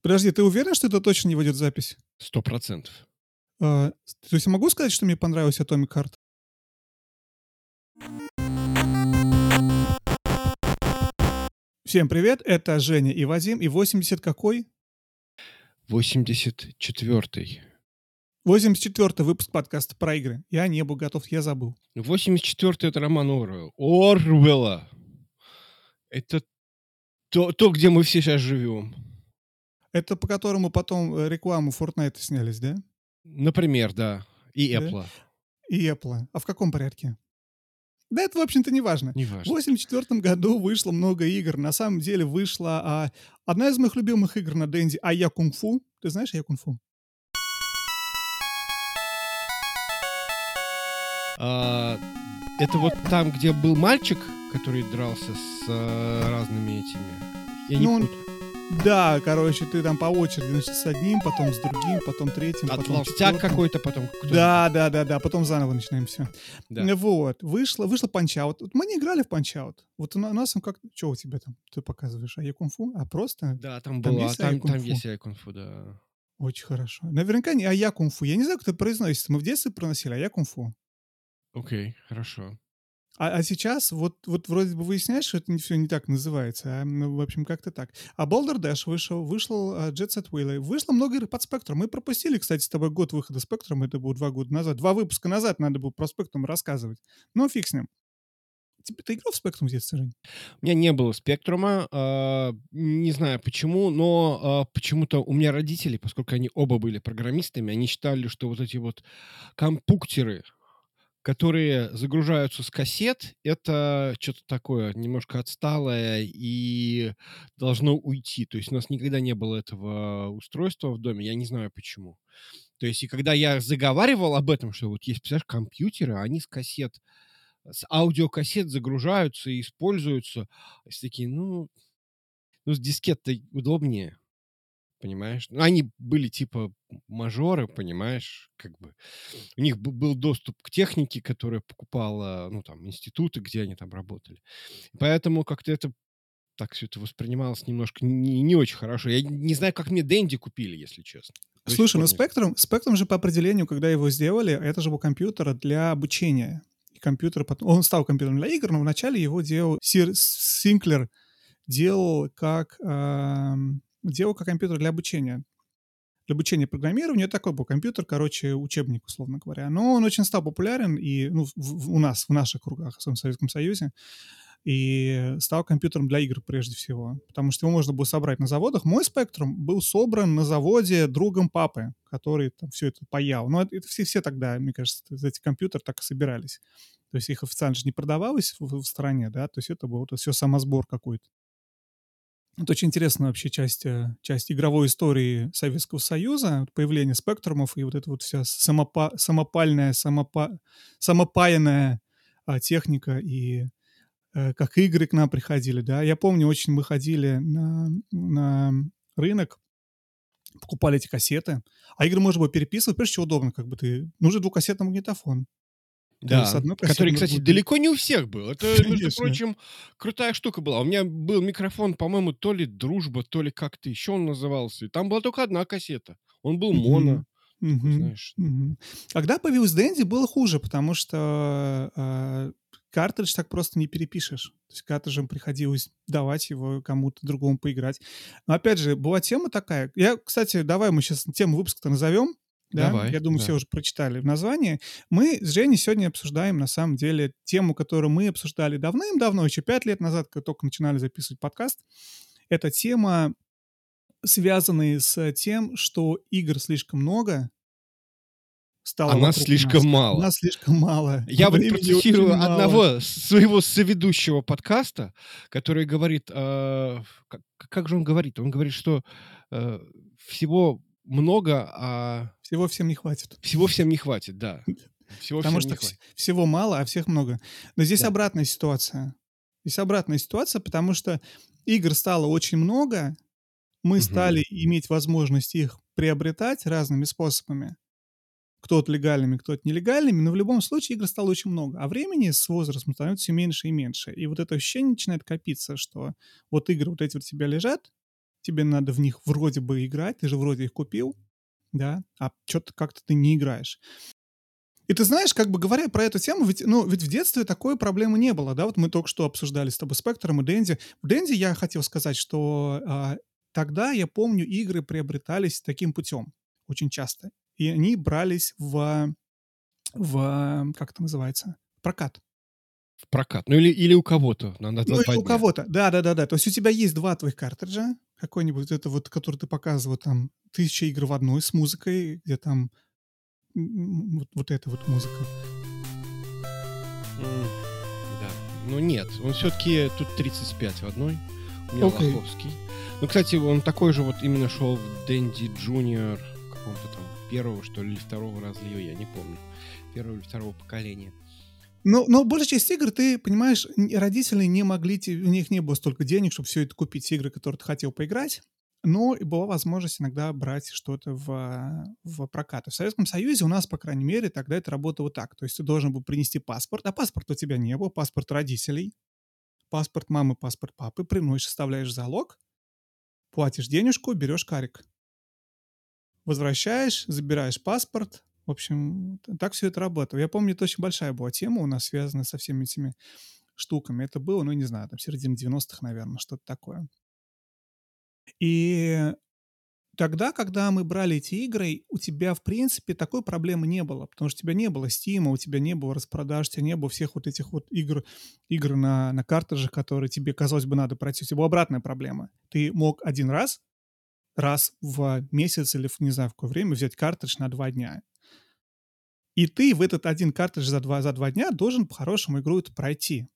Подожди, ты уверен, что это точно не войдет в запись? Сто процентов. А, то есть я могу сказать, что мне понравился Atomic Heart? Всем привет, это Женя и Вадим, и 80 какой? 84-й. 84 выпуск подкаста про игры. Я не был готов, я забыл. 84-й это роман Орвелла. Орвелла. Это то, то, где мы все сейчас живем. Это по которому потом э, рекламу Fortnite снялись, да? Например, да. И Да. Apple. И Apple. А в каком порядке? Да это, в общем-то, не важно. В Неважно. 84 году вышло много игр. На самом деле вышла а, одна из моих любимых игр на Денди «Ая Кунг Фу». Ты знаешь «Ая Кунг Фу»? А, это вот там, где был мальчик, который дрался с э, разными этими. Я не Ну, путаю. Да, короче, ты там по очереди, значит, с одним, потом с другим, потом третьим, А потом толстяк какой-то потом. кто- Да, да, да, да, потом заново начинаем все. Да. Вот, вышло, вышло Punch-Out. Вот мы не играли в Punch-Out. Вот у на- у нас он как... Что у тебя там? Ты показываешь «Ая Кунг Фу»? А просто Да, там Там было. есть Там, там есть Айкун Фу, да. очень хорошо. Наверняка не «Ая Кунг Фу». Я не знаю, как это произносится. Мы в детстве проносили «Ая Кунг Фу». Окей, хорошо. А, а сейчас вот, вот вроде бы выясняешь, что это все не так называется. А, ну, в общем, как-то так. А Boulder Dash вышел, вышел а, Jet Set Wheeler. Вышло много игр под Spectrum. Мы пропустили, кстати, с тобой год выхода Spectrum. Это было два года назад. Два выпуска назад надо было про Spectrum рассказывать. Ну, фиг с ним. Тебе- Ты играл в Spectrum в детстве, Жень? У меня не было спектрума, а, не знаю почему, но а, почему-то у меня родители, поскольку они оба были программистами, они считали, что вот эти вот компуктеры, которые загружаются с кассет, это что-то такое немножко отсталое и должно уйти. То есть у нас никогда не было этого устройства в доме, я не знаю почему. То есть и когда я заговаривал об этом, что вот есть, представляешь, компьютеры, они с кассет, с аудиокассет загружаются и используются, все такие, ну, ну с дискет-то удобнее, понимаешь? Ну, они были типа мажоры, понимаешь, как бы. У них был доступ к технике, которая покупала, ну, там, институты, где они там работали. Поэтому как-то это так все это воспринималось немножко не, не очень хорошо. Я не знаю, как мне Дэнди купили, если честно. До Слушай, ну. Spectrum, Spectrum же по определению, когда его сделали, это же был компьютер для обучения. И компьютер. Он стал компьютером для игр, но вначале его делал... Сир Синклер делал как... эм, делал как компьютер для обучения. Для обучения программированию такой был компьютер, короче, учебник, условно говоря. Но он очень стал популярен и ну, в- в- у нас, в наших кругах, особенно в Советском Союзе, и стал компьютером для игр прежде всего, потому что его можно было собрать на заводах. Мой спектрум был собран на заводе другом папы, который там все это паял. Но это, это все, все тогда, мне кажется, эти компьютеры так и собирались. То есть их официально же не продавалось в, в стране, да, то есть это был все самосбор какой-то. Это очень интересная вообще часть, э, часть игровой истории Советского Союза, появление спектрумов и вот эта вот вся самопа- самопальная, самопа- самопаянная а, техника и э, как игры к нам приходили, да. Я помню, очень мы ходили на, на рынок, покупали эти кассеты, а игры можно было переписывать, прежде всего удобно, как бы ты... Нужен двухкассетный магнитофон. Да, который, на кстати, другую. далеко не у всех был. Это, между Конечно. прочим, крутая штука была. У меня был микрофон, по-моему, то ли «Дружба», то ли как-то еще он назывался. И там была только одна кассета. Он был моно. такой, Мгм. знаешь. Мгм. Когда появилась Дэнди, было хуже, потому что э, картридж так просто не перепишешь. То есть картриджем приходилось давать его кому-то другому поиграть. Но опять же, была тема такая. Я, кстати, давай мы сейчас тему выпуска назовем. Да? Давай, Я думаю, да. все уже прочитали в названии. Мы с Женей сегодня обсуждаем, на самом деле, тему, которую мы обсуждали давным-давно, еще пять лет назад, когда только начинали записывать подкаст. Это тема, связанная с тем, что игр слишком много, стало А нас слишком мало. Нас слишком мало. Я вот процитирую очень мало. одного своего соведущего подкаста, который говорит, э, как, как же он говорит? Он говорит, что э, всего много, а Всего всем не хватит. всего всем не хватит, да. Всего Потому что вс- всего мало, а всех много. Но здесь Да. обратная ситуация. Здесь обратная ситуация, потому что игр стало очень много, мы Мгм. стали иметь возможность их приобретать разными способами. Кто-то легальными, кто-то нелегальными, но в любом случае игр стало очень много. А времени с возрастом становится все меньше и меньше. И вот это ощущение начинает копиться, что вот игры вот эти вот у тебя лежат, тебе надо в них вроде бы играть, ты же вроде их купил, да, а что-то как-то ты не играешь. И ты знаешь, как бы говоря про эту тему, ведь, ну, ведь в детстве такой проблемы не было, да, вот мы только что обсуждали с тобой Спектром и Дэнди. В Дэнди я хотел сказать, что а, тогда, я помню, игры приобретались таким путем очень часто. И они брались в, в как это называется, прокат. В прокат. Ну или, или у кого-то. На, на ну или у кого-то. Да, да, да, да. То есть у тебя есть два твоих картриджа, какой-нибудь это вот, который ты показывал, там, тысяча игр в одной с музыкой, где там вот, вот эта вот музыка. Mm, да. Ну нет, он все-таки тут 35 в одной. У меня okay. Лоховский. Ну, кстати, он такой же вот именно шел в Дэнди Джуниор какого-то там первого, что ли, или второго разлива, я не помню. Первого или второго поколения. Но, но большая часть игр, ты понимаешь, родители не могли, у них не было столько денег, чтобы все это купить, игры, которые ты хотел поиграть но и была возможность иногда брать что-то в, в прокат. В Советском Союзе у нас, по крайней мере, тогда это работало так. То есть ты должен был принести паспорт, а паспорт у тебя не был, паспорт родителей, паспорт мамы, паспорт папы, приносишь, составляешь залог, платишь денежку, берешь карик. Возвращаешь, забираешь паспорт. В общем, так все это работало. Я помню, это очень большая была тема у нас, связанная со всеми этими штуками. Это было, ну, не знаю, там, середина 90-х, наверное, что-то такое. И тогда, когда мы брали эти игры, у тебя, в принципе, такой проблемы не было, потому что у тебя не было Steam, у тебя не было распродаж, у тебя не было всех вот этих вот игр, игр на, на картриджах, которые тебе, казалось бы, надо пройти. У тебя была обратная проблема. Ты мог один раз, раз в месяц или, не знаю, в какое время взять картридж на два дня. И ты в этот один картридж за два, за два дня должен по-хорошему игру это пройти.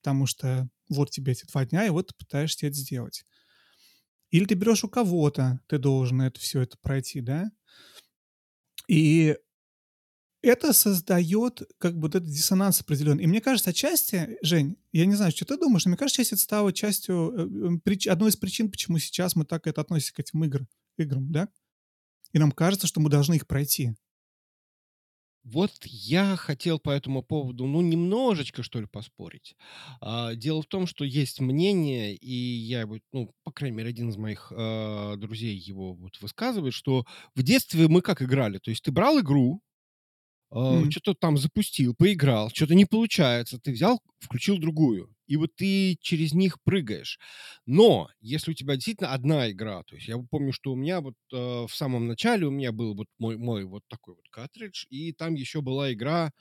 Потому что вот тебе эти два дня, и вот ты пытаешься это сделать. Или ты берешь у кого-то, ты должен это все это пройти, да? И это создает как бы вот этот диссонанс определенный. И мне кажется, отчасти, Жень, я не знаю, что ты думаешь, но мне кажется, часть это стало частью, э, э, одной из причин, почему сейчас мы так это относимся к этим играм, играм, да? И нам кажется, что мы должны их пройти. Вот я хотел по этому поводу, ну, немножечко, что ли, поспорить. А, дело в том, что есть мнение, и я, вот, ну, по крайней мере, один из моих а, друзей его вот высказывает, что в детстве мы как играли? То есть ты брал игру, а, Мгм. что-то там запустил, поиграл, что-то не получается, ты взял, включил другую, и вот ты через них прыгаешь. Но если у тебя действительно одна игра, то есть я помню, что у меня вот э, в самом начале у меня был вот мой, мой вот такой вот картридж, и там еще была игра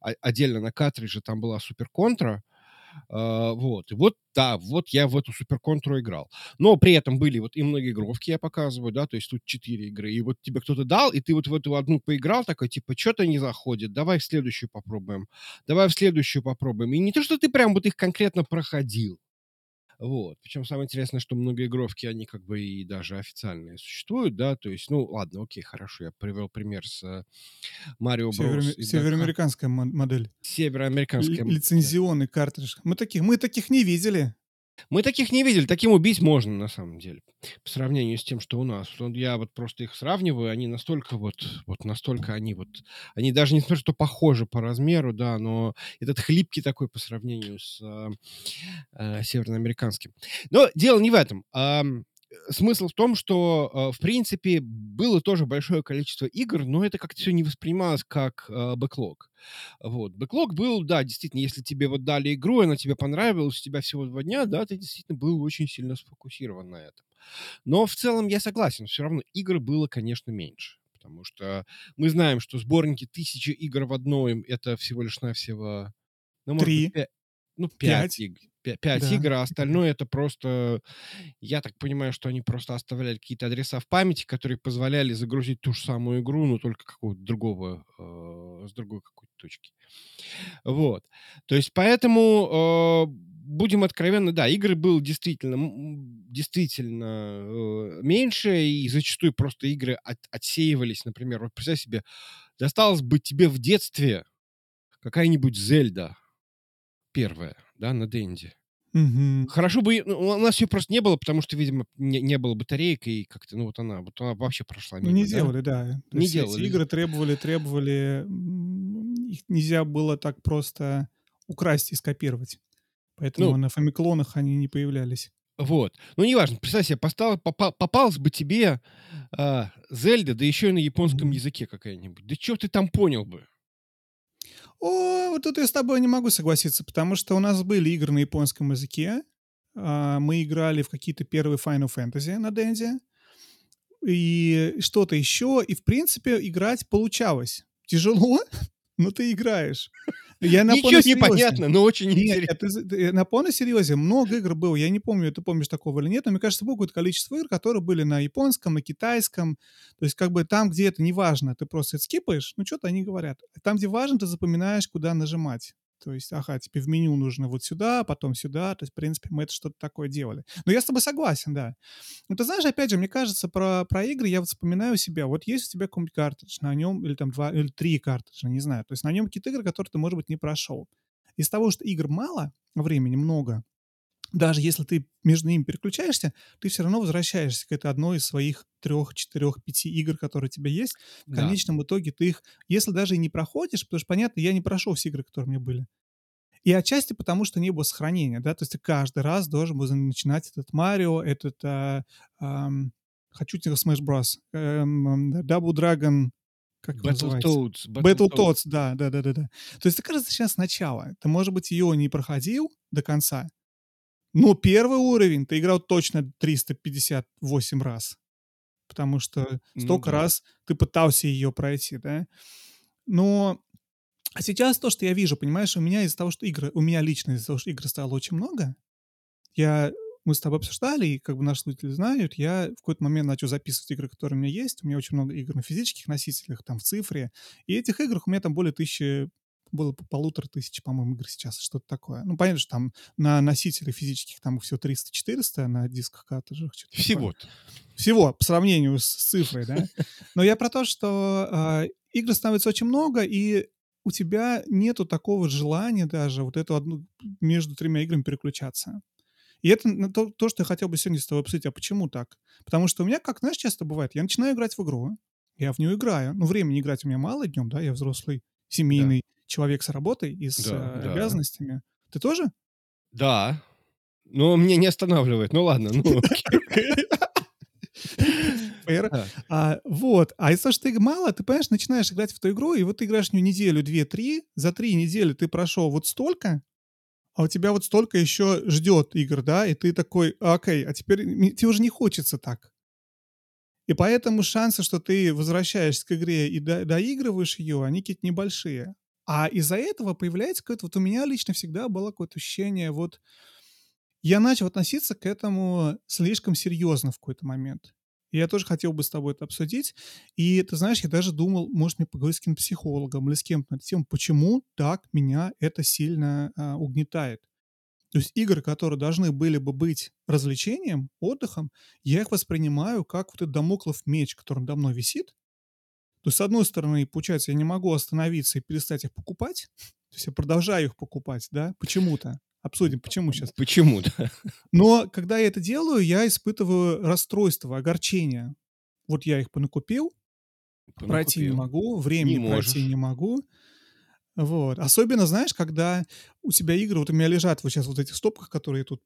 а- отдельно на картридже, там была Супер Контра, а, вот. И вот, да, вот я в эту суперконтру играл. Но при этом были вот и многоигровки я показываю, да, то есть тут четыре игры. И вот тебе кто-то дал, и ты вот в эту одну поиграл, такой, типа, что-то не заходит, давай в следующую попробуем, давай в следующую попробуем. И не то, что ты прям вот их конкретно проходил, вот. Причем самое интересное, что многоигровки, они как бы и даже официальные существуют, да, то есть, ну, ладно, окей, хорошо, я привел пример с Марио Северо- Брос. Североамериканская модель. Североамериканская. Л- лицензионный картридж. Мы таких, мы таких не видели. Мы таких не видели. Таким убить можно, на самом деле. По сравнению с тем, что у нас. Я вот просто их сравниваю, они настолько вот, вот настолько они вот, они даже не смотрят, что похожи по размеру, да, но этот хлипкий такой по сравнению с э, э, североамериканским. Но дело не в этом. А, смысл в том, что, э, в принципе, было тоже большое количество игр, но это как-то все не воспринималось как э, бэклог. Вот. Бэклог был, да, действительно, если тебе вот дали игру, она тебе понравилась, у тебя всего два дня, да, ты действительно был очень сильно сфокусирован на этом. Но в целом я согласен, все равно игр было, конечно, меньше. Потому что мы знаем, что сборники тысячи игр в одной — это всего лишь навсего... Ну, может Три. Быть, ну, пять, игр. Пять да. игр, а остальное это просто... Я так понимаю, что они просто оставляли какие-то адреса в памяти, которые позволяли загрузить ту же самую игру, но только какого-то другого, э, с другой какой-то точки. Вот. То есть поэтому... Э, будем откровенны, да, игры было действительно, действительно э, меньше, и зачастую просто игры от, отсеивались, например, вот представь себе, досталось бы тебе в детстве какая-нибудь Зельда первая, да, на Денде. Угу. Хорошо бы... Ну, у нас ее просто не было, потому что, видимо, не, не было батареек, и как-то, ну, вот она, вот она вообще прошла мимо, Не да? делали, да. То не делали. Эти игры требовали, требовали... Их нельзя было так просто украсть и скопировать. Поэтому ну, на фамиклонах они не появлялись. Вот. Ну, неважно, представь себе, постал, попа, попалась бы тебе а, Зельда, да еще и на японском языке какая-нибудь. Да что ты там понял бы? О, вот тут я с тобой не могу согласиться, потому что у нас были игры на японском языке. А, Мы играли в какие-то первые Final Fantasy на Денде. И что-то еще. И, в принципе, играть получалось. Тяжело, но ты играешь. Я на Ничего не понятно, но очень Нет, интересно. это ты- на полном серьезе много игр было. Я не помню, ты помнишь такого или нет, но мне кажется, было какое-то количество игр, которые были на японском, на китайском. То есть как бы там, где это не важно, ты просто это скипаешь, ну что-то они говорят. Там, где важно, ты запоминаешь, куда нажимать. То есть, ага, тебе в меню нужно вот сюда, потом сюда. То есть, в принципе, мы это что-то такое делали. Но я с тобой согласен, да. Ну, ты знаешь, опять же, мне кажется, про, про игры я вот вспоминаю себя. Вот есть у тебя какой-нибудь картридж, на нем, или там два, или три картриджа, не знаю. То есть на нем какие-то игры, которые ты, может быть, не прошел. Из того, что игр мало, времени много, даже если ты между ними переключаешься, ты все равно возвращаешься к этой одной из своих трех, четырех, пяти игр, которые у тебя есть. В Да. конечном итоге ты их, если даже и не проходишь, потому что, понятно, я не прошел все игры, которые у меня были. И отчасти потому, что не было сохранения, да, то есть ты каждый раз должен был начинать этот Марио, этот, а, ам, хочу тебе Smash Bros, м, Double Dragon, как? Battletoads. Battletoads, да, да, да, да, да. То есть ты, кажется, сейчас сначала. Ты, может быть, ее не проходил до конца, но первый уровень ты играл точно 358 раз. Потому что Ну столько да. раз ты пытался ее пройти, да. Но а сейчас то, что я вижу, понимаешь, у меня из-за того, что игры, у меня лично из-за того, что игр стало очень много, я, мы с тобой обсуждали, и как бы наши слушатели знают, я в какой-то момент начал записывать игры, которые у меня есть. У меня очень много игр на физических носителях, там в цифре. И этих игр у меня там более тысячи, было по полутора тысяч, по-моему, игр сейчас, что-то такое. Ну, понятно, что там на носителях физических там всего 300-400, а на дисках картриджах. Всего-то. Всего, по сравнению с цифрой, да. Но я про то, что а, игр становится очень много, и у тебя нету такого желания даже вот эту одну между тремя играми переключаться. И это то, то, что я хотел бы сегодня с тобой обсудить. А почему так? Потому что у меня, как, знаешь, часто бывает, я начинаю играть в игру, я в нее играю. Ну, времени играть у меня мало днем, да, я взрослый, семейный человек с работой и с Да, э, да. обязанностями. Ты тоже? Да. Но меня не останавливает. Ну ладно, ну. Да. А, вот. А того, что ты мало, ты, понимаешь, начинаешь играть в эту игру, и вот ты играешь в нее неделю, две, три. За три недели ты прошел вот столько, а у тебя вот столько еще ждет игр, да, и ты такой, окей, а теперь тебе уже не хочется так. И поэтому шансы, что ты возвращаешься к игре и до- доигрываешь ее, они какие-то небольшие. А из-за этого появляется какое-то... Вот у меня лично всегда было какое-то ощущение, вот... Я начал относиться к этому слишком серьезно в какой-то момент. И я тоже хотел бы с тобой это обсудить. И ты знаешь, я даже думал, может мне поговорить с каким-то психологом или с кем-то на эту тему, почему так меня это сильно а, угнетает. То есть игры, которые должны были бы быть развлечением, отдыхом, я их воспринимаю как вот этот домоклов меч, который мной висит. То есть, с одной стороны, получается, я не могу остановиться и перестать их покупать. То есть я продолжаю их покупать, да, почему-то. Обсудим, почему сейчас. Почему, да? Но когда я это делаю, я испытываю расстройство, огорчение. Вот я их понакупил, пройти не Понакупил. могу, времени Не пройти можешь. не могу. Вот. Особенно, знаешь, когда у тебя игры, вот у меня лежат вот сейчас вот этих стопках, которые тут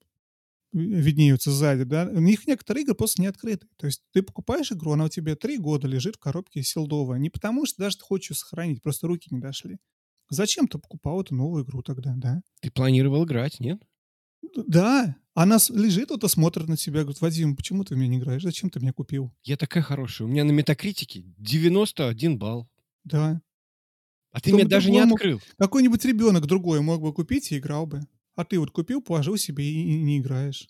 виднеются сзади, да, у них некоторые игры просто не открыты. То есть ты покупаешь игру, она у тебя три года лежит в коробке силдовая. Не потому, что даже ты хочешь сохранить, просто руки не дошли. Зачем ты покупал эту новую игру тогда, да? Ты планировал играть, нет? Да, она лежит, вот и смотрит на тебя, говорит, Вадим, почему ты в меня не играешь? Зачем ты меня купил? Я такая хорошая. У меня на метакритике 91 балл. Да. А ты Кто меня даже не открыл. Какой-нибудь ребенок другой мог бы купить и играл бы. А ты вот купил, положил себе и, и не играешь.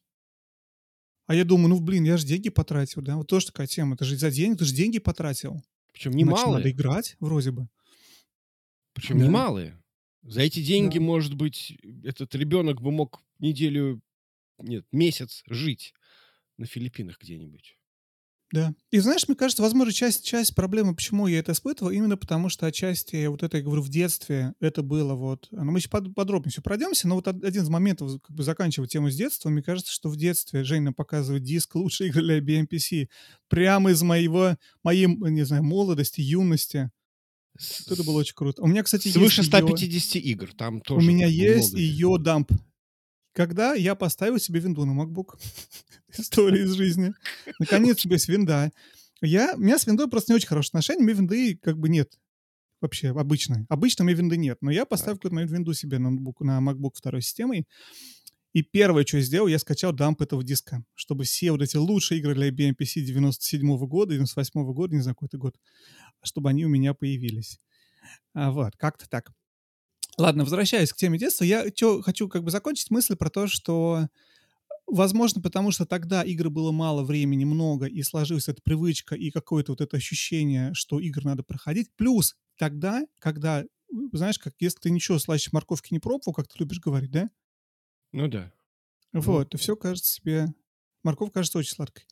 А я думаю, ну, блин, я же деньги потратил, да? Вот тоже такая тема. Ты же за деньги, ты же деньги потратил. Причем Значит, надо немалые. играть вроде бы. Причем Да. немалые. За эти деньги, Да. может быть, этот ребенок бы мог неделю, нет, месяц жить на Филиппинах где-нибудь. Да. И знаешь, мне кажется, возможно, часть, часть проблемы, почему я это испытывал, именно потому что отчасти вот это, я говорю, в детстве это было вот... Ну, мы еще под- подробнее все пройдемся, но вот од- один из моментов, как бы заканчивая тему с детства, мне кажется, что в детстве Женя показывает диск лучшие игры для BMPC прямо из моего, моей, не знаю, молодости, юности. С- это было очень круто. У меня, кстати, Свыше есть её- 150 игр. Там У тоже меня как бы есть много. ее дамп. Когда я поставил себе винду на MacBook. История из жизни. Наконец у тебя есть винда. Я, у меня с виндой просто не очень хорошие отношения, у меня винды как бы нет вообще обычной. Обычно у меня винды нет, но я поставил какой-то момент винду себе на, ноутбук, на MacBook второй системой, и первое, что я сделал, я скачал дамп этого диска, чтобы все вот эти лучшие игры для IBM PC 97 -го года, 98 -го года, не знаю, какой-то год, чтобы они у меня появились. А, вот, как-то так. Ладно, возвращаясь к теме детства, я чё, хочу как бы закончить мысль про то, что Возможно, потому что тогда игры было мало, времени много, и сложилась эта привычка и какое-то вот это ощущение, что игры надо проходить. Плюс тогда, когда, знаешь, как если ты ничего слаще морковки не пробовал, как ты любишь говорить, да? Ну да. Вот, ну. то все кажется себе... Морковка кажется очень сладкой.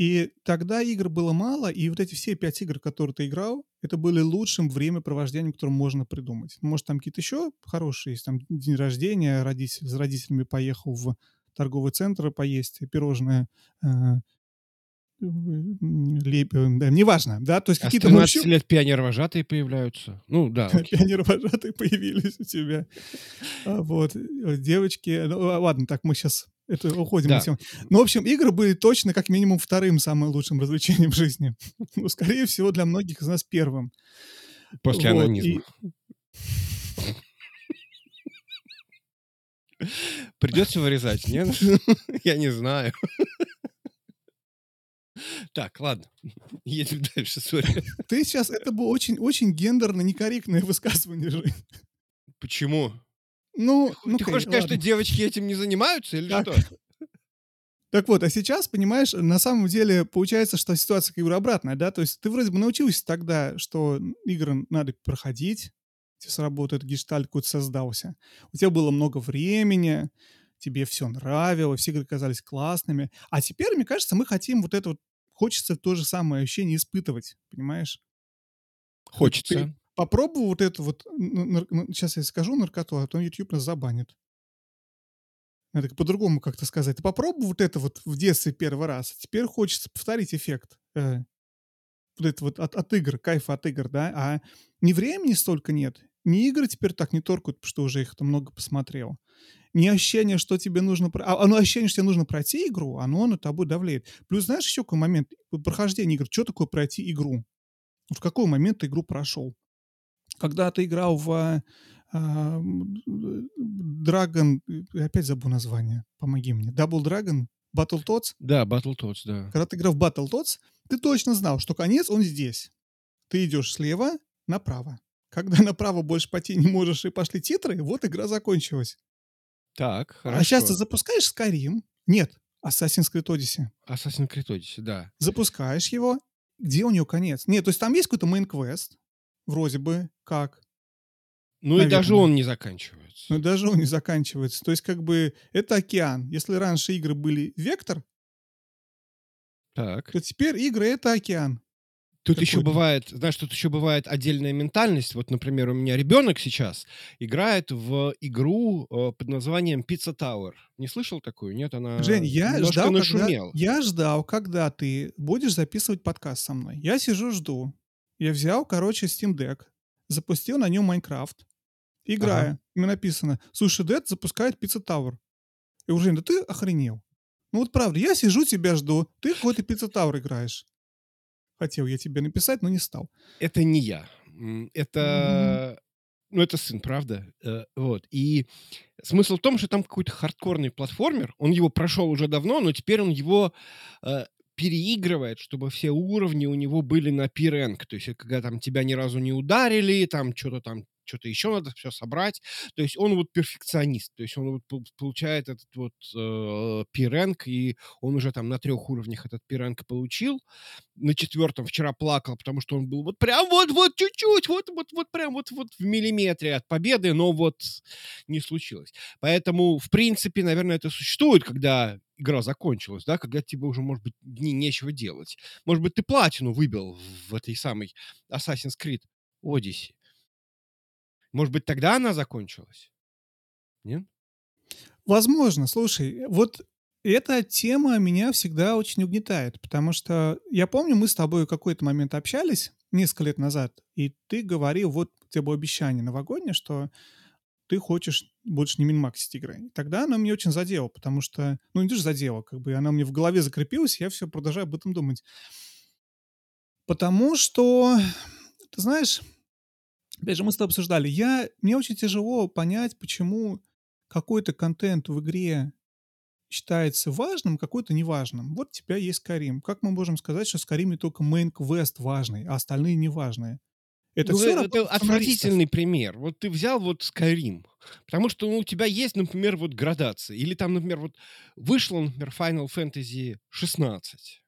И тогда игр было мало, и вот эти все пять игр, которые ты играл, это были лучшим времяпровождением, которое можно придумать. Может, там какие-то еще хорошие есть, там день рождения, родитель, с родителями поехал в торговый центр поесть пирожное, э, леп... да, неважно, да, то есть а какие-то... 13 еще... лет пионер-вожатые появляются. Ну, да. Пионер-вожатые появились у тебя. А, вот, э, девочки... Ну, ладно, так мы сейчас это уходим. Да. Ну, в общем, игры были точно как минимум вторым самым лучшим развлечением в жизни. Ну, скорее всего, для многих из нас первым. После вот, анонизма. И... Придется вырезать, нет? Я не знаю. Так, ладно. Едем дальше, сори. Ты сейчас... Это было очень-очень гендерно некорректное высказывание, Жень. Почему? Ну, ну Ты хочешь сказать, что девочки этим не занимаются или так. что? Так вот, а сейчас, понимаешь, на самом деле получается, что ситуация как бы обратная, да? То есть ты вроде бы научился тогда, что игры надо проходить, сработает, гештальт какой-то создался. У тебя было много времени, тебе все нравилось, все игры казались классными. А теперь, мне кажется, мы хотим вот это вот, хочется то же самое ощущение испытывать, понимаешь? Хочется. Ты попробуй вот это вот, сейчас я скажу наркоту, а то YouTube нас забанит. Надо по-другому как-то сказать. Ты попробуй вот это вот в детстве первый раз. Теперь хочется повторить эффект. Э, вот это вот от, от игр, кайфа от игр, да, а ни времени столько нет, ни игры теперь так не торкают, потому что уже их там много посмотрел. Ни ощущение, что тебе нужно... А, оно ощущение, что тебе нужно пройти игру, оно на тобой давлеет. Плюс знаешь еще какой момент? Прохождение игр. Что такое пройти игру? В какой момент ты игру прошел? Когда ты играл в Uh, Dragon, опять забыл название, помоги мне. Double Dragon, Battletoads? Да, Battletoads, да. Когда ты играл в Battletoads, ты точно знал, что конец он здесь. Ты идешь слева направо. Когда направо больше пойти не можешь и пошли титры, вот игра закончилась. Так, хорошо. А сейчас ты запускаешь Skyrim. Нет, Assassin's Creed Odyssey. Assassin's Creed Odyssey, да. Запускаешь его. Где у него конец? Нет, то есть там есть какой-то main-квест. Вроде бы как. Ну Наверное. и даже он не заканчивается. Ну даже он не заканчивается. То есть как бы это океан. Если раньше игры были вектор, так. то теперь игры — это океан. Тут еще бывает, знаешь, тут еще бывает отдельная ментальность. Вот, например, у меня ребенок сейчас играет в игру э, под названием Pizza Tower. Не слышал такую? Нет, она Жень, я ждал, когда, я ждал, когда ты будешь записывать подкаст со мной. Я сижу, жду. Я взял, короче, Steam Deck, запустил на нем Майнкрафт, играя. Ага. Мне написано, слушай, Дэд запускает Pizza Tower. И уже, да ты охренел. Ну вот правда, я сижу, тебя жду, ты какой-то Pizza Tower играешь. Хотел я тебе написать, но не стал. Это не я. Это... Mm-hmm. Ну, это сын, правда? Э, вот. И смысл в том, что там какой-то хардкорный платформер. Он его прошел уже давно, но теперь он его э, переигрывает, чтобы все уровни у него были на пиренг. То есть, когда там тебя ни разу не ударили, там что-то там что-то еще надо все собрать. То есть он вот перфекционист, то есть он вот получает этот вот э, пиренг, и он уже там на трех уровнях этот пиренг получил. На четвертом вчера плакал, потому что он был вот прям вот-вот чуть-чуть, вот-вот вот прям вот-вот в миллиметре от победы, но вот не случилось. Поэтому, в принципе, наверное, это существует, когда игра закончилась, да, когда тебе уже, может быть, не, нечего делать. Может быть, ты платину выбил в этой самой Assassin's Creed Odyssey. Может быть, тогда она закончилась? Нет? Возможно. Слушай, вот эта тема меня всегда очень угнетает, потому что я помню, мы с тобой в какой-то момент общались несколько лет назад, и ты говорил, вот у тебя было обещание новогоднее, что ты хочешь больше не минмаксить игры. Тогда она меня очень задела, потому что, ну, не то, что задела, как бы она мне в голове закрепилась, я все продолжаю об этом думать. Потому что, ты знаешь, опять же, мы с тобой обсуждали, я, мне очень тяжело понять, почему какой-то контент в игре считается важным, какой-то неважным. Вот у тебя есть Карим. Как мы можем сказать, что с Кариме только main квест важный, а остальные неважные? Это ну, все э, это отвратительный пример. Вот ты взял вот Skyrim, потому что ну, у тебя есть, например, вот градация. Или там, например, вот вышло, например, Final Fantasy 16.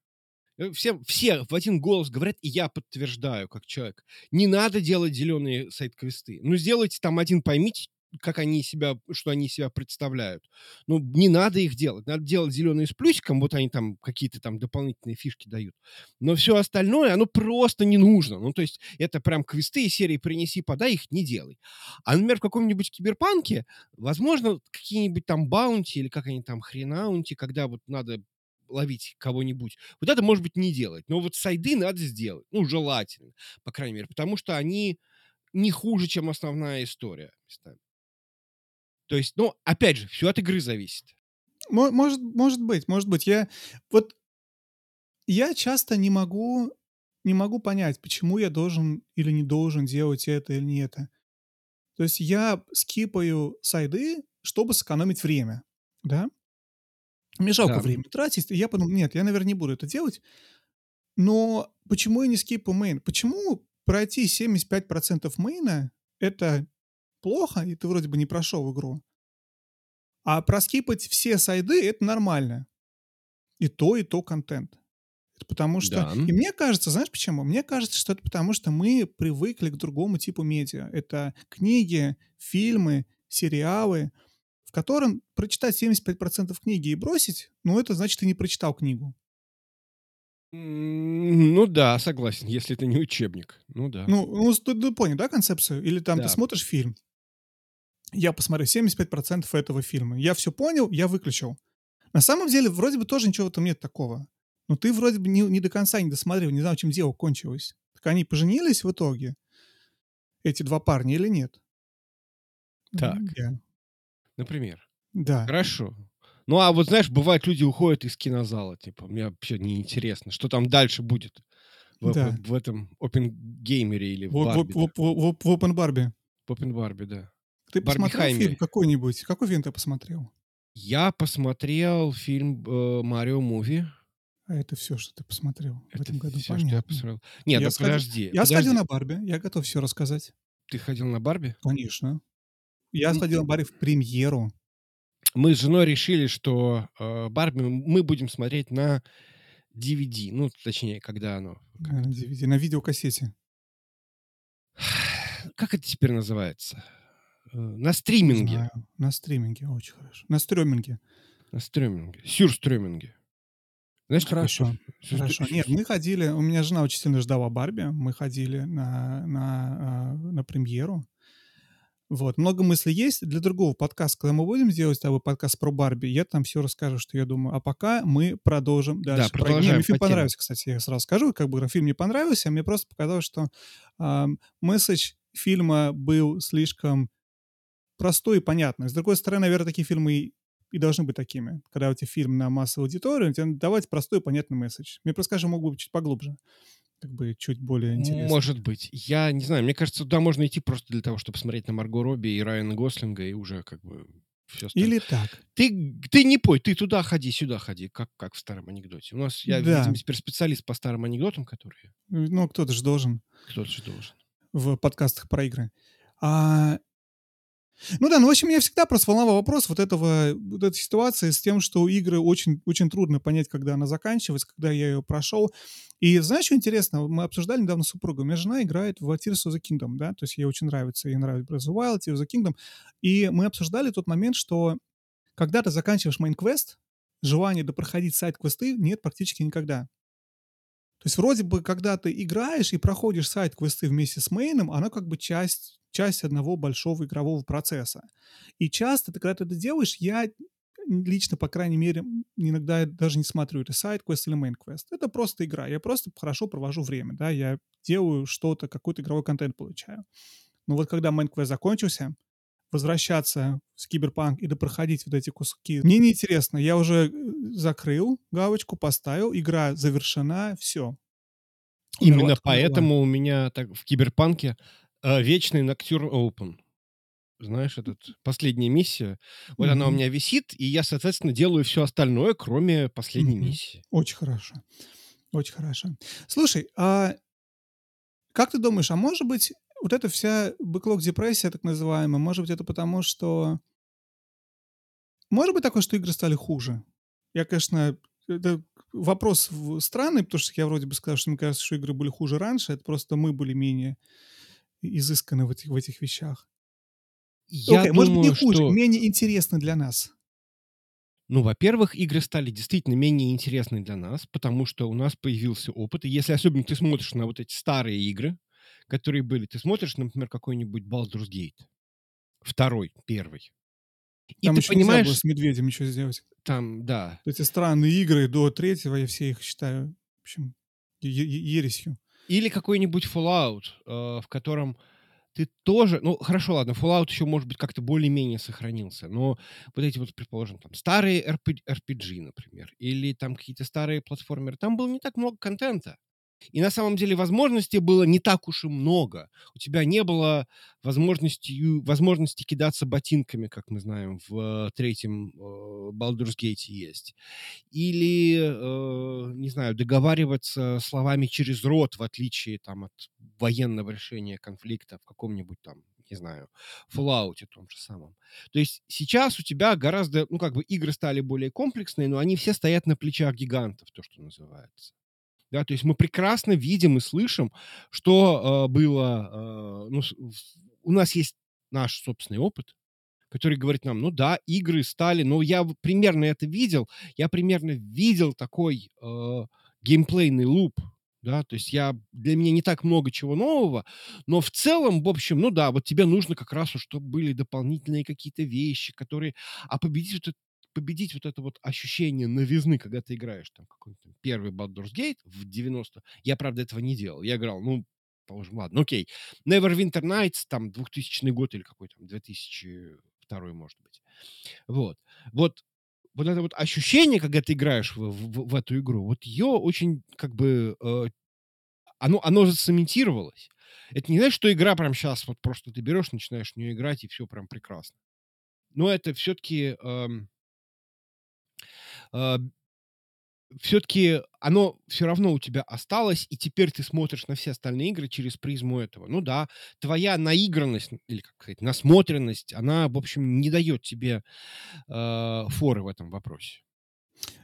Э, все, все в один голос говорят, и я подтверждаю, как человек. Не надо делать зеленые сайт-квесты. Ну, сделайте там один, поймите, как они себя, что они себя представляют. Ну, не надо их делать. Надо делать зеленые с плюсиком, вот они там какие-то там дополнительные фишки дают. Но все остальное, оно просто не нужно. Ну, то есть это прям квесты из серии «принеси, подай», их не делай. А, например, в каком-нибудь киберпанке, возможно, какие-нибудь там баунти или как они там, хренаунти, когда вот надо ловить кого-нибудь. Вот это, может быть, не делать. Но вот сайды надо сделать. Ну, желательно, по крайней мере. Потому что они не хуже, чем основная история. То есть, ну, опять же, все от игры зависит. Может, может быть, может быть. Я вот я часто не могу не могу понять, почему я должен или не должен делать это или не это. То есть я скипаю сайды, чтобы сэкономить время, да? Мне жалко да. время тратить, и я подумал, нет, я, наверное, не буду это делать. Но почему я не скипаю мейн? Почему пройти 75% мейна — это плохо, и ты вроде бы не прошел игру. А проскипать все сайды — это нормально. И то, и то контент. Это потому что... Да. И мне кажется, знаешь почему? Мне кажется, что это потому, что мы привыкли к другому типу медиа. Это книги, фильмы, сериалы, в котором прочитать 75% книги и бросить, ну, это значит, ты не прочитал книгу. Ну да, согласен, если это не учебник. Ну да. Ну, ну ты, ты понял, да, концепцию? Или там да. ты смотришь фильм, я посмотрю 75% этого фильма. Я все понял, я выключил. На самом деле, вроде бы тоже ничего в этом нет такого. Но ты вроде бы не, не до конца не досмотрел, не знал, чем дело кончилось. Так они поженились в итоге, эти два парня, или нет? Так. Yeah. Например. Да. Хорошо. Ну, а вот знаешь, бывает, люди уходят из кинозала, типа, мне вообще неинтересно, что там дальше будет в, да. в, в этом Open Геймере или в, в Барби. В, в, в, в Open Барби. В Open Барби, да. Ты посмотрел фильм какой-нибудь? Какой фильм ты посмотрел? Я посмотрел фильм э, «Марио Муви». А это все, что ты посмотрел это в этом году? все, Понятно. что я посмотрел. Нет, я ну сходил, подожди. Я подожди. сходил на Барби, я готов все рассказать. Ты ходил на Барби? Конечно. Я сходил на Барби в премьеру. Мы с женой решили, что э, Барби мы будем смотреть на DVD. Ну, точнее, когда оно... На DVD, на видеокассете. Как это теперь называется? Э, на стриминге. Знаю. На стриминге, очень хорошо. На стриминге. На стриминге. Сюрстриминге. Знаешь, хорошо. Сюр... Хорошо. Нет, мы ходили, у меня жена очень сильно ждала Барби, мы ходили на, на, а, на премьеру. Вот, много мыслей есть. Для другого подкаста, когда мы будем делать с тобой подкаст про Барби, я там все расскажу, что я думаю. А пока мы продолжим дальше. Да, продолжаем. Мне фильм понравился, кстати, я сразу скажу, как бы фильм мне понравился, а мне просто показалось, что э, месседж фильма был слишком простой и понятный. С другой стороны, наверное, такие фильмы и, и должны быть такими. Когда у тебя фильм на массовую аудиторию, тебе давать простой и понятный месседж. Мне просто, скажем, мог быть чуть поглубже. Как бы чуть более интересно. Может быть. Я не знаю. Мне кажется, туда можно идти просто для того, чтобы смотреть на Марго Робби и Райана Гослинга, и уже как бы все остальное. Или так. Ты, ты не пой, ты туда ходи, сюда ходи, как, как в старом анекдоте. У нас, я, да. видимо, теперь специалист по старым анекдотам, которые... Ну, кто-то же должен. Кто-то же должен. В подкастах про игры. А ну да, ну в общем, меня всегда просто волновал вопрос вот этого, вот этой ситуации с тем, что игры очень, очень трудно понять, когда она заканчивается, когда я ее прошел. И знаешь, что интересно? Мы обсуждали недавно с супругой. У меня жена играет в Tears of the Kingdom, да, то есть ей очень нравится, ей нравится Breath of the Wild, Tears of the Kingdom. И мы обсуждали тот момент, что когда ты заканчиваешь main квест, желания допроходить side квесты нет практически никогда. То есть вроде бы, когда ты играешь и проходишь side квесты вместе с мейном, она как бы часть часть одного большого игрового процесса. И часто, ты, когда ты это делаешь, я лично, по крайней мере, иногда даже не смотрю, это side квест или main квест. Это просто игра. Я просто хорошо провожу время, да, я делаю что-то, какой-то игровой контент получаю. Но вот когда main квест закончился, возвращаться в Киберпанк и допроходить вот эти куски. Мне неинтересно. Я уже э, закрыл галочку, поставил, игра завершена, все. Именно поэтому у меня так в Киберпанке э, вечный Ноктюрн Open. Знаешь, этот последняя миссия. Вот она у меня висит, и я, соответственно, делаю все остальное, кроме последней миссии. Очень хорошо. Очень хорошо. Слушай, а как ты думаешь, а может быть, вот эта вся бэклог-депрессия, так называемая, может быть, это потому, что... Может быть такое, что игры стали хуже? Я, конечно, это вопрос странный, потому что я вроде бы сказал, что мне кажется, что игры были хуже раньше, это просто мы были менее изысканы в этих, в этих вещах. Я okay, думаю, может быть, не хуже, что... менее интересны для нас. Ну, во-первых, игры стали действительно менее интересны для нас, потому что у нас появился опыт. И если особенно ты смотришь на вот эти старые игры, которые были. Ты смотришь, например, какой-нибудь Baldur's Gate. Второй, первый. И Там ты еще понимаешь... было с медведем ничего сделать. Там, да. Эти странные игры до третьего, я все их считаю, в общем, ересью. Или какой-нибудь Fallout, э, в котором ты тоже... Ну, хорошо, ладно, Fallout еще, может быть, как-то более-менее сохранился, но вот эти вот, предположим, там, старые RPG, например, или там какие-то старые платформеры, там было не так много контента. И на самом деле возможностей было не так уж и много. У тебя не было возможности, возможности кидаться ботинками, как мы знаем, в э, третьем э, Baldur's Gate есть. Или, э, не знаю, договариваться словами через рот, в отличие там, от военного решения конфликта в каком-нибудь там не знаю, Fallout том же самом. То есть сейчас у тебя гораздо, ну, как бы игры стали более комплексные, но они все стоят на плечах гигантов, то, что называется. Да, то есть мы прекрасно видим и слышим, что э, было... Э, ну, у нас есть наш собственный опыт, который говорит нам, ну да, игры стали, но я примерно это видел, я примерно видел такой э, геймплейный луп, да, то есть я, для меня не так много чего нового, но в целом, в общем, ну да, вот тебе нужно как раз, чтобы были дополнительные какие-то вещи, которые, а победить вот победить вот это вот ощущение новизны, когда ты играешь там какой-то первый Baldur's Gate в 90 Я, правда, этого не делал. Я играл, ну, положим, ладно, окей. Neverwinter Nights, там, 2000 год или какой там, 2002, может быть. Вот. Вот вот это вот ощущение, когда ты играешь в, в, в эту игру, вот ее очень как бы э, оно, оно зацементировалось. Это не значит, что игра прям сейчас вот просто ты берешь, начинаешь в нее играть, и все прям прекрасно. Но это все-таки эм, все-таки оно все равно у тебя осталось, и теперь ты смотришь на все остальные игры через призму этого. Ну да, твоя наигранность, или как сказать, насмотренность, она, в общем, не дает тебе э, форы в этом вопросе.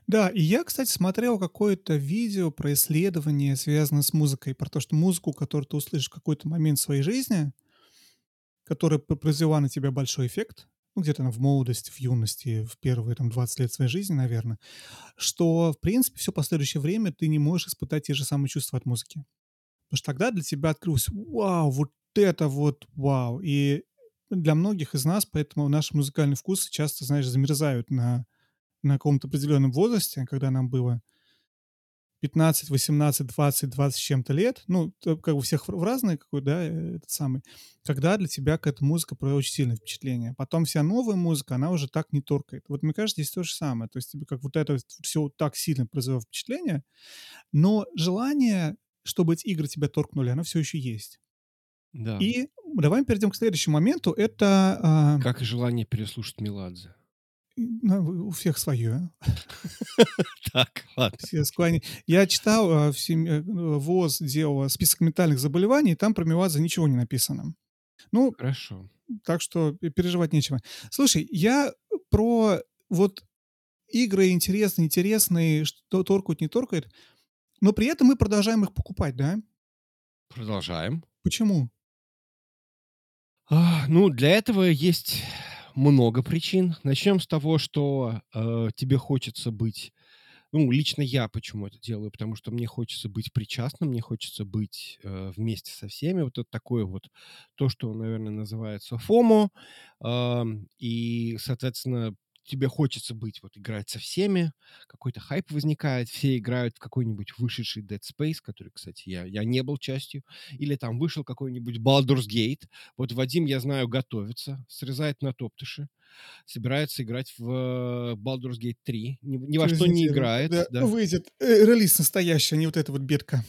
Да, и я, кстати, смотрел какое-то видео про исследование, связанное с музыкой, про то, что музыку, которую ты услышишь в какой-то момент своей жизни, которая произвела на тебя большой эффект, ну, где-то в молодости, в юности, в первые там 20 лет своей жизни, наверное, что, в принципе, все последующее время ты не можешь испытать те же самые чувства от музыки. Потому что тогда для тебя открылось, вау, вот это вот вау. И для многих из нас, поэтому наши музыкальные вкусы часто, знаешь, замерзают на, на каком-то определенном возрасте, когда нам было 15, 18, 20, 20 с чем-то лет, ну, как бы у всех в разные, какой, да, э, этот самый, когда для тебя какая-то музыка производит очень сильное впечатление. Потом вся новая музыка, она уже так не торкает. Вот мне кажется, здесь то же самое. То есть тебе как вот это все так сильно произвело впечатление, но желание, чтобы эти игры тебя торкнули, оно все еще есть. Да. И давай перейдем к следующему моменту. Это... Э, как и желание переслушать Меладзе. Ну, у всех свое. Так, ладно. Все склони... Я читал, а, э, ВОЗ делал список ментальных заболеваний, и там про миоаза ничего не написано. Ну, Хорошо. Так что переживать нечего. Слушай, я про вот игры интересные, интересные, что торкают, не торкают, но при этом мы продолжаем их покупать, да? Продолжаем. Почему? А, ну, для этого есть много причин. Начнем с того, что э, тебе хочется быть... Ну, лично я почему это делаю? Потому что мне хочется быть причастным, мне хочется быть э, вместе со всеми. Вот это такое вот то, что, наверное, называется ФОМО. Э, и, соответственно, тебе хочется быть, вот играть со всеми, какой-то хайп возникает, все играют в какой-нибудь вышедший Dead Space, который, кстати, я, я не был частью, или там вышел какой-нибудь Baldur's Gate. Вот Вадим, я знаю, готовится, срезает на топтыши, собирается играть в э, Baldur's Gate 3, ни, ни во что не играет. когда Да. выйдет э, релиз настоящий, а не вот эта вот бетка.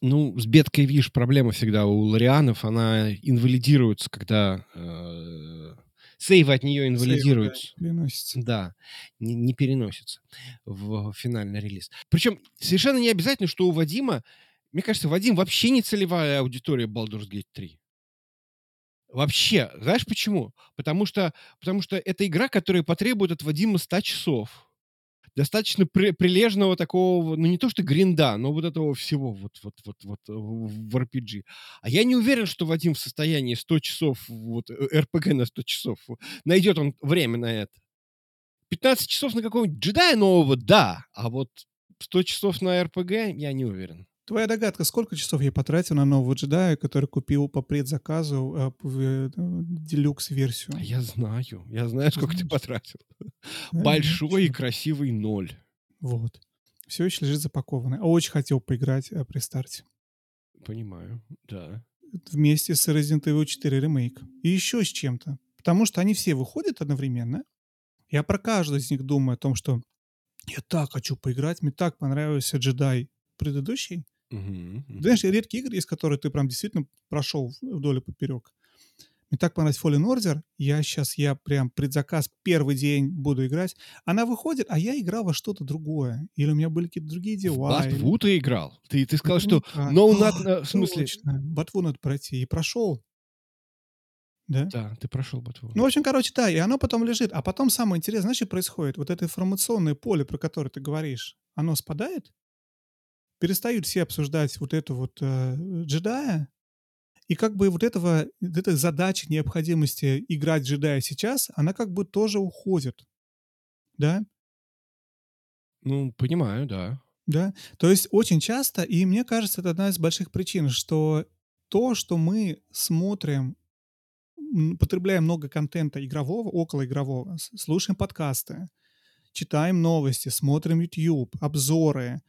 Ну, с бедкой, видишь, проблема всегда у Лорианов, она инвалидируется, когда э, сейвы от нее Сейвы, да, инвалидируются. переносится. Да, не, не переносится в финальный релиз. Причем совершенно не обязательно, что у Вадима, мне кажется, Вадим вообще не целевая аудитория Baldur's Gate 3. Вообще. Знаешь почему? Потому что, потому что это игра, которая потребует от Вадима 100 часов. Достаточно при- прилежного такого, ну не то что гринда, но вот этого всего вот, вот, вот, вот э, в RPG. А я не уверен, что Вадим в состоянии 100 часов, вот РПГ на 100 часов, найдет он время на это. 15 часов на какого-нибудь джедая нового, да, а вот 100 часов на РПГ я не уверен. Твоя догадка, сколько часов я потратил на нового джедая, который купил по предзаказу э, э, делюкс-версию? А я знаю, я знаю, сколько ты потратил. Да, Большой и красивый ноль. Вот. Все еще лежит запакованный. А Очень хотел поиграть э, при старте. Понимаю, да. Вместе с Resident Evil 4 ремейк. И еще с чем-то. Потому что они все выходят одновременно. Я про каждый из них думаю о том, что я так хочу поиграть, мне так понравился джедай предыдущий. Мгм, мгм. Знаешь, редкие игры, из которых ты прям действительно прошел вдоль и поперек. Мне так понравилась Fallen Order. Я сейчас, я прям предзаказ первый день буду играть. Она выходит, а я играл во что-то другое. Или у меня были какие-то другие В дела. или- ты играл? Ты, ты сказал, что Наверняка. no not... А, в смысле... Ботву надо пройти. И прошел. Да? Да, ты прошел Ботву. Ну, в общем, короче, да, и оно потом лежит. А потом самое интересное, знаешь, что происходит? Вот это информационное поле, про которое ты говоришь, оно спадает, перестают все обсуждать вот эту вот э, джедая, и как бы вот этого, вот эта задача необходимости играть джедая сейчас, она как бы тоже уходит. Да? Ну, понимаю, да. Да. То есть очень часто, и мне кажется, это одна из больших причин, что то, что мы смотрим, потребляем много контента игрового, околоигрового, с- слушаем подкасты, читаем новости, смотрим YouTube, обзоры,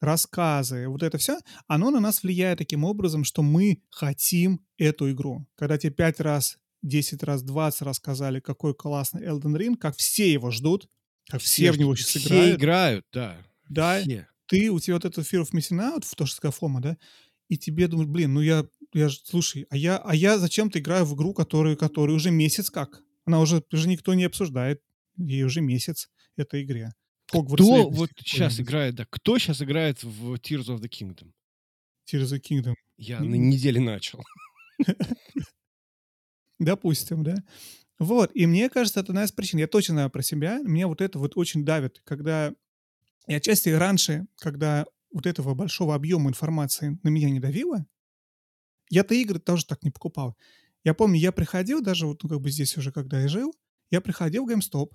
рассказы, вот это все, оно на нас влияет таким образом, что мы хотим эту игру. Когда тебе пять раз, 10 раз, 20 раз сказали, какой классный Elden Ring, как все его ждут, как все, в ж- него сейчас все играют. играют, да. Да, Все. ты, у тебя вот этот Fear of Missing Out, в то, что Фома, да, и тебе думают, блин, ну я, я же, слушай, а я, а я зачем-то играю в игру, которую, которую уже месяц как? Она уже, уже никто не обсуждает, ей уже месяц этой игре. Hogwarts Кто Legacy вот сейчас играет, да, кто сейчас играет в Tears of the Kingdom? Tears of the Kingdom. Я М. на неделе начал. Допустим, да. Вот, и мне кажется, это одна из причин. Я точно знаю про себя. Мне вот это вот очень давит, когда... И отчасти раньше, когда вот этого большого объема информации на меня не давило, я-то игры тоже так не покупал. Я помню, я приходил даже вот ну, как бы здесь уже, когда я жил, я приходил в GameStop,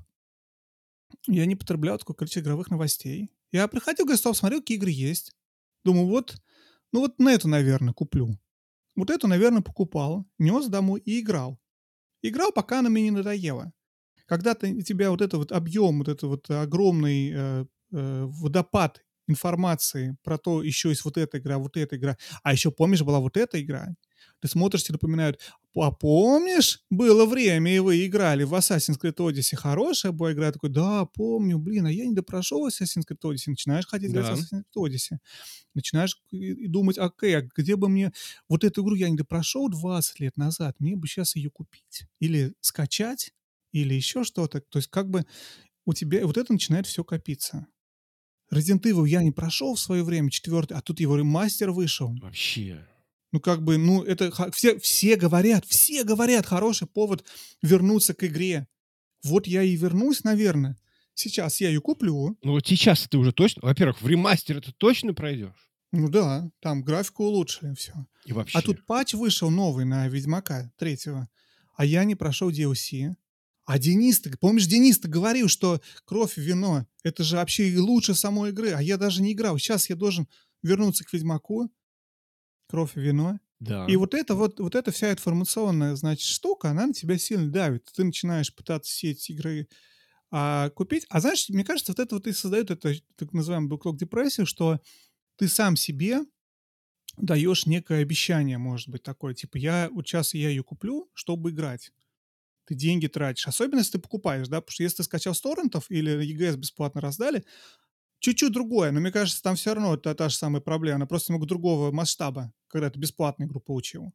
я не потреблял такое количество игровых новостей. Я приходил в GameStop, смотрел, какие игры есть. Думаю, вот, ну вот на эту, наверное, куплю. Вот эту, наверное, покупал, нес домой и играл. Играл, пока она мне не надоела. Когда ты, тебя вот это вот объем, вот это вот огромный э, э, водопад информации про то, еще есть вот эта игра, вот эта игра. А еще помнишь, была вот эта игра. Ты смотришь, тебе напоминают, а помнишь, было время, и вы играли в Assassin's Creed Odyssey. Хорошая была игра. Я такой, да, помню, блин, а я не допрошел Assassin's Creed Odyssey. Начинаешь хотеть играть в Да. Assassin's Creed Odyssey. Начинаешь и думать, окей, а где бы мне... Вот эту игру я не допрошел 20 лет назад, мне бы сейчас ее купить. Или скачать, или еще что-то. То есть как бы у тебя... Вот это начинает все копиться. Resident Evil я не прошел в свое время, четвертый, а тут его ремастер вышел. Вообще. Ну, как бы, ну, это все, все говорят, все говорят, хороший повод вернуться к игре. Вот я и вернусь, наверное. Сейчас я ее куплю. Ну вот сейчас ты уже точно... Во-первых, в ремастер ты точно пройдешь. Ну да, там графику улучшили, все. И вообще. А тут патч вышел новый на Ведьмака третьего, а я не прошел DLC. А Денис, помнишь, Денис, говорил, что кровь и вино, это же вообще и лучше самой игры, а я даже не играл. Сейчас я должен вернуться к Ведьмаку, кровь и вино. Да. И вот это вот, вот эта вся информационная, значит, штука, она на тебя сильно давит. Ты начинаешь пытаться все эти игры А купить а знаешь, мне кажется, вот это вот и создает это так называемую бэклог-депрессию, что ты сам себе даешь некое обещание, может быть, такое, типа: "Я вот щас я ее куплю, чтобы играть". Ты деньги тратишь, особенно если ты покупаешь, да, потому что если ты скачал с торрентов или EGS бесплатно раздали, чуть-чуть другое, но мне кажется, там всё равно та та же самая проблема, она просто немного другого масштаба, когда ты бесплатно игру получил.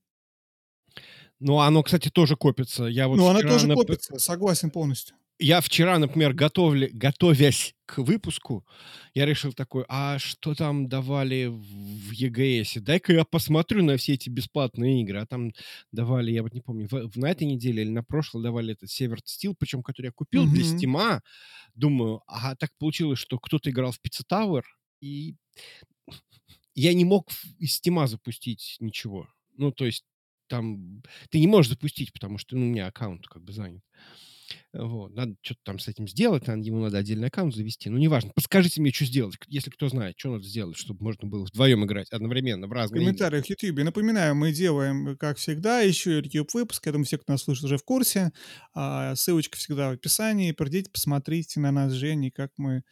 Ну, оно, кстати, тоже копится. Я вот Ну, вчера тоже копится, согласен полностью. Я вчера, например, готовля готовясь к выпуску, я решил такой: "А что там давали в EGS? Дай-ка я посмотрю на все эти бесплатные игры". А там давали, я вот не помню, в на этой неделе или на прошлой давали этот Severed Steel, причем который я купил для Мгм. "Стима". Думаю, ага, так получилось, что кто-то играл в Pizza Tower, и я не мог из "Стима" запустить ничего. Ну, то есть там ты не можешь запустить, потому что, ну, у меня аккаунт как бы занят. Вот. Надо чё-то там с этим сделать, надо ему надо отдельный аккаунт завести. Ну, неважно. Подскажите мне, чё сделать, если кто знает, чё надо сделать, чтобы можно было вдвоем играть одновременно в В разные игры. комментариях в "Ютубе". Напоминаю, мы делаем, как всегда, еще YouTube-выпуск. Я думаю, все, кто нас слушает, уже в курсе. А, ссылочка всегда в описании. Придите, посмотрите на нас с Женей, как мы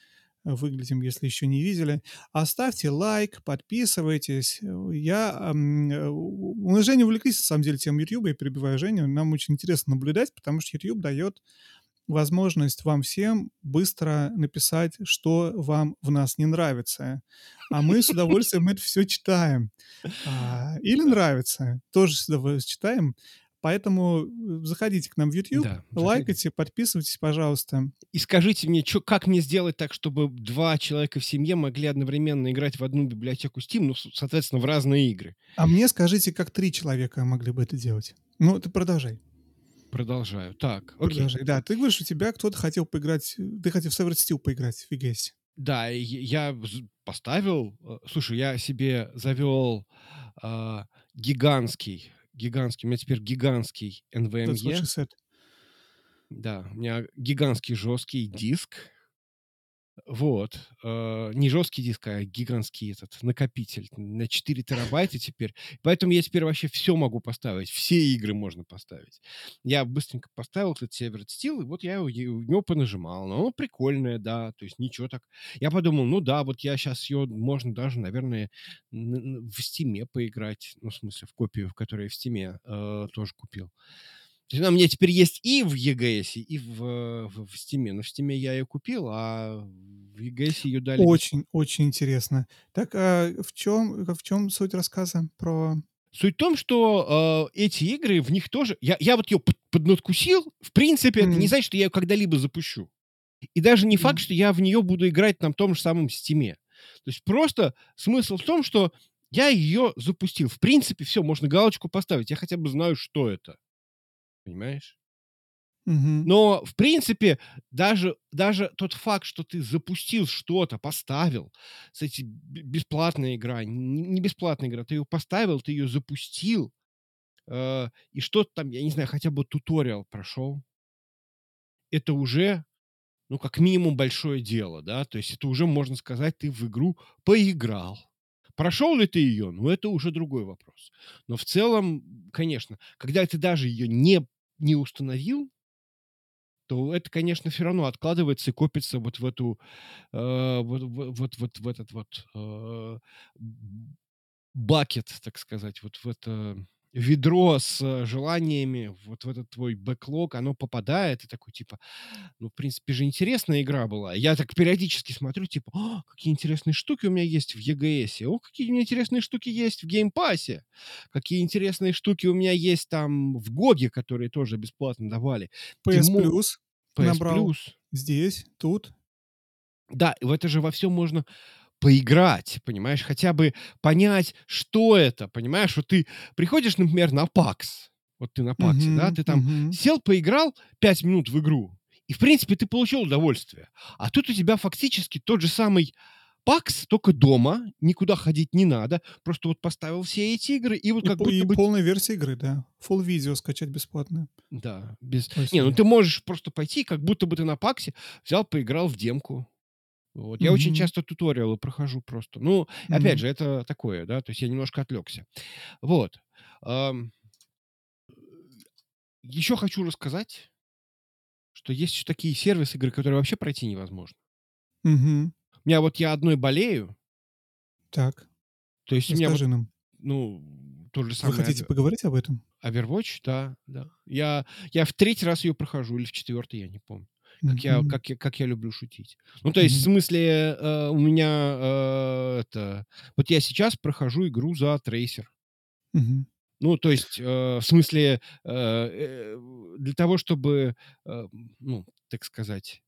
выглядим, если еще не видели. Оставьте лайк, подписывайтесь. Я, мы с Женей увлеклись, на самом деле, темой "Ютуба". Я перебиваю Женю. Нам очень интересно наблюдать, потому что "Ютуб" дает возможность вам всем быстро написать, что вам в нас не нравится. А мы с удовольствием это всё читаем. А, или нравится, тоже с удовольствием читаем. Поэтому, э, заходите к нам в "Ютуб", Да, лайкайте, подписывайтесь, пожалуйста. И скажите мне, чё как мне сделать так, чтобы 2 человека в семье могли одновременно играть в одну библиотеку Steam, ну, соответственно, в разные игры? А мне скажите, как 3 человека могли бы это делать. Ну, ты продолжай. Продолжаю. Так, окей. Продолжай. Да, ты говоришь, у тебя кто-то хотел поиграть, ты хотел в Severed Steel поиграть в EGS. Да, я поставил, э, слушай, я себе завёл, а, гигантский гигантский, у меня теперь гигантский NVMe. Да, у меня гигантский жесткий диск. Вот. Э, не жесткий диск, а гигантский этот накопитель на 4 терабайта теперь. Поэтому я теперь вообще всё могу поставить, все игры можно поставить. Я быстренько поставил этот Severed Steel, и вот я в него понажимал. Ну, оно прикольное, да, то есть ничего так. Я подумал, ну да, вот я щас её можно даже, наверное, в "Стиме" поиграть. Ну, в смысле, в копию, в которую я в "Стиме", э, тоже купил. То есть она у меня теперь есть и в EGS, и в в в "Стиме". Но в "Стиме" я её купил, а в EGS её дали. Очень очень интересно. Так, а в чём в чём суть рассказа про Суть в том, что, э, эти игры, в них тоже я я вот под поднадкусил. В принципе, это не значит, что я её когда-либо запущу. И даже не факт, М. что я в неё буду играть на том же самом "Стиме". То есть просто смысл в том, что я её запустил. В принципе, всё, можно галочку поставить. Я хотя бы знаю, что это. Понимаешь? Мгм. Но, в принципе, даже даже тот факт, что ты запустил что-то, поставил, кстати, бесплатная игра, не бесплатная игра, ты её поставил, ты её запустил, э, и что-то там, я не знаю, хотя бы туториал прошёл это уже, ну, как минимум, большое дело, да. То есть это уже, можно сказать, ты в игру поиграл. Прошёл ли ты её? Ну, это уже другой вопрос. Но в целом, конечно, когда ты даже её не не установил то это, конечно, всё равно откладывается и копится вот в эту, э, вот вот вот в этот вот, э, бакет, так сказать, вот в это ведро с желаниями, вот в этот твой бэклог оно попадает. И такой типа: "Ну, в принципе же, интересная игра была". Я так периодически смотрю, типа: "А, какие интересные штуки у меня есть в EGS. О, какие у меня интересные штуки есть в геймпассе. Какие интересные штуки у меня есть там в GOG, которые тоже бесплатно давали". PS мо Plus PS набрал Plus. здесь, тут. Да, в это же во всём можно поиграть, понимаешь? Хотя бы понять, что это, понимаешь? Вот ты приходишь, например, на PAX. Вот ты на "Паксе", да, Мгм, ты там мгм. сел, поиграл 5 минут в игру, и, в принципе, ты получил удовольствие. А тут у тебя фактически тот же самый "Пакс", тока дома, никуда ходить не надо. Просто вот поставил все эти игры, и вот И как по и будто бы т полная версия игры, да. Full видео скачать бесплатно. Да, без не, ну ты можешь просто пойти, как будто бы ты на "Паксе" взял, поиграл в демку. Вот. Я очень часто туториалы прохожу просто. Ну, опять М. же, это такое, да, то есть я немножко отвлекся. Вот. Еще хочу рассказать что есть еще такие сервисы игры, которые вообще пройти невозможно. Мгм. У меня вот я одной болею, Так, то есть у меня вот, расскажи нам. ну, то же Вы самое хотите Ове- поговорить об этом? Overwatch, да, да. Я, я в третий раз ее прохожу, или в четвертый, я не помню. Как я, как, я, как я люблю шутить. Ну, то есть, в смысле, э, у меня э, это... Вот я сейчас прохожу игру за трейсер. Ну, то есть, э, в смысле, э, э, для того, чтобы, э, ну, так сказать,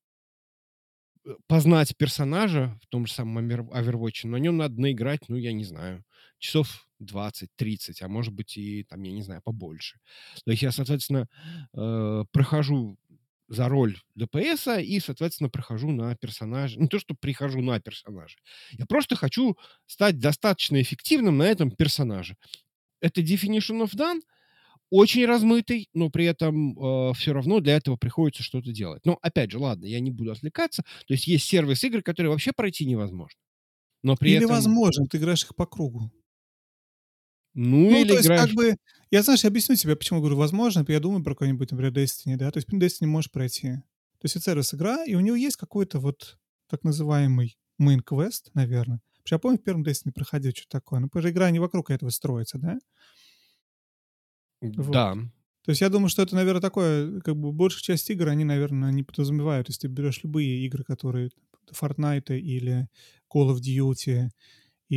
э, познать персонажа в том же самом Overwatch, на нем надо наиграть, ну, я не знаю, часов 20-30, а может быть и, там, я не знаю, побольше. То есть я, соответственно, э, прохожу за роль ДПС и, соответственно, прохожу на персонажа. Не то, что прихожу на персонажа. Я просто хочу стать достаточно эффективным на этом персонаже. Это Definition of Done, очень размытый, но при этом все равно для этого приходится что-то делать. Но опять же, ладно, я не буду отвлекаться. То есть есть сервис игр, которые вообще пройти невозможно. Но при Или этом, возможно, ты играешь их по кругу. Ну Ну, или то есть, как играешь... бы, я, знаешь, я объясню тебе, почему говорю возможно. Я думаю про какой-нибудь, например, Destiny, да, то есть Destiny можешь пройти. То есть это сервис игра, и у него есть какой-то вот так называемый main quest, наверное. Потому что я помню, в первом Destiny проходил что-то такое. Ну, потому что игра не вокруг этого строится, да? Вот. Да, То есть я думаю, что это, наверное, такое, как бы большая часть игр, они, наверное, не подразумевают. Если ты берешь любые игры, которые Fortnite или Call of Duty,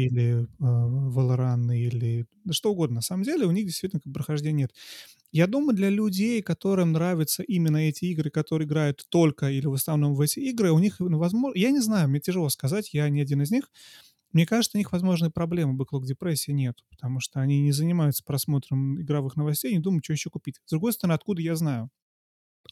или э, Valorant, или да что угодно. На самом деле у них действительно как прохождения нет. Я думаю, для людей, которым нравятся именно эти игры, которые играют только или в основном в эти игры, у них, ну, возможно, я не знаю, мне тяжело сказать, я не один из них. Мне кажется, у них, возможно, проблемы бэклог депрессии нет, потому что они не занимаются просмотром игровых новостей, не думают, что еще купить. С другой стороны, откуда я знаю?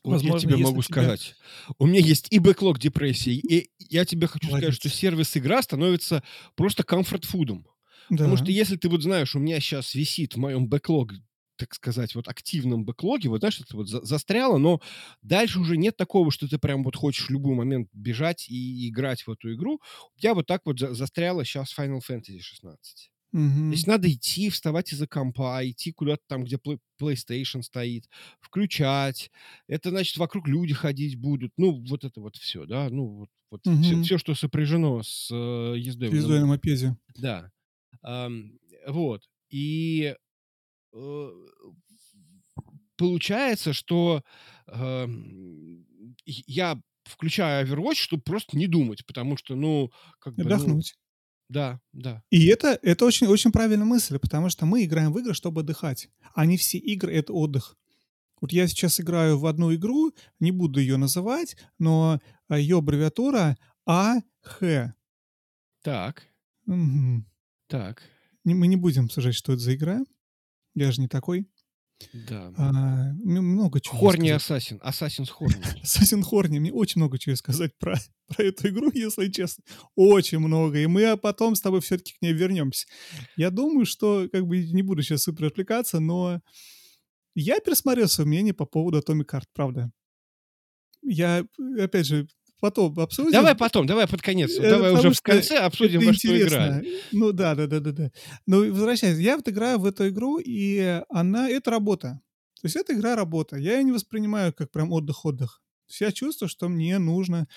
Вот я Возможно, тебе могу тебя- сказать. У меня есть и бэклог депрессии, и я тебе хочу сказать, Молодец. что сервис игра становится просто комфорт-фудом. Потому Да. что если ты вот знаешь, у меня сейчас висит в моем бэклог, так сказать, вот активном бэклоге, вот знаешь, это вот за- застряло, но дальше уже нет такого, что ты прям вот хочешь в любой момент бежать и играть в эту игру. Тебя вот так вот за- застряло сейчас Final Fantasy 16. Мгм. То есть надо идти, вставать из-за компа, идти куда-то там, где PlayStation стоит, включать. Это значит, вокруг люди ходить будут. Ну, вот это вот все, да. Ну, вот, вот Мгм. все, что сопряжено с э, ездой. в Ездой на мопеде. да. Ам, вот. И э, получается, что эм, и- я включаю Overwatch, чтобы просто не думать, потому что, ну, как бы... ну, Отдохнуть. Да, да. И это, это очень, очень правильная мысль, потому что мы играем в игры, чтобы отдыхать. А не все игры — это отдых. Вот я сейчас играю в одну игру, не буду ее называть, но а, ее аббревиатура АХ. Так, Мгм. так, Мы не будем обсуждать, что это за игра. Я же не такой. Да. А, много чего Хорни. Ассасин. Ассасин Хорни. Assassin's Хорни. Мне очень много чего сказать про, про эту игру, если честно. Очень много. И мы а потом с тобой все-таки к ней вернемся. Я думаю, что, как бы, не буду сейчас супер отвлекаться, но я пересмотрел свое мнение по поводу Atomic Heart, правда. Я, опять же, потом обсудим. Давай потом, давай под конец. Э, Давай уже в конце обсудим, это во что играли. Ну да, да, да, да, да. Ну, возвращаясь, я вот играю в эту игру, и она, это работа. То есть это игра работа. Я ее не воспринимаю как прям отдых-отдых. Я чувствую, что мне нужно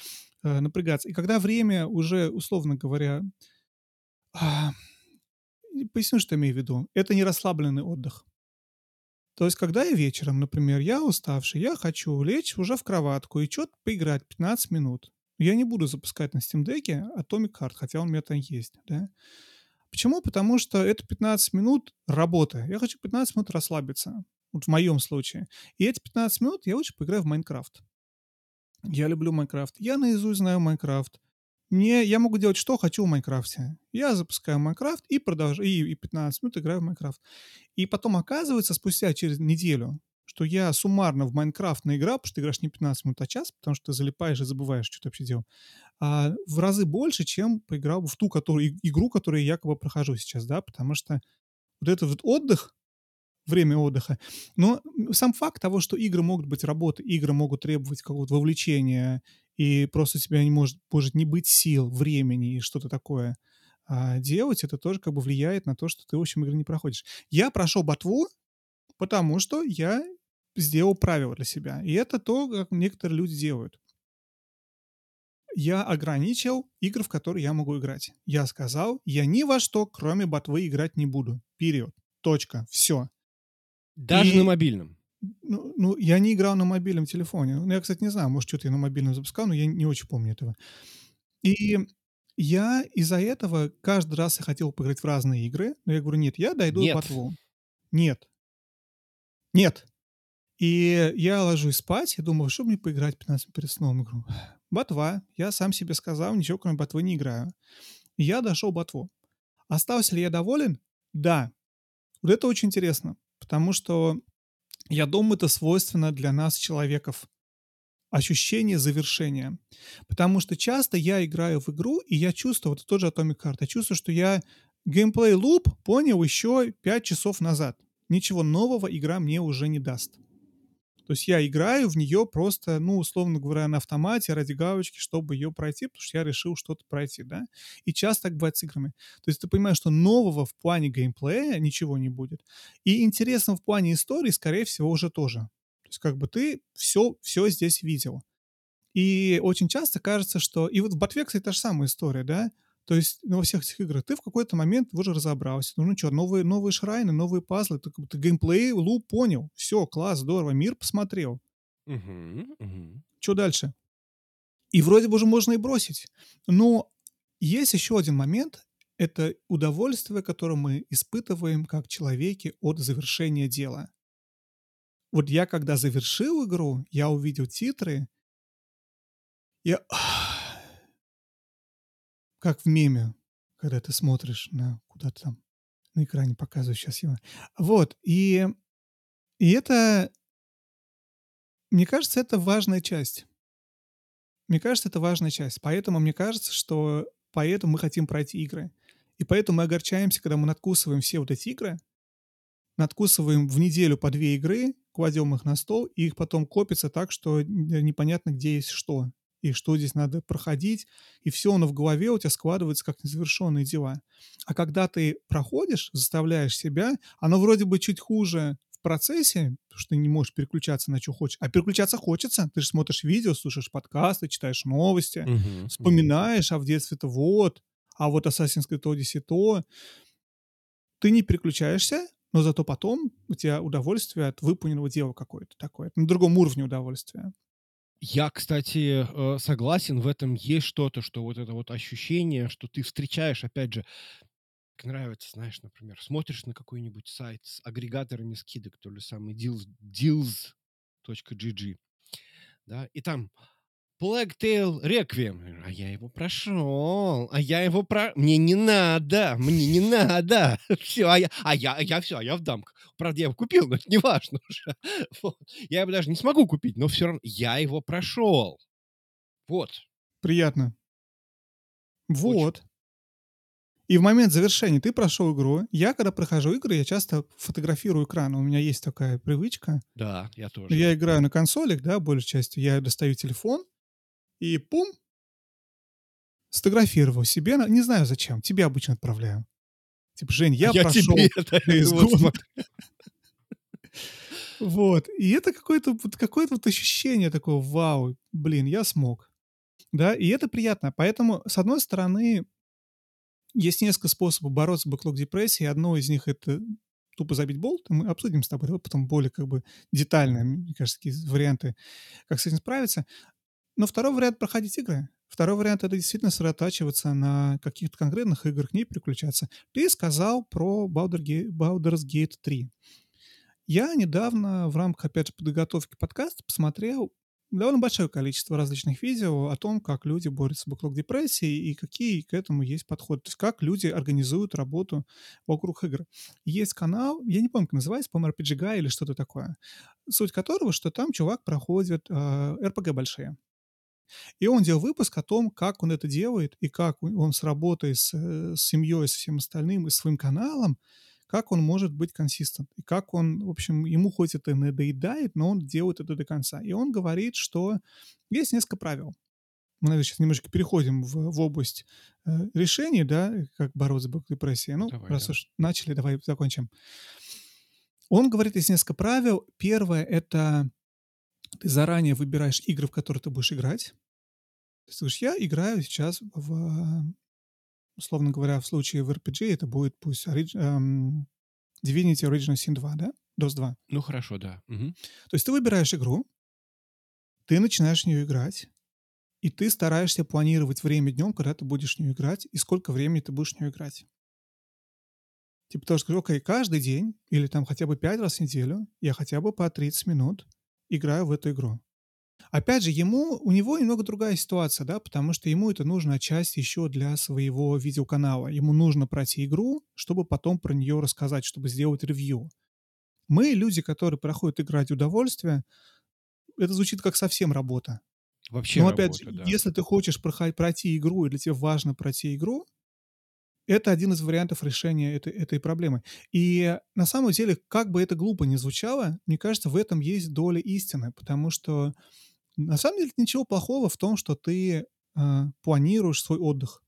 э, напрягаться. И когда время уже, условно говоря, и поясню, что имею в виду. Это не расслабленный отдых. То есть, когда я вечером, например, я уставший, я хочу лечь уже в кроватку и что-то поиграть 15 минут. Я не буду запускать на Steam Deck Atomic Heart, хотя он у меня там есть, да. Почему? Потому что это 15 минут работы. Я хочу 15 минут расслабиться. Вот в моем случае. И эти 15 минут я лучше поиграю в Майнкрафт. Я люблю Майнкрафт. Я наизусть знаю Майнкрафт. Мне, я могу делать, что хочу в Майнкрафте. Я запускаю Майнкрафт и продолжаю, и, и 15 минут играю в Майнкрафт. И потом оказывается, спустя через неделю, что я суммарно в Майнкрафт наиграл, потому что ты играешь не 15 минут, а час, потому что ты залипаешь и забываешь, что ты вообще делал, а, в разы больше, чем поиграл в ту которую, игру, которую я якобы прохожу сейчас, да, потому что вот этот вот отдых, время отдыха. Но сам факт того, что игры могут быть работой, игры могут требовать какого-то вовлечения, и просто у тебя не может, может не быть сил, времени и что-то такое а, делать, это тоже как бы влияет на то, что ты, в общем, игры не проходишь. Я прошел ботву, потому что я сделал правила для себя. И это то, как некоторые люди делают. Я ограничил игры, в которые я могу играть. Я сказал, я ни во что, кроме ботвы, играть не буду. Период. Точка. Все. Даже И- на мобильном. Ну, ну, я не играл на мобильном телефоне. Ну, я, кстати, не знаю, может, что-то я на мобильном запускал, но я не очень помню этого. И я из-за этого каждый раз я хотел поиграть в разные игры, но я говорю, нет, я дойду Нет. до ботву. Нет. Нет. И я ложусь спать и думаю, что мне поиграть 15 минут перед сном? Я говорю, ботва. Я сам себе сказал, ничего кроме ботвы не играю. И я дошел ботву. Остался ли я доволен? Да. Вот это очень интересно, потому что я думаю, это свойственно для нас, человеков. Ощущение завершения. Потому что часто я играю в игру, и я чувствую, вот тот же Atomic Heart, я чувствую, что я геймплей луп понял еще 5 часов назад. Ничего нового игра мне уже не даст. То есть я играю в нее просто, ну, условно говоря, на автомате ради галочки, чтобы ее пройти, потому что я решил что-то пройти, да. И часто так бывает с играми. То есть ты понимаешь, что нового в плане геймплея ничего не будет. И интересного в плане истории, скорее всего, уже тоже. То есть как бы ты все, все здесь видел. И очень часто кажется, что... И вот в Ботве, кстати, та же самая история, да? То есть ну, во всех этих играх ты в какой-то момент уже разобрался. Ну, ну что, новые, новые шрайны, новые пазлы, ты, ты геймплей, луп понял. Все, класс, здорово, мир посмотрел. Мгм, мгм. Что дальше? И вроде бы уже можно и бросить. Но есть еще один момент. Это удовольствие, которое мы испытываем как человеки от завершения дела. Вот я, когда завершил игру, я увидел титры, я... Как в меме, когда ты смотришь на куда-то там на экране показываю сейчас его. Вот, и, и это, мне кажется, это важная часть. Мне кажется, это важная часть. Поэтому мне кажется, что поэтому мы хотим пройти игры. И поэтому мы огорчаемся, когда мы надкусываем все вот эти игры, надкусываем в неделю по две игры, кладем их на стол, и их потом копится так, что непонятно, где есть что, и что здесь надо проходить, и все оно в голове у тебя складывается как незавершенные дела. А когда ты проходишь, заставляешь себя, оно вроде бы чуть хуже в процессе, потому что ты не можешь переключаться на что хочешь, а переключаться хочется. Ты же смотришь видео, слушаешь подкасты, читаешь новости, мгм. вспоминаешь, а в детстве-то вот, а вот Assassin's Creed Odyssey то. Ты не переключаешься, но зато потом у тебя удовольствие от выполненного дела какое-то такое. На другом уровне удовольствия. Я, кстати, э, согласен, в этом есть что-то, что вот это вот ощущение, что ты встречаешь, опять же, нравится, знаешь, например, смотришь на какой-нибудь сайт с агрегаторами скидок, то ли самый deals, deals.gg, да, и там Plague Tale Requiem. А я его прошел. А я его про... Мне не надо. Мне не надо. Все, а я, а я, а я все, а я в дамках. Правда, я его купил, но это не важно уже. Вот. Я его даже не смогу купить, но все равно я его прошел. Вот. Приятно. Вот. И в момент завершения ты прошел игру. Я, когда прохожу игры, я часто фотографирую экран. У меня есть такая привычка. Да, я тоже. Я играю на консолях, да, большей частью. Я достаю телефон и пум, сфотографировал себе. Не знаю зачем. Тебе обычно отправляю. Типа, Жень, я, я прошел это Days вот. И это какое-то вот, какое вот ощущение такое, вау, блин, я смог. Да, и это приятно. Поэтому, с одной стороны, есть несколько способов бороться с бэклог-депрессией. Одно из них — это тупо забить болт. Мы обсудим с тобой давай потом более как бы детально, мне кажется, такие варианты, как с этим справиться. Но второй вариант — проходить игры. Второй вариант — это действительно сосредотачиваться на каких-то конкретных играх, не переключаться. Ты сказал про Baldur's Gate, Baldur's Gate 3. Я недавно в рамках, опять же, подготовки подкаста посмотрел довольно большое количество различных видео о том, как люди борются с бэклог-депрессией и какие к этому есть подходы. То есть как люди организуют работу вокруг игр. Есть канал, я не помню, как называется, по-моему, RPG Guy или что-то такое, суть которого, что там чувак проходит э, RPG большие. И он делал выпуск о том, как он это делает, и как он с работой с, э, с семьей, со всем остальным, и своим каналом, как он может быть консистент, и как он, в общем, ему хоть это надоедает, но он делает это до конца. И он говорит, что есть несколько правил. Мы наверное, сейчас немножко переходим в, в область э, решений, да, как бороться с депрессией. Ну, Давай, раз давай. уж начали, давай закончим. Он говорит, есть несколько правил. Первое — это ты заранее выбираешь игры, в которые ты будешь играть. То есть ты говоришь, я играю сейчас в, условно говоря, в случае в RPG это будет пусть origi- эм, Divinity Original Sin 2, да? DOS 2. Ну, хорошо, да. Мгм. То есть ты выбираешь игру, ты начинаешь в нее играть, и ты стараешься планировать время днем, когда ты будешь в нее играть, и сколько времени ты будешь в нее играть. Типа тоже скажу, окей, каждый день или там хотя бы пять раз в неделю я хотя бы по 30 минут играю в эту игру. Опять же, ему, у него немного другая ситуация, да, потому что ему это нужно отчасти еще для своего видеоканала. Ему нужно пройти игру, чтобы потом про нее рассказать, чтобы сделать ревью. Мы, люди, которые проходят играть удовольствие, это звучит как совсем работа. Вообще Но опять работа, же, да. если ты хочешь пройти игру, и для тебя важно пройти игру, это один из вариантов решения этой, этой проблемы. И на самом деле, как бы это глупо ни звучало, мне кажется, в этом есть доля истины, потому что на самом деле ничего плохого в том, что ты э, планируешь свой отдых.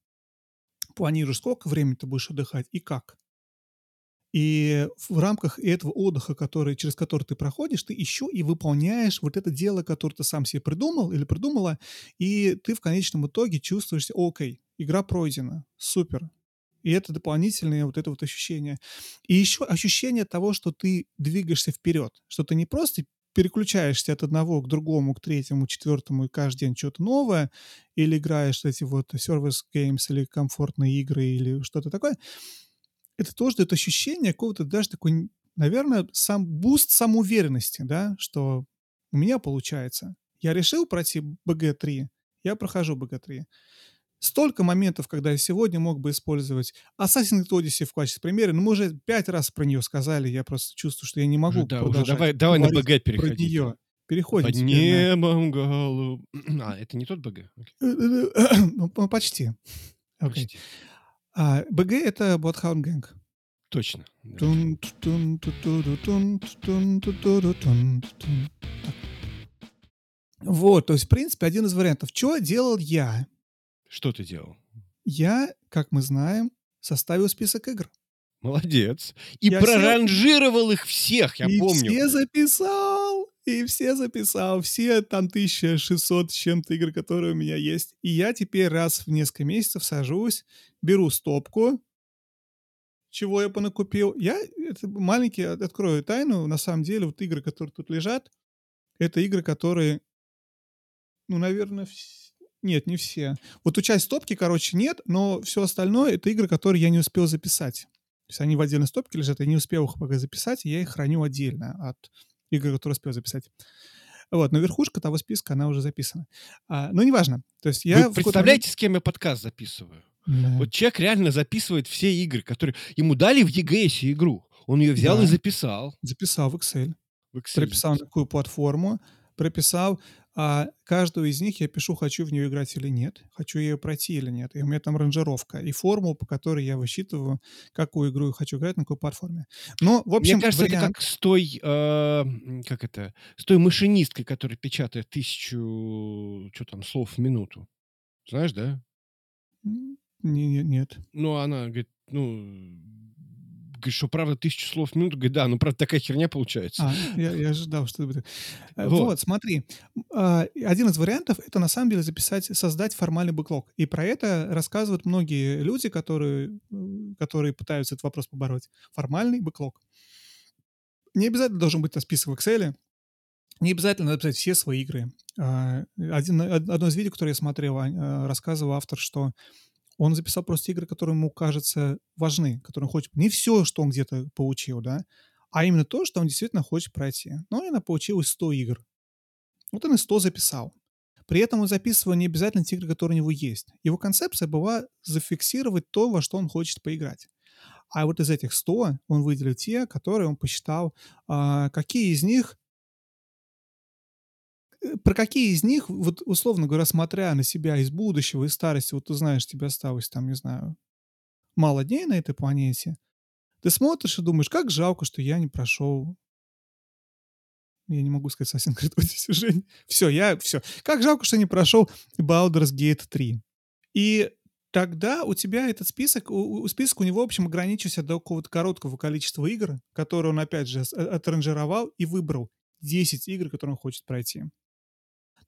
Планируешь, сколько времени ты будешь отдыхать и как. И в рамках этого отдыха, который, через который ты проходишь, ты еще и выполняешь вот это дело, которое ты сам себе придумал или придумала, и ты в конечном итоге чувствуешь, окей, игра пройдена, супер. И это дополнительное вот это вот ощущение. И еще ощущение того, что ты двигаешься вперед, что ты не просто переключаешься от одного к другому, к третьему, четвертому, и каждый день что-то новое, или играешь эти вот service games, или комфортные игры, или что-то такое, это тоже дает ощущение какого-то даже такой, наверное, сам буст самоуверенности, да, что у меня получается. Я решил пройти БГ-3, я прохожу БГ-3. Столько моментов, когда я сегодня мог бы использовать Assassin's Odyssey в качестве примера, но мы уже пять раз про нее сказали, я просто чувствую, что я не могу Уже, да, уже давай, давай на БГ про переходить. нее. Переходим Под теперь на- небом голуб... А, это не тот БГ? Ну, ну, почти. Окей. почти. А, БГ — это Bloodhound Gang. Точно. Вот, то есть, в принципе, один из вариантов. Что делал я? Что ты делал? Я, как мы знаем, составил список игр. Молодец. И Я проранжировал их всех, я и помню. все записал. И все записал. Все там 1600 с чем-то игр, которые у меня есть. И я теперь раз в несколько месяцев сажусь, беру стопку, чего я понакупил. Я это маленький от- открою тайну. На самом деле, вот игры, которые тут лежат, это игры, которые, ну, наверное, нет, не все. Вот у часть стопки, короче, нет, но все остальное это игры, которые я не успел записать. То есть они в отдельной стопке лежат, я не успел их пока записать, и я их храню отдельно от игр, которые успел записать. Вот, но верхушка того списка, она уже записана. А, но неважно. То есть я... Вы представляете, с кем я подкаст записываю? момент- Да. Вот человек реально записывает все игры, которые... Ему дали в EGS игру. Он ее взял Да. и записал. Записал в Excel. В Excel прописал на какую платформу, прописал, а каждую из них я пишу, хочу в нее играть или нет, хочу ее пройти или нет. И у меня там ранжировка и формула, по которой я высчитываю, какую игру я хочу играть, на какой платформе. Но, в общем, Мне кажется, это вариант- как с той, э, как это, с той машинисткой, которая печатает тысячу, что там, слов в минуту. Знаешь, да? Не- не- нет. Ну, она говорит, ну, говорит, что правда тысячу слов в минуту. Говорит, да, ну, правда, такая херня получается. А, я, я ожидал, что это будет. Э, Вот. Вот, смотри. А, Один из вариантов — это на самом деле записать, создать формальный бэклог. И про это рассказывают многие люди, которые, которые пытаются этот вопрос побороть. Формальный бэклог. Не обязательно должен быть список в Excel. Не обязательно написать все свои игры. А, Один, од- одно из видео, которое я смотрел, а, рассказывал автор, что он записал просто игры, которые ему кажутся важны, которые он хочет. Не все, что он где-то получил, да, а именно то, что он действительно хочет пройти. Ну, наверное, получилось 100 игр. Вот он и 100 записал. При этом он записывал не обязательно те игры, которые у него есть. Его концепция была зафиксировать то, во что он хочет поиграть. А вот из этих 100 он выделил те, которые он посчитал, а, какие из них про какие из них, вот условно говоря, смотря на себя из будущего, из старости, вот ты знаешь, тебе осталось там, не знаю, мало дней на этой планете, ты смотришь и думаешь, как жалко, что я не прошел я не могу сказать Creed Odyssey, Жень. Все, я, все. Как жалко, что не прошел Baldur's Gate 3. И Тогда у тебя этот список, у у список у него, в общем, ограничивался до какого-то короткого количества игр, которые он, опять же, а отранжировал и выбрал 10 игр, которые он хочет пройти.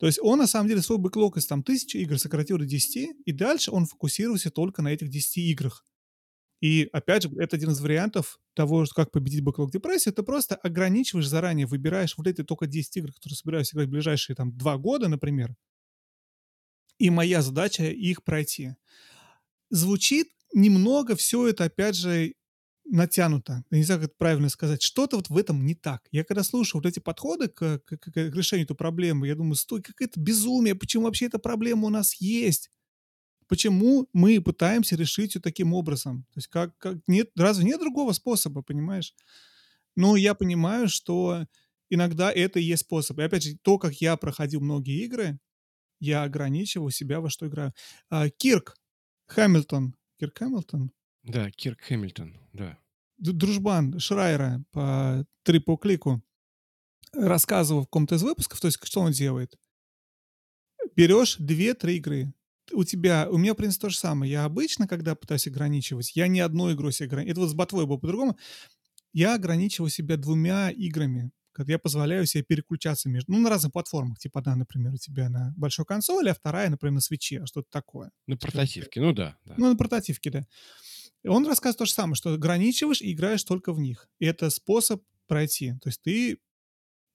То есть он, на самом деле, свой бэклог из там 1000 игр сократил до 10, и дальше он фокусировался только на этих 10 играх. И, опять же, это один из вариантов того, как победить бэклог депрессии. Ты просто ограничиваешь заранее, выбираешь вот эти только 10 игр, которые собираюсь играть в ближайшие там 2 года, например. И моя задача их пройти. Звучит немного все это, опять же, натянуто. Я не знаю, как это правильно сказать. Что-то вот в этом не так. Я когда слушаю вот эти подходы к, к, к, к решению этой проблемы, я думаю, стой, как это безумие, почему вообще эта проблема у нас есть? Почему мы пытаемся решить ее таким образом? То есть как, как нет, разве нет другого способа, понимаешь? Но я понимаю, что иногда это и есть способ. И опять же, то, как я проходил многие игры, я ограничивал себя, во что играю. А, Кирк Хэмилтон. Кирк Хэмилтон? Да, Кирк Хэмилтон, да. Дружбан Шрайера по трипл клику рассказывал в каком-то из выпусков, то есть что он делает. Берешь две-три игры. У тебя, у меня, в принципе, то же самое. Я обычно, когда пытаюсь ограничивать, я не одной игрой себя ограничиваю. Это вот с ботвой было по-другому. Я ограничиваю себя двумя играми когда я позволяю себе переключаться между, ну, на разных платформах, типа, да, например, у тебя на большой консоли, а вторая, например, на свече, что-то такое. На портативке, ну да, да. Ну, на портативке, да. Он рассказывает то же самое, что ограничиваешь и играешь только в них. И это способ пройти. То есть ты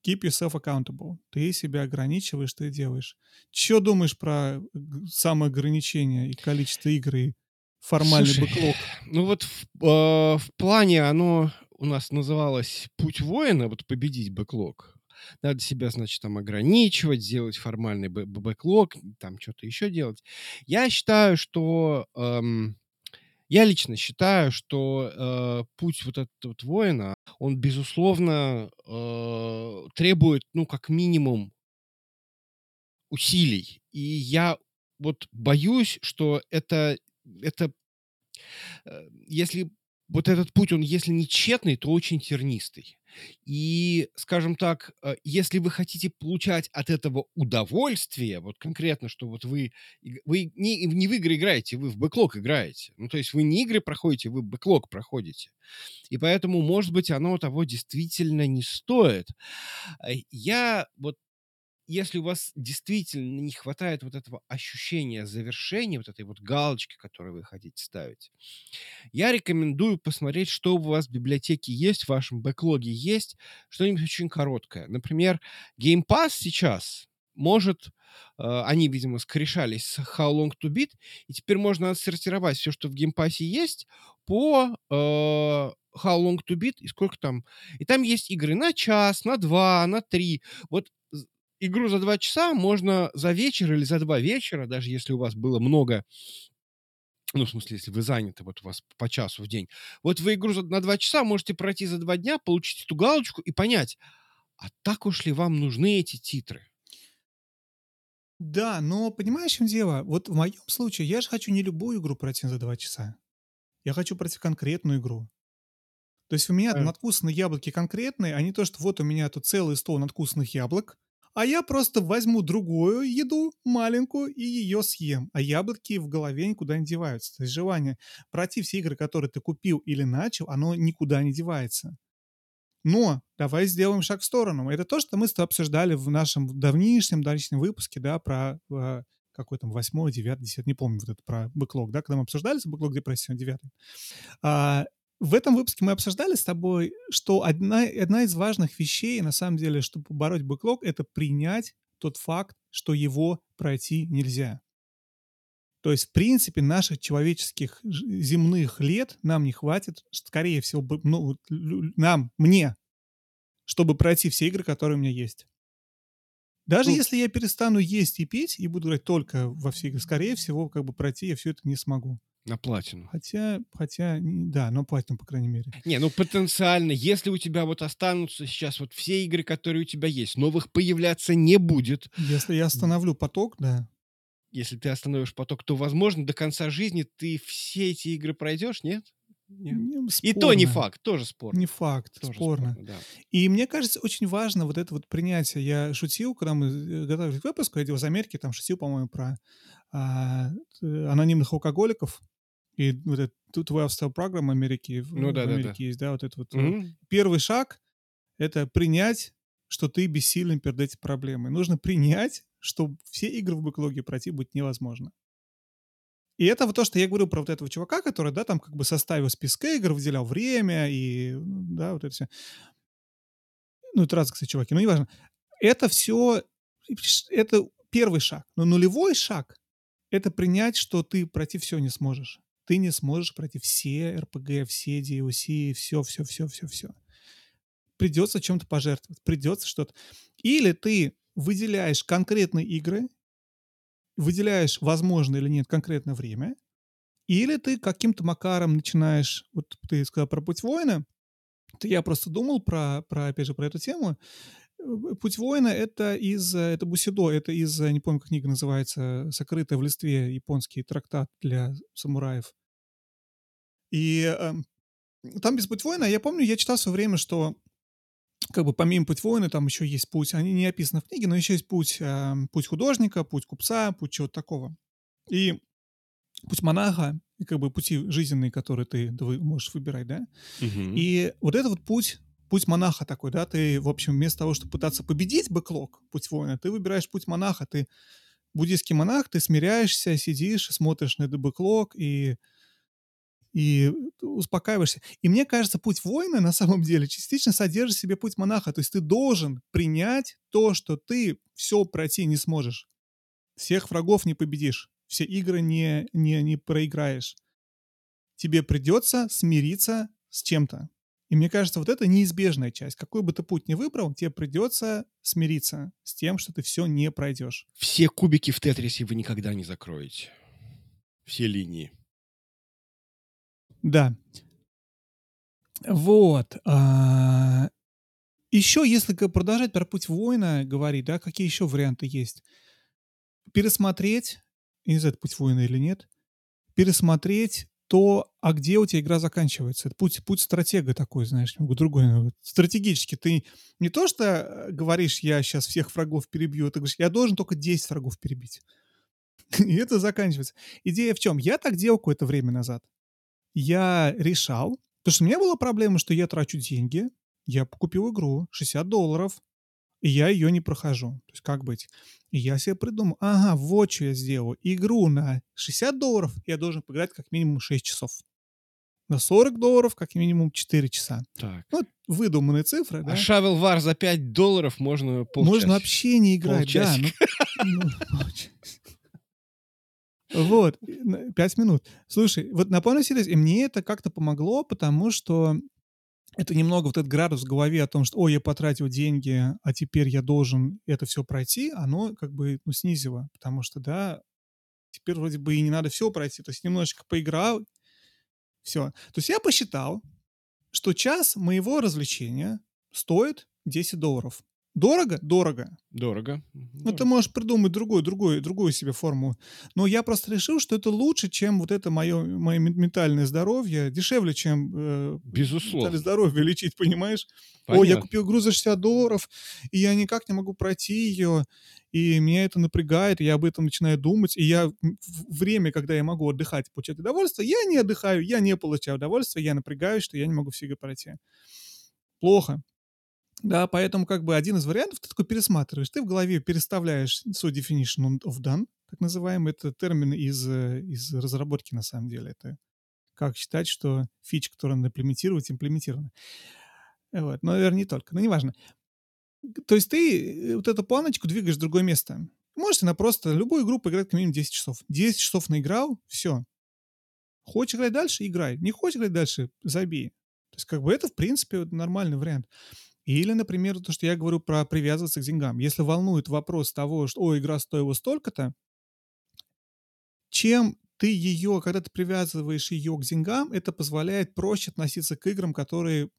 keep yourself accountable. Ты себя ограничиваешь, ты делаешь. Что думаешь про самоограничение и количество игр и формальный Слушай, бэклог? Ну вот в, э, в плане оно у нас называлось «Путь воина», вот победить бэклог. Надо себя, значит, там ограничивать, сделать формальный бэ- бэ- бэклог, там что-то еще делать. Я считаю, что... эм, я лично считаю, что э, путь вот этот вот воина, он, безусловно, э, требует, ну, как минимум, усилий. И я вот боюсь, что это, это э, если вот этот путь, он если не тщетный, то очень тернистый. И, скажем так, э, если вы хотите получать от этого удовольствие, вот конкретно, что вот вы, вы не, не в игры играете, вы в бэклог играете. Ну, то есть вы не игры проходите, вы бэклог проходите. И поэтому, может быть, оно того действительно не стоит. Э, Я вот если у вас действительно не хватает вот этого ощущения завершения, вот этой вот галочки, которую вы хотите ставить, я рекомендую посмотреть, что у вас в библиотеке есть, в вашем бэклоге есть, что-нибудь очень короткое. Например, Game Pass сейчас может, э, они, видимо, скрешались с How Long to Beat, и теперь можно отсортировать все, что в Pass есть, по э, How Long to Beat и сколько там. И там есть игры на час, на два, на три. Вот игру за два часа можно за вечер или за два вечера, даже если у вас было много ну, в смысле, если вы заняты, вот у вас по часу в день. Вот вы игру на два часа можете пройти за два дня, получить эту галочку и понять, а так уж ли вам нужны эти титры? Да, но понимаешь, в чем дело? Вот в моем случае я же хочу не любую игру пройти за два часа. Я хочу пройти конкретную игру. То есть у меня Э, надкусанные яблоки конкретные, а не то, что вот у меня тут целый стол надкусанных яблок, а я просто возьму другую еду, маленькую, и ее съем. А яблоки в голове никуда не деваются. То есть желание пройти все игры, которые ты купил или начал, оно никуда не девается. Но давай сделаем шаг в сторону. Это то, что мы с тобой обсуждали в нашем давнишнем, давнишнем выпуске, да, про э, какой там восьмой, девятый, десятый, не помню, вот это про бэклог, да, когда мы обсуждали бэклог депрессии, девятый. А, в этом выпуске мы обсуждали с тобой, что одна, одна из важных вещей, на самом деле, чтобы побороть бэклог, это принять тот факт, что его пройти нельзя. То есть, в принципе, наших человеческих земных лет нам не хватит, скорее всего, ну, нам, мне, чтобы пройти все игры, которые у меня есть. Даже Ну, если я перестану есть и пить и буду играть только во все игры, скорее всего, как бы пройти я все это не смогу. На платину. Хотя, хотя, да, но платину, по крайней мере. Не, ну потенциально, если у тебя вот останутся сейчас вот все игры, которые у тебя есть, новых появляться не будет. Если я остановлю поток, да. Если ты остановишь поток, то, возможно, до конца жизни ты все эти игры пройдешь, нет? Нет. м, И то не факт, тоже спорно. Не факт, Тоже спорно. спорно, да. И мне кажется, очень важно вот это вот принятие. Я шутил, когда мы э, готовились к выпуску, я делал заметки, там шутил, по-моему, про а, анонимных алкоголиков, и вот это 12-step программа Америки, Ну в да, да, да. Америке есть, да, вот это вот. Мгм. Первый шаг — это принять, что ты бессилен перед этой проблемой. Нужно принять, что все игры в бэклоге пройти будет невозможно. И это вот то, что я говорю про вот этого чувака, который, да, там как бы составил списка игр, выделял время и, да, вот это все. Ну, это разные, кстати, чуваки, но неважно. Это все, это первый шаг. Но нулевой шаг — это принять, что ты пройти все не сможешь. Ты не сможешь пройти все РПГ, все DLC, все, все, все, все, все. Придется чем-то пожертвовать, придется что-то. Или ты выделяешь конкретные игры, выделяешь, возможно или нет, конкретное время, или ты каким-то макаром начинаешь, вот ты сказал про путь воина, то я просто думал про, про опять же, про эту тему. Э, Путь воина — это из, э, это Бусидо, это из, э, не помню, как книга называется, «Сокрытая в листве», японский трактат для самураев. И эм, там без путь воина, я помню, я читал в свое время, что как бы помимо путь воина там еще есть путь, они не описаны в книге, но еще есть путь, эм, путь художника, путь купца, путь чего-то такого. И путь монаха, и как бы пути жизненные, которые ты, можешь выбирать, да? Мгм. И вот это вот путь, путь монаха такой, да, ты, в общем, вместо того, чтобы пытаться победить бэклог, путь воина, ты выбираешь путь монаха, ты буддийский монах, ты смиряешься, сидишь, смотришь на бэклог и, и успокаиваешься. И мне кажется, путь воина на самом деле частично содержит в себе путь монаха, то есть ты должен принять то, что ты все пройти не сможешь. Всех врагов не победишь, все игры не, не, не проиграешь. Тебе придется смириться с чем-то. И мне кажется, вот это неизбежная часть. Какой бы ты путь ни выбрал, тебе придется смириться с тем, что ты все не пройдешь. Все кубики в Тетрисе вы никогда не закроете. Все линии. Да. Вот. а, Еще, если продолжать про путь воина говорить, да, какие еще варианты есть? Пересмотреть, я не знаю, это путь воина или нет, пересмотреть то, а где у тебя игра заканчивается. Это путь, путь стратега такой, знаешь, другой. ну, Стратегически ты не то, что э, говоришь, я сейчас всех врагов перебью, ты говоришь, я должен только 10 врагов перебить. И это заканчивается. Идея в чем? Я так делал какое-то время назад. Я решал, потому что у меня была проблема, что я трачу деньги, я купил игру 60 долларов, и я ее не прохожу. То есть как быть? И я себе придумал, ага, вот что я сделаю. Игру на 60 долларов я должен поиграть как минимум 6 часов. На 40 долларов как минимум 4 часа. Так. Ну, выдуманные цифры, да? А Shovel War за 5 долларов можно полчаса. Можно вообще не играть, да. Полчасика. ну, ну, полчасика. Вот, и на- пять минут. Слушай, вот на полном серьезе, и мне это как-то помогло, потому что это немного вот этот градус в голове о том, что, ой, я потратил деньги, а теперь я должен это все пройти, оно как бы ну, снизило, потому что, да, теперь вроде бы и не надо все пройти, то есть немножечко поиграл, все. То есть я посчитал, что час моего развлечения стоит 10 долларов. Дорого? Дорого. Дорого. Ну, ты можешь придумать другую, другую, другую себе форму. Но я просто решил, что это лучше, чем вот это мое, мое ме- ментальное здоровье, дешевле, чем э, Безусловно. ментальное здоровье лечить, понимаешь? Ой, я Понятно. купил игру за 60 долларов, и я никак не могу пройти ее, и меня это напрягает, и я об этом начинаю думать, и я время, когда я могу отдыхать и получать удовольствие, я не отдыхаю, я не получаю удовольствие, я напрягаюсь, что я не могу все игры пройти. Плохо. Да, поэтому как бы один из вариантов ты такой пересматриваешь, ты в голове переставляешь свой definition of done, так называемый, это термин из, э, из разработки на самом деле, это как считать, что фича, которую надо имплементировать, имплементирована. Вот. Но, наверное, не только, но неважно. То есть ты э, вот эту планочку двигаешь в другое место. Можете на просто любую игру поиграть как минимум 10 часов. 10 часов наиграл, все. Хочешь играть дальше, играй. Не хочешь играть дальше, забей. То есть как бы это, в принципе, нормальный вариант. Или, например, то, что я говорю про привязываться к деньгам. Если волнует вопрос того, что, о, игра стоила столько-то, чем ты ее, когда ты привязываешь ее к деньгам, это позволяет проще относиться к играм, которые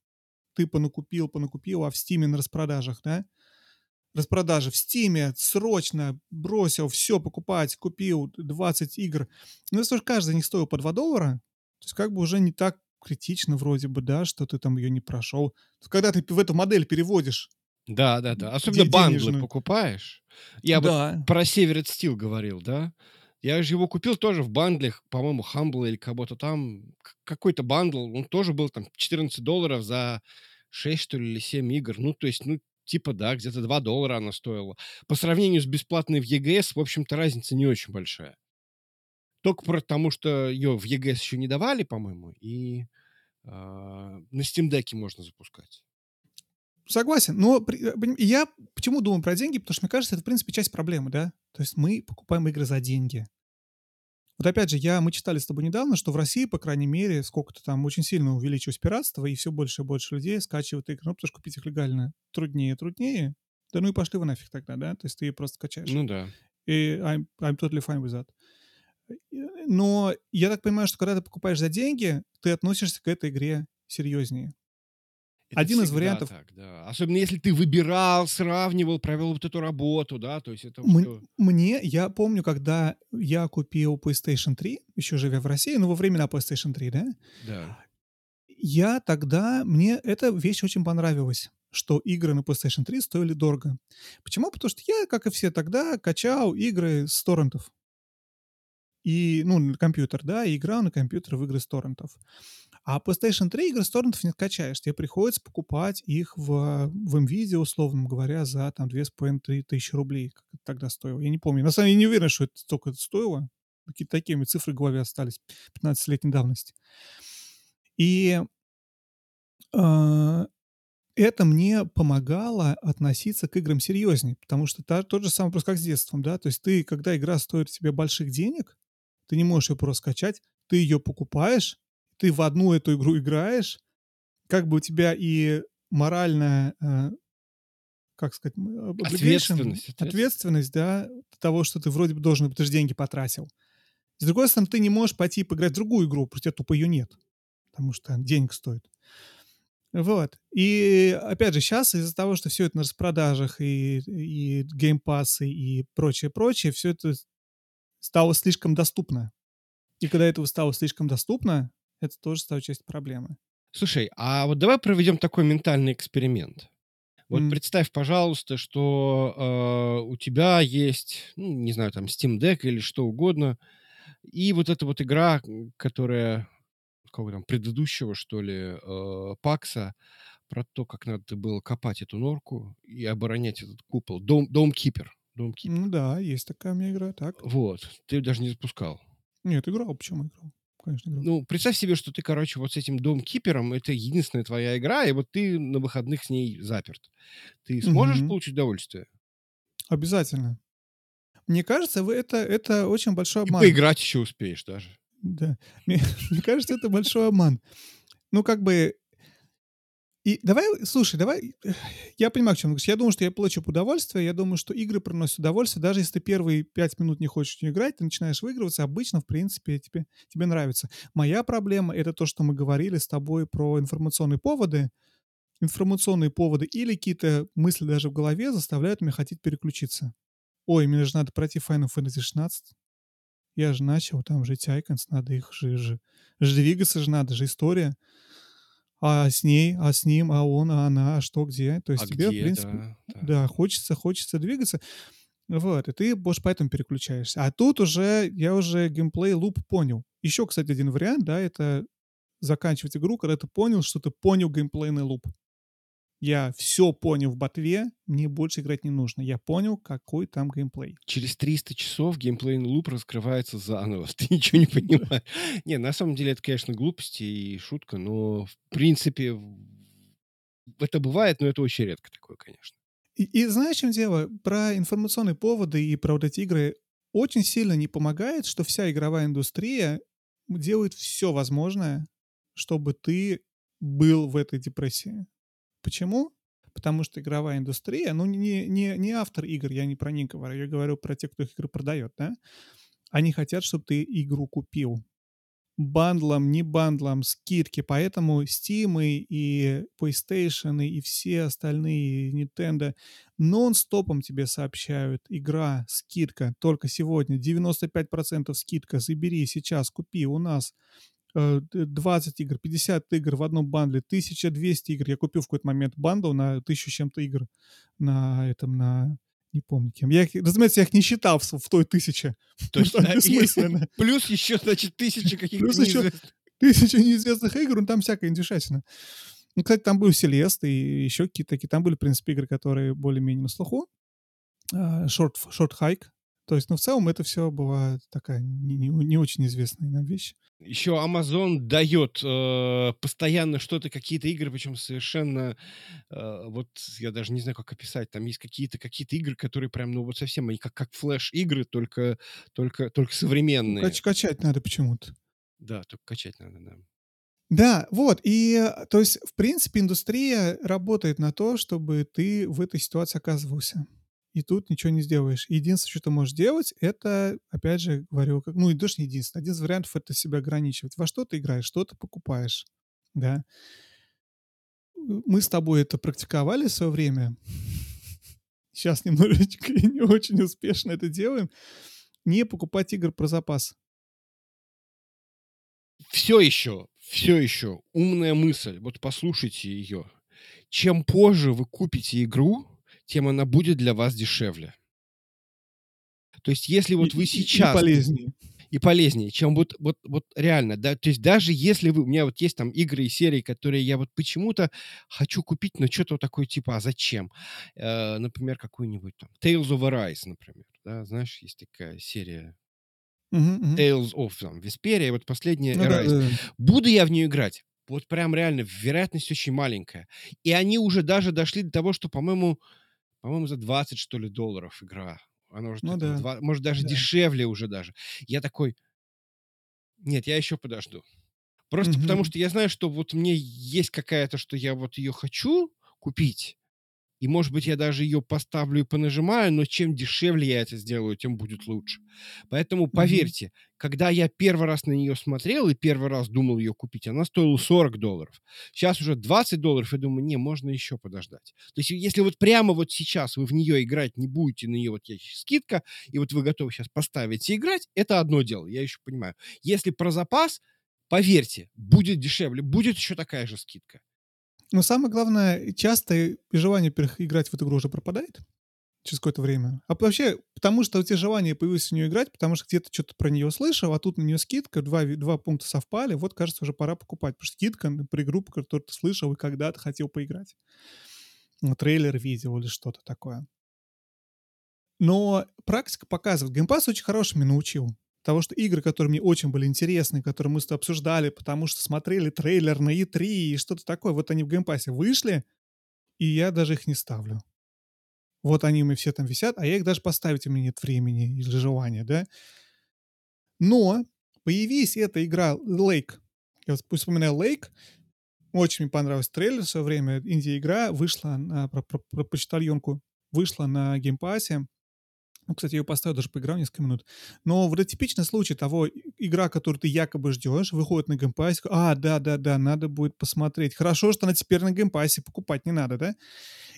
ты понакупил, понакупил, а в Стиме на распродажах, да? Распродажи в Стиме, срочно бросил, все покупать, купил 20 игр. Ну, если уж каждый из них стоил по 2 доллара, то есть как бы уже не так критично вроде бы, да, что ты там ее не прошел. Когда ты в эту модель переводишь Да, да, да. Особенно де- бандлы денежную. покупаешь. Я бы да, про Severed Steel говорил, да? Я же его купил тоже в бандлях, по-моему, Humble или кого-то там. Какой-то бандл, он тоже был там 14 долларов за 6, что ли, или 7 игр. Ну, то есть, ну, типа, да, где-то 2 доллара она стоила. По сравнению с бесплатной в EGS, в общем-то, разница не очень большая. Только потому, что ее в EGS еще не давали, по-моему, и а, на Steam Deck можно запускать. Согласен, но при- э, я почему думаю про деньги, потому что мне кажется, это, в принципе, часть проблемы, да? То есть мы покупаем игры за деньги. Вот опять же, я, мы читали с тобой недавно, что в России, по крайней мере, сколько-то там очень сильно увеличилось пиратство, и все больше и больше людей скачивают игры. Ну, потому что купить их легально труднее и труднее. Да ну и пошли вы нафиг тогда, да? То есть ты просто скачаешь. Ну да. И I'm, I'm totally fine with that. И, Но я так понимаю, что когда ты покупаешь за деньги, ты относишься к этой игре серьезнее. Это Один из вариантов. так, да. Особенно если ты выбирал, сравнивал, провел вот эту работу, да, то есть это М- все... Мне, я помню, когда я купил PlayStation 3, еще живя в России, ну, во времена PlayStation 3, да, Да. я тогда, мне эта вещь очень понравилась, что игры на PlayStation 3 стоили дорого. Почему? Потому что я, как и все тогда, качал игры с торрентов. И, ну, компьютер, да, и играл на компьютер в игры с торрентов. А PlayStation 3 игры с торрентов не скачаешь. Тебе приходится покупать их в, в NVIDIA, условно говоря, за там 2,5-3 тысячи рублей, как это тогда стоило. Я не помню. На самом деле, не уверен, что это столько это стоило. Какие-то такие у меня цифры в голове остались 15-летней давности. И а, это мне помогало относиться к играм серьезнее, потому что та- тот же самый вопрос, как с детством, да, то есть ты, когда игра стоит тебе больших денег, ты не можешь ее просто скачать, ты ее покупаешь, ты в одну эту игру играешь, как бы у тебя и моральная, э, как сказать, Ответственность, ответственность. да, того, что ты вроде бы должен, ты же деньги потратил. С другой стороны, ты не можешь пойти и поиграть в другую игру, просто у тебя тупо ее нет, потому что денег стоит. Вот. И опять же, сейчас из-за того, что все это на распродажах и, и геймпассы и прочее-прочее, все это стало слишком доступно. И когда этого стало слишком доступно, это тоже стало частью проблемы. Слушай, а вот давай проведем такой ментальный эксперимент. Вот М. представь, пожалуйста, что э, у тебя есть, ну, не знаю, там, Steam Deck или что угодно, и вот эта вот игра, которая, какого там, предыдущего, что ли, э, Пакса, про то, как надо было копать эту норку и оборонять этот купол. Дом, Домкипер. Домкипер. Ну да, есть такая у меня игра, так. Вот. Ты даже не запускал. Нет, играл, почему играл? Конечно, играл. Ну, представь себе, что ты, короче, вот с этим Домкипером, это единственная твоя игра, и вот ты на выходных с ней заперт. Ты сможешь Мгм. получить удовольствие? Обязательно. Мне кажется, вы это, это очень большой И обман. поиграть еще успеешь даже. Да. Мне, мне кажется, это большой обман. Ну, как бы... И давай, слушай, давай... Я понимаю, к чему ты говоришь. Я думаю, что я получу удовольствие. Я думаю, что игры приносят удовольствие. Даже если ты первые пять минут не хочешь играть, ты начинаешь выигрываться, обычно, в принципе, тебе, тебе нравится. Моя проблема — это то, что мы говорили с тобой про информационные поводы. Информационные поводы или какие-то мысли даже в голове заставляют меня хотеть переключиться. Ой, мне же надо пройти Final Fantasy 16. Я же начал, там же эти icons, надо их же, же, же двигаться же надо, же история. А с ней, а с ним, а он, а она, а что, где. То есть А тебе, в где, принципе, да, да. да, хочется, хочется двигаться. Вот, и ты больше поэтому переключаешься. А тут уже, я уже геймплей луп понял. Еще, кстати, один вариант, да, это заканчивать игру, когда ты понял, что ты понял геймплейный луп. Я все понял в ботве, мне больше играть не нужно. Я понял, какой там геймплей. Через 300 часов геймплейный луп раскрывается заново. Ты ничего не понимаешь. Не, на самом деле это, конечно, глупости и шутка, но в принципе это бывает, но это очень редко такое, конечно. И, и знаешь, в чем дело? Про информационные поводы и про вот эти игры очень сильно не помогает, что вся игровая индустрия делает все возможное, чтобы ты был в этой депрессии. Почему? Потому что игровая индустрия, ну не, не, не автор игр, я не про них говорю, я говорю про тех, кто их игры продает, да? Они хотят, чтобы ты игру купил. Бандлом, не бандлом, скидки. Поэтому Steam и, и PlayStation и все остальные Nintendo нон-стопом тебе сообщают. Игра, скидка, только сегодня 95% скидка. Забери сейчас, купи у нас 20 игр, 50 игр в одном бандле, 1200 игр. Я купил в какой-то момент бандл на 1000 с чем-то игр на этом, на Не помню кем. Я, разумеется, я их не считал в, в той тысяче. То есть, да, бессмысленно. Плюс еще, значит, тысячи каких-то Плюс еще тысяча неизвестных игр, ну там всякая индюшатина. Ну, кстати, там был Celeste и еще какие-то такие. Там были, в принципе, игры, которые более-менее на слуху. Short, Short Hike. То есть, ну, в целом это все была такая не, не, не очень известная нам вещь. Еще Amazon дает э, постоянно что-то, какие-то игры, причем совершенно, э, вот я даже не знаю, как описать, там есть какие-то какие-то игры, которые прям, ну вот совсем, они как, как флеш-игры, только, только, только Ну, современные. кач- качать надо почему-то. Да, только качать надо, да. Да, вот. И, то есть, в принципе, индустрия работает на то, чтобы ты в этой ситуации оказывался. И тут ничего не сделаешь. Единственное, что ты можешь делать, это, опять же, говорю, как, ну, и даже не единственное. Один из вариантов — это себя ограничивать. Во что ты играешь, что ты покупаешь, да. Мы с тобой это практиковали в свое время. Сейчас немножечко и не очень успешно это делаем. Не покупать игр про запас. Все еще, все еще умная мысль. Вот послушайте ее. Чем позже вы купите игру, тем она будет для вас дешевле. То есть, если вот вы сейчас... И полезнее. и полезнее, чем вот, вот, вот реально, да, то есть даже если вы, у меня вот есть там игры и серии, которые я вот почему-то хочу купить, но что-то вот такое типа, а зачем? Э, например, какую-нибудь там Tales of Arise, например, да, знаешь, есть такая серия Мгм, мгм. Tales of там, Vesperia, вот последняя Ну да, Arise. да, да. Буду я в нее играть? Вот прям реально, вероятность очень маленькая. И они уже даже дошли до того, что, по-моему, по-моему, за 20, что ли, долларов игра. Она уже, Ну да. два- может, даже Да. дешевле уже даже. Я такой, нет, я еще подожду. Просто потому, Мгм. что я знаю, что вот мне есть какая-то, что я вот ее хочу купить, и, может быть, я даже ее поставлю и понажимаю, но чем дешевле я это сделаю, тем будет лучше. Поэтому поверьте, когда я первый раз на нее смотрел и первый раз думал ее купить, она стоила 40 долларов. Сейчас уже 20 долларов, и думаю, не, можно еще подождать. То есть если вот прямо вот сейчас вы в нее играть не будете, на нее вот есть скидка, и вот вы готовы сейчас поставить и играть, это одно дело, я еще понимаю. Если про запас, поверьте, будет дешевле, будет еще такая же скидка. Но самое главное, часто желание играть в эту игру уже пропадает через какое-то время. А вообще, потому что у тебя желание появилось в нее играть, потому что где-то что-то про нее слышал, а тут на нее скидка, два, два пункта совпали, вот, кажется, уже пора покупать. Потому что скидка при игру, про которую ты слышал и когда-то хотел поиграть. Ну, трейлер видел или что-то такое. Но практика показывает, Game Pass очень хороший меня научил. Того, что игры, которые мне очень были интересны, которые мы с тобой обсуждали, потому что смотрели трейлер на E3 и что-то такое, вот они в геймпассе вышли, и я даже их не ставлю. Вот они у меня все там висят, а я их даже поставить у меня нет времени или желания, да. Но появись эта игра Lake. Я вот вспоминаю Lake. Очень мне понравился трейлер в свое время. Инди-игра вышла на, про, про- про почтальонку. Вышла на геймпассе. Ну, кстати, я ее поставил, даже поиграл несколько минут. Но вот типичный случай того, игра, которую ты якобы ждешь, выходит на геймпассе, а, да-да-да, надо будет посмотреть. Хорошо, что она теперь на геймпассе, покупать не надо, да?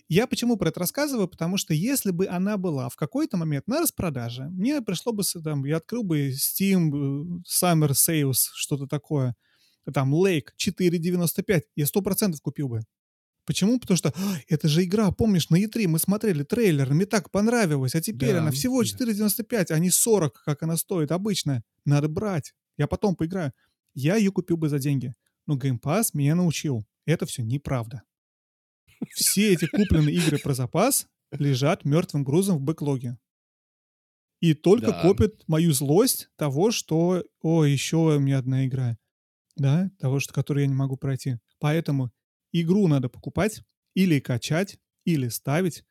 Я почему про это рассказываю? Потому что если бы она была в какой-то момент на распродаже, мне пришло бы, там, я открыл бы Steam, э, Summer Sales, что-то такое, там, Lake 4.95, я 100% купил бы. Почему? Потому что «А, это же игра, помнишь, на E3 мы смотрели трейлер, мне так понравилось, а теперь Да, она всего да. 4.95, а не 40, как она стоит обычно. Надо брать. Я потом поиграю. Я ее купил бы за деньги. Но Game Pass меня научил. Это все неправда. Все эти купленные игры про запас лежат мертвым грузом в бэклоге. И только Да. копят мою злость того, что, о, еще у меня одна игра, да, того, что, которую я не могу пройти. Поэтому игру надо покупать или качать, или ставить,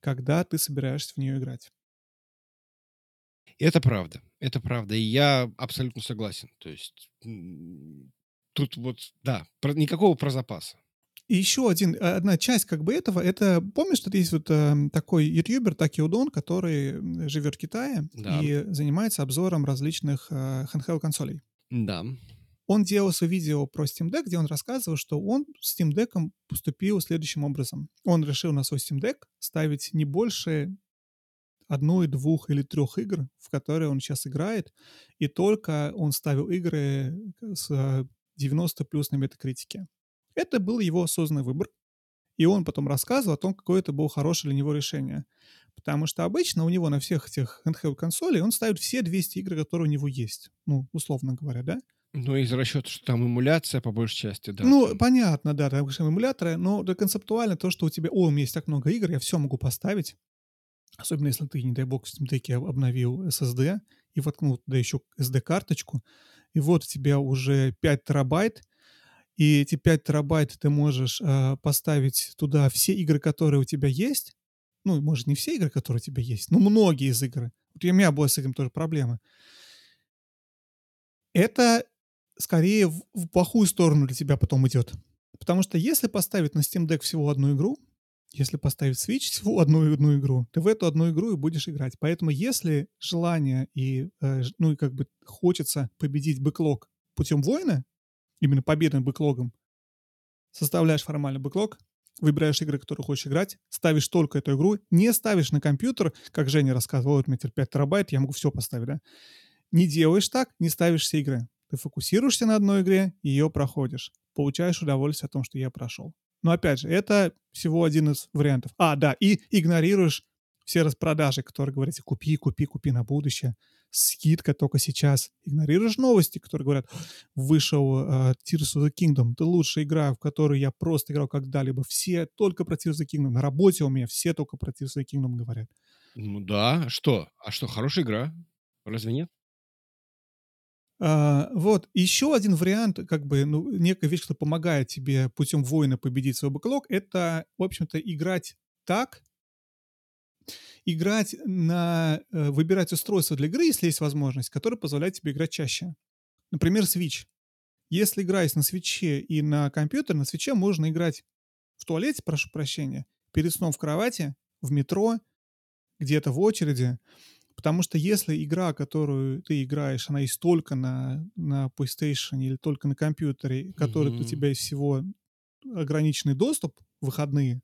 когда ты собираешься в нее играть. Это правда, это правда, и я абсолютно согласен. То есть тут вот, да, про- никакого про запаса. И еще один, а, одна часть как бы этого, это, помнишь, что есть вот эм, такой ютубер Таки Удон, который живет в Китае Да. и занимается обзором различных э, handheld-консолей. Да. Он делал свое видео про Steam Deck, где он рассказывал, что он с Steam Deck поступил следующим образом. Он решил на свой Steam Deck ставить не больше одной, двух или трех игр, в которые он сейчас играет, и только он ставил игры с э, 90 плюс на метакритике. Это был его осознанный выбор, и он потом рассказывал о том, какое это было хорошее для него решение. Потому что обычно у него на всех этих handheld консолей он ставит все 200 игр, которые у него есть. Ну, условно говоря, да? Ну, из расчета, что там эмуляция по большей части, да. Ну, там. понятно, да, там конечно, эмуляторы, но да, концептуально то, что у тебя, о, у меня есть так много игр, я все могу поставить. Особенно если ты, не дай бог, в Steam Deck обновил SSD и воткнул туда еще SD-карточку, и вот у тебя уже 5 терабайт, и эти 5 терабайт ты можешь э, поставить туда все игры, которые у тебя есть. Ну, может, не все игры, которые у тебя есть, но многие из игр. Вот у меня была с этим тоже проблема. Это скорее в, в плохую сторону для тебя потом идет. Потому что если поставить на Steam Deck всего одну игру, если поставить Switch всего одну, одну игру, ты в эту одну игру и будешь играть. Поэтому если желание и, э, ну и как бы хочется победить бэклог путем воина, именно победы над бэклогом, составляешь формальный бэклог, выбираешь игры, которые хочешь играть, ставишь только эту игру, не ставишь на компьютер, как Женя рассказывал, вот у меня теперь 5 терабайт, я могу все поставить, да? Не делаешь так, не ставишь все игры. Ты фокусируешься на одной игре, ее проходишь. Получаешь удовольствие от того, что я прошел. Но опять же, это всего один из вариантов. А, да, и игнорируешь все распродажи, которые говорят, купи, купи, купи на будущее. Скидка только сейчас. Игнорируешь новости, которые говорят, вышел uh, Tears of the Kingdom. Это лучшая игра, в которую я просто играл когда-либо. Все только про Tears of the Kingdom. На работе у меня все только про Tears of the Kingdom говорят. Ну да, что? А что, хорошая игра? Разве нет? А, вот, еще один вариант, как бы, ну, некая вещь, что помогает тебе путем воина победить свой бэклог, это, в общем-то, играть так, играть на, э, выбирать устройство для игры, если есть возможность, которое позволяет тебе играть чаще. Например, Switch. Если играть на свече и на компьютере, на свече можно играть в туалете, прошу прощения, перед сном в кровати, в метро, где-то в очереди, Потому что если игра, которую ты играешь, она есть только на, на PlayStation или только на компьютере, который mm-hmm. у тебя есть всего ограниченный доступ, выходные,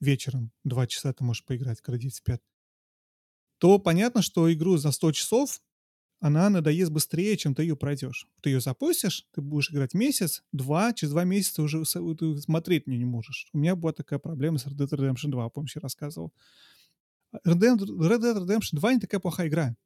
вечером, два часа ты можешь поиграть, когда дети спят, то понятно, что игру за 100 часов она надоест быстрее, чем ты ее пройдешь. Ты ее запустишь, ты будешь играть месяц, два, через два месяца уже смотреть мне не можешь. У меня была такая проблема с Red Dead Redemption 2, помню, я рассказывал. Red Dead Redemption 2 не такая плохая игра.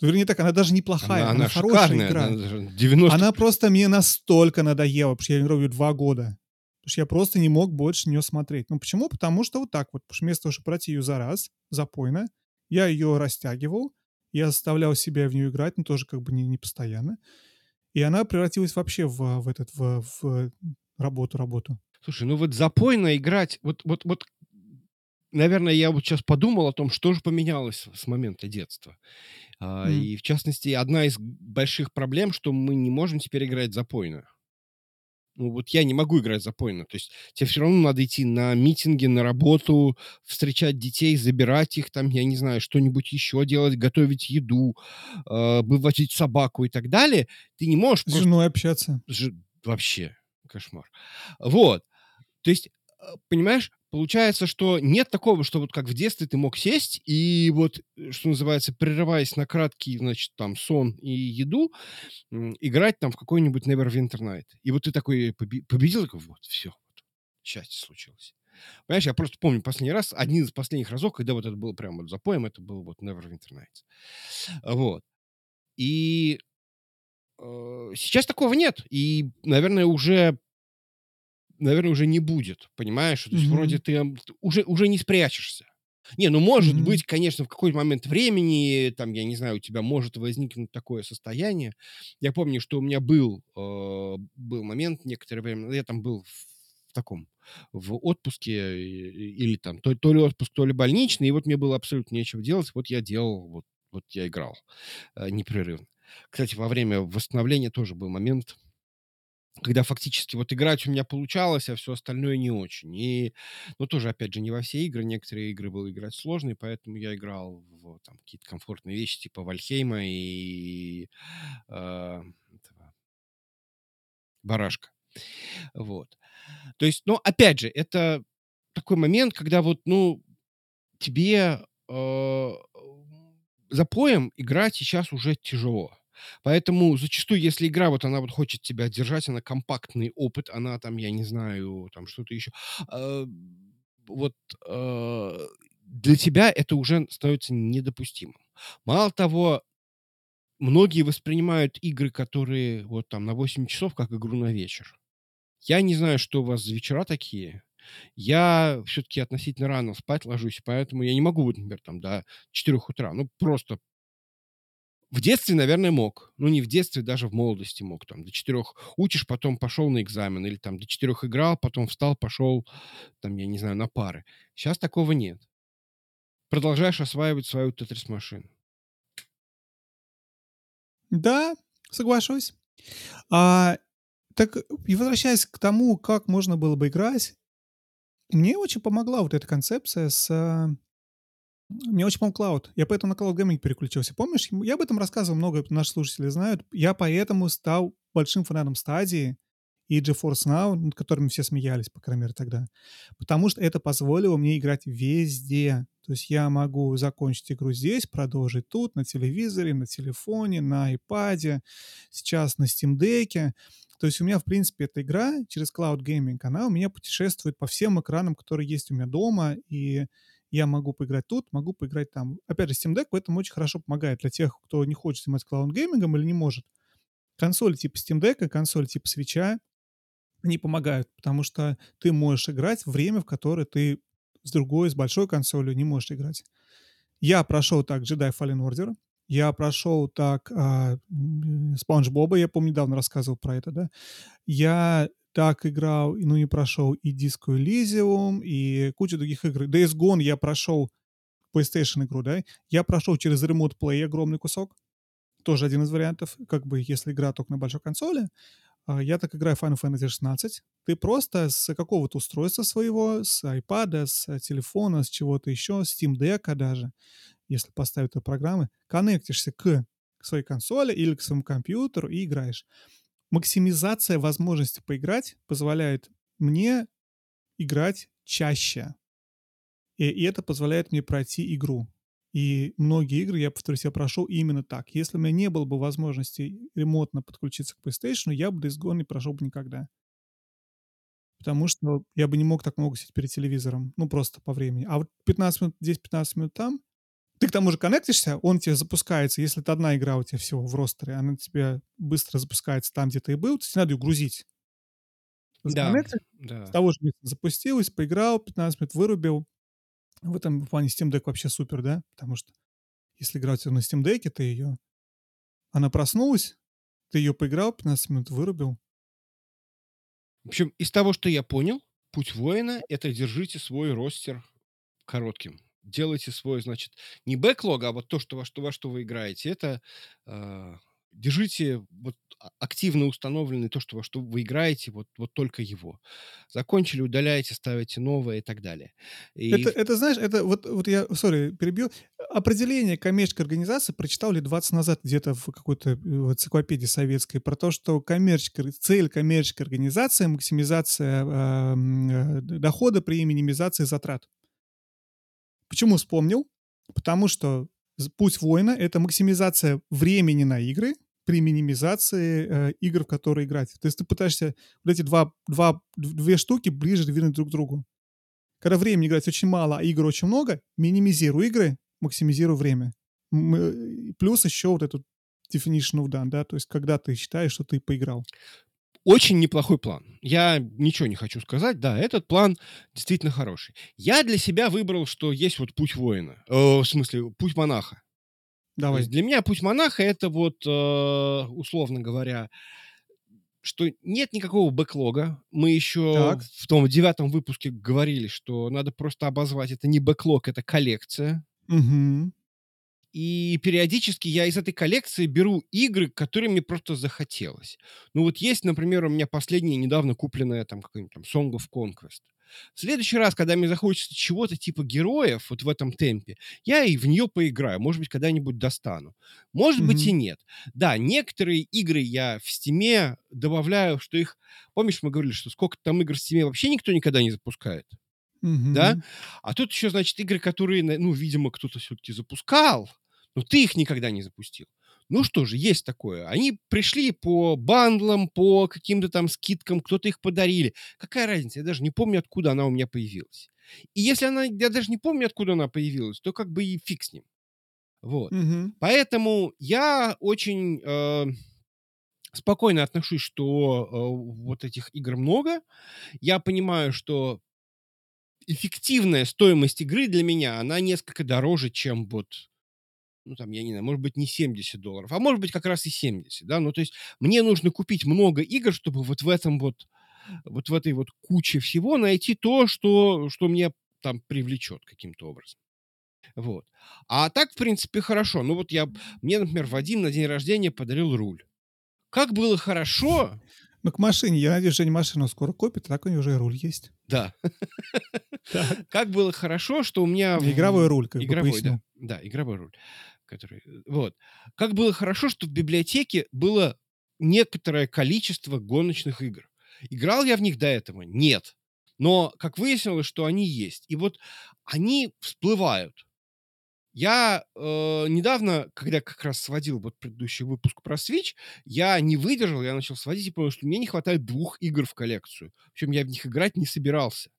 Вернее так, она даже неплохая, она, она, она хорошая игра. Она, 90... она просто мне настолько надоела, потому что я играю ее два года. Потому что я просто не мог больше нее смотреть. Ну почему? Потому что вот так вот. Потому что вместо того, чтобы пройти ее за раз, запойно, я ее растягивал, я заставлял себя в нее играть, но тоже как бы не, не постоянно. И она превратилась вообще в, в этот в, в работу работу. Слушай, ну вот запойно играть, вот вот вот наверное, я вот сейчас подумал о том, что же поменялось с момента детства. Mm. И, в частности, одна из больших проблем, что мы не можем теперь играть запойно. Ну, вот я не могу играть запойно. То есть тебе все равно надо идти на митинги, на работу, встречать детей, забирать их, там, я не знаю, что-нибудь еще делать, готовить еду, э, выводить собаку и так далее. Ты не можешь... С просто... женой общаться. Ж... Вообще кошмар. Вот. То есть, понимаешь, получается, что нет такого, что вот как в детстве ты мог сесть и вот, э, что называется, прерываясь на краткий, значит, там, сон и еду, играть там в какой-нибудь Neverwinter Night. И вот ты такой победил, такой, вот, все, вот, счастье случилось. Понимаешь, я просто помню последний раз, один из последних разов, когда вот это было прямо вот запоем, это был вот Neverwinter Nights. Вот. И э, сейчас такого нет. И, наверное, уже наверное, уже не будет, понимаешь? То есть mm-hmm. вроде ты уже, уже не спрячешься. Не, ну может mm-hmm. быть, конечно, в какой-то момент времени, там, я не знаю, у тебя может возникнуть такое состояние. Я помню, что у меня был, э, был момент некоторое время, я там был в, в таком, в отпуске, или там, то, то ли отпуск, то ли больничный, и вот мне было абсолютно нечего делать, вот я делал, вот, вот я играл э, непрерывно. Кстати, во время восстановления тоже был момент, когда фактически вот играть у меня получалось, а все остальное не очень. И, ну, тоже, опять же, не во все игры. Некоторые игры было играть сложные, поэтому я играл в там, какие-то комфортные вещи, типа Вальхейма и э, этого, Барашка. Вот. То есть, ну, опять же, это такой момент, когда вот, ну, тебе э, за поем играть сейчас уже тяжело. Поэтому зачастую, если игра, вот она вот хочет тебя держать, она компактный опыт, она там, я не знаю, там что-то еще. Э, вот э, для тебя это уже становится недопустимым. Мало того, многие воспринимают игры, которые вот там на 8 часов, как игру на вечер. Я не знаю, что у вас за вечера такие. Я все-таки относительно рано спать ложусь, поэтому я не могу, вот, например, там до 4 утра. Ну, просто в детстве, наверное, мог. Ну, не в детстве, даже в молодости мог. Там до четырех учишь, потом пошел на экзамен. Или там до четырех играл, потом встал, пошел, там, я не знаю, на пары. Сейчас такого нет. Продолжаешь осваивать свою тетрис-машину. Да, соглашусь. А, так и возвращаясь к тому, как можно было бы играть, мне очень помогла вот эта концепция с... Мне очень помог клауд. Я поэтому на Cloud Gaming переключился. Помнишь, я об этом рассказывал, много наших слушателей знают. Я поэтому стал большим фанатом стадии и GeForce Now, над которыми все смеялись, по крайней мере, тогда. Потому что это позволило мне играть везде. То есть я могу закончить игру здесь, продолжить тут, на телевизоре, на телефоне, на iPad, сейчас на Steam Deck. То есть у меня, в принципе, эта игра через Cloud Gaming, она у меня путешествует по всем экранам, которые есть у меня дома, и я могу поиграть тут, могу поиграть там. Опять же, Steam Deck в этом очень хорошо помогает для тех, кто не хочет заниматься Gaming или не может. Консоль типа Steam Deck, консоль типа свеча, они помогают, потому что ты можешь играть время, в которое ты с другой, с большой консолью не можешь играть. Я прошел так Jedi Fallen Order, я прошел так а, Спанч Боба, я помню, недавно рассказывал про это, да. Я так играл, ну не прошел и Disco Elysium, и кучу других игр. Days Gone я прошел PlayStation игру, да. Я прошел через Remote Play огромный кусок. Тоже один из вариантов, как бы, если игра только на большой консоли. А, я так играю Final Fantasy 16. Ты просто с какого-то устройства своего, с iPad, с телефона, с чего-то еще, с Steam Deck даже, если поставить программы, коннектишься к своей консоли или к своему компьютеру и играешь. Максимизация возможности поиграть позволяет мне играть чаще. И, и это позволяет мне пройти игру. И многие игры, я повторюсь, я прошел именно так. Если у меня не было бы возможности ремонтно подключиться к PlayStation, я бы Days Gone не прошел бы никогда. Потому что я бы не мог так много сидеть перед телевизором. Ну, просто по времени. А вот 15 минут здесь, 15 минут там, ты к тому же коннектишься, он тебе запускается. Если это одна игра у тебя всего в ростере, она тебе быстро запускается там, где ты и был, то тебе надо ее грузить. Да, да. С того же места запустилась, поиграл, 15 минут вырубил, в этом плане Steam Deck вообще супер, да? Потому что если играть на Steam Deck, ты ее... Она проснулась, ты ее поиграл, 15 минут вырубил. В общем, из того, что я понял, путь воина — это держите свой ростер коротким. Делайте свой, значит, не бэклог, а вот то, что, во, что, во что вы играете, это э, держите вот а, активно установленный то, что, во что вы играете, вот, вот только его. Закончили, удаляете, ставите новое и так далее. И... Это, это, знаешь, это вот, вот я, сори, перебью. Определение коммерческой организации прочитал лет 20 назад где-то в какой-то э, энциклопедии советской про то, что коммерческая, цель коммерческой организации — максимизация э, дохода при минимизации затрат. Почему вспомнил? Потому что путь воина — это максимизация времени на игры при минимизации э, игр, в которые играть. То есть ты пытаешься вот эти два, два, две штуки ближе двинуть друг к другу. Когда времени играть очень мало, а игр очень много, минимизируй игры, максимизируй время. Плюс еще вот этот definition of done, да, то есть когда ты считаешь, что ты поиграл. Очень неплохой план. Я ничего не хочу сказать. Да, этот план действительно хороший. Я для себя выбрал, что есть вот путь воина. Э, в смысле, путь монаха. Давай. для меня путь монаха это вот, э, условно говоря, что нет никакого бэклога. Мы еще Так. в том девятом выпуске говорили, что надо просто обозвать это не бэклог, это коллекция. Мгм. И периодически я из этой коллекции беру игры, которые мне просто захотелось. Ну вот есть, например, у меня последняя недавно купленная там какой-нибудь там Song of Conquest. В следующий раз, когда мне захочется чего-то типа героев вот в этом темпе, я и в нее поиграю. Может быть, когда-нибудь достану. Может Мгм. быть и нет. Да, некоторые игры я в Стиме добавляю, что их... Помнишь, мы говорили, что сколько там игр в Стиме вообще никто никогда не запускает? Да? Мгм. А тут еще, значит, игры, которые, ну, видимо, кто-то все-таки запускал, но ты их никогда не запустил. Ну что же, есть такое. Они пришли по бандлам, по каким-то там скидкам, кто-то их подарили. Какая разница? Я даже не помню, откуда она у меня появилась. И если она, я даже не помню, откуда она появилась, то как бы и фиг с ним. Вот. Мгм. Поэтому я очень э, спокойно отношусь, что э, вот этих игр много. Я понимаю, что эффективная стоимость игры для меня, она несколько дороже, чем вот, ну там, я не знаю, может быть, не 70 долларов, а может быть, как раз и 70, да, ну то есть мне нужно купить много игр, чтобы вот в этом вот, вот в этой вот куче всего найти то, что, что мне там привлечет каким-то образом. Вот. А так, в принципе, хорошо. Ну вот я, мне, например, Вадим на день рождения подарил руль. Как было хорошо, Ну, к машине. Я надеюсь, Женя машину скоро купит, а так у него уже и руль есть. да, как было хорошо, что у меня... Игровой руль, как бы Игровой, поясню. да. Да, игровой руль. Который, э, вот. Как было хорошо, что в библиотеке было некоторое количество гоночных игр. Играл я в них до этого? Нет. Но, как выяснилось, что они есть. И вот они всплывают. Я э, недавно, когда как раз сводил вот предыдущий выпуск про Switch, я не выдержал, я начал сводить и понял, что мне не хватает двух игр в коллекцию. Причем я в них играть не собирался.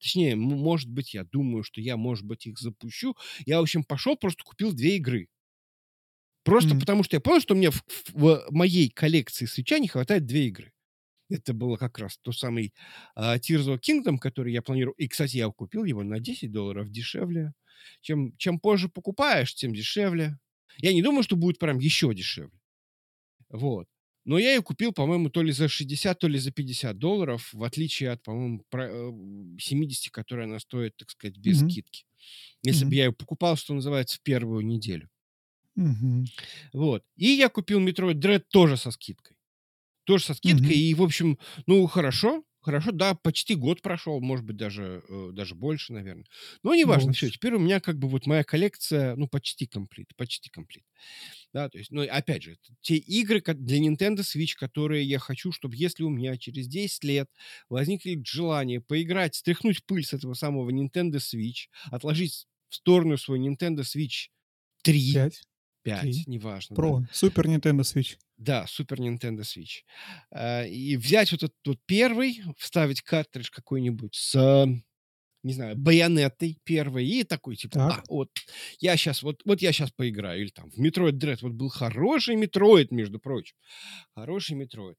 Точнее, может быть, я думаю, что я, может быть, их запущу. Я, в общем, пошел, просто купил две игры. Просто Мгм. потому что я понял, что мне в, в моей коллекции свеча не хватает две игры. Это было как раз то самый а, Tears of Kingdom, который я планирую. И, кстати, я купил его на 10 долларов дешевле. Чем, чем позже покупаешь, тем дешевле. Я не думаю, что будет прям еще дешевле. Вот. Но я ее купил, по-моему, то ли за 60, то ли за 50 долларов, в отличие от, по-моему, про- э, 70, которая она стоит, так сказать, без Мгм. скидки. Если бы Мгм. я ее покупал, что называется, в первую неделю. Мгм. Вот. И я купил Metroid Dread тоже со скидкой. Тоже со скидкой. Мгм. И, в общем, ну, хорошо. Хорошо, да, почти год прошел, может быть, даже, э, даже больше, наверное. Но неважно, все, теперь у меня как бы вот моя коллекция, ну, почти комплит, почти комплит. Да, то есть, ну, опять же, те игры для Nintendo Switch, которые я хочу, чтобы если у меня через 10 лет возникнет желание поиграть, стряхнуть пыль с этого самого Nintendo Switch, отложить в сторону свой Nintendo Switch 3, Пять. 5, Три. неважно, да. Про. Супер Nintendo Switch. Да, Super Nintendo Switch. А, И взять вот этот вот первый, вставить картридж какой-нибудь с, а, не знаю, байонетой первой, и такой, типа, Так. а, вот, я сейчас, вот, вот я сейчас поиграю. Или там в Metroid Dread, вот был хороший Metroid, между прочим. Хороший Metroid.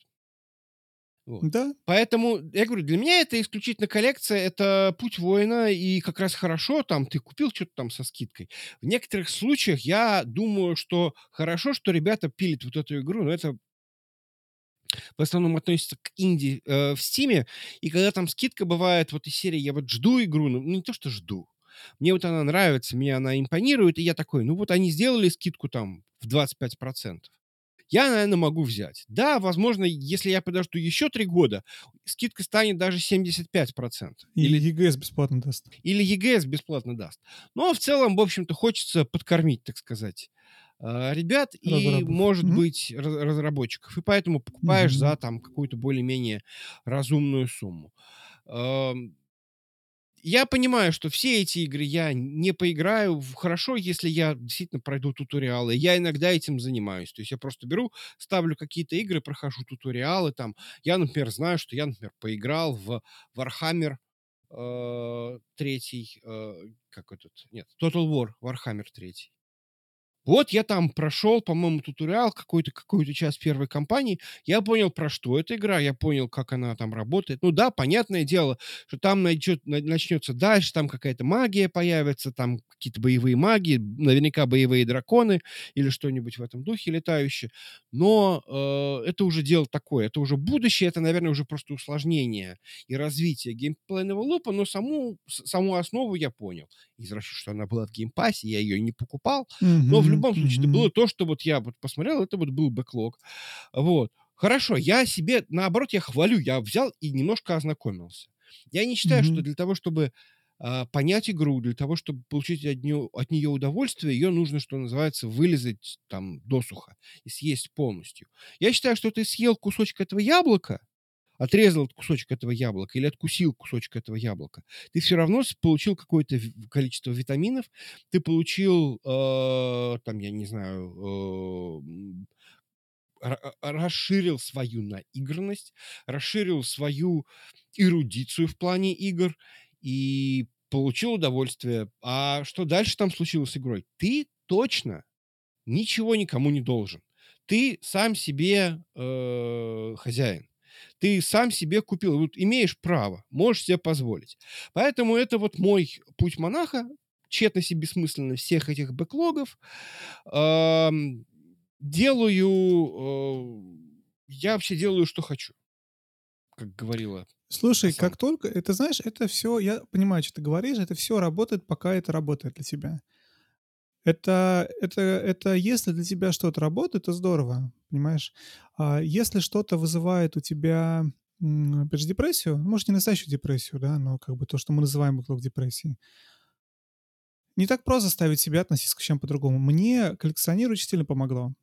Вот. Да. Поэтому, я говорю, для меня это исключительно коллекция, это путь воина, и как раз хорошо, там, ты купил что-то там со скидкой. В некоторых случаях я думаю, что хорошо, что ребята пилят вот эту игру, но это в основном относится к инди э, в Стиме, и когда там скидка бывает, вот из серии я вот жду игру, ну, не то, что жду, мне вот она нравится, мне она импонирует, и я такой, ну вот они сделали скидку там в 25%. Я, наверное, могу взять. Да, возможно, если я подожду еще три года, скидка станет даже 75%. И Или, ЕГС бесплатно даст. или ЕГС бесплатно даст. Но в целом, в общем-то, хочется подкормить, так сказать, э, ребят и, может Мгм. быть, раз- разработчиков. И поэтому покупаешь Мгм. за там какую-то более-менее разумную сумму. Я понимаю, что все эти игры я не поиграю. Хорошо, если я действительно пройду туториалы. Я иногда этим занимаюсь. То есть я просто беру, ставлю какие-то игры, прохожу туториалы. Там. Я, например, знаю, что я, например, поиграл в Warhammer э, третий, э, как этот, нет, Total War, Warhammer третий. Вот я там прошел, по-моему, туториал какой-то, какую-то часть первой кампании. Я понял, про что эта игра, я понял, как она там работает. Ну да, понятное дело, что там найдет, на- начнется дальше, там какая-то магия появится, там какие-то боевые маги, наверняка боевые драконы или что-нибудь в этом духе летающие. Но э, это уже дело такое, это уже будущее, это, наверное, уже просто усложнение и развитие геймплейного лупа, но саму, саму основу я понял. Из что она была в геймпассе, я ее не покупал, но в любом случае, это было то, что вот я вот посмотрел, это вот был бэклог. Вот. Хорошо, я себе, наоборот, я хвалю, я взял и немножко ознакомился. Я не считаю, что для того, чтобы а, понять игру, для того, чтобы получить от нее, от нее удовольствие, ее нужно, что называется, вылезать там досуха и съесть полностью. Я считаю, что ты съел кусочек этого яблока, отрезал кусочек этого яблока или откусил кусочек этого яблока, ты все равно получил какое-то количество витаминов, ты получил, э, там, я не знаю, э, расширил свою наигранность, расширил свою эрудицию в плане игр и получил удовольствие. А что дальше там случилось с игрой? Ты точно ничего никому не должен. Ты сам себе э, хозяин. Ты сам себе купил, вот имеешь право, можешь себе позволить. Поэтому это вот мой путь монаха, тщетность и бессмысленность всех этих бэклогов. Делаю, э, я вообще делаю, что хочу, как говорила Слушай, как только, это знаешь, это все, я понимаю, что ты говоришь, это все работает, пока это работает для тебя. Это, это, это если для тебя что-то работает, то здорово, понимаешь? А если что-то вызывает у тебя, опять же, депрессию, может, не настоящую депрессию, да, но как бы то, что мы называем вокруг депрессии, не так просто заставить себя относиться к вещам по-другому. Мне коллекционировать сильно помогло.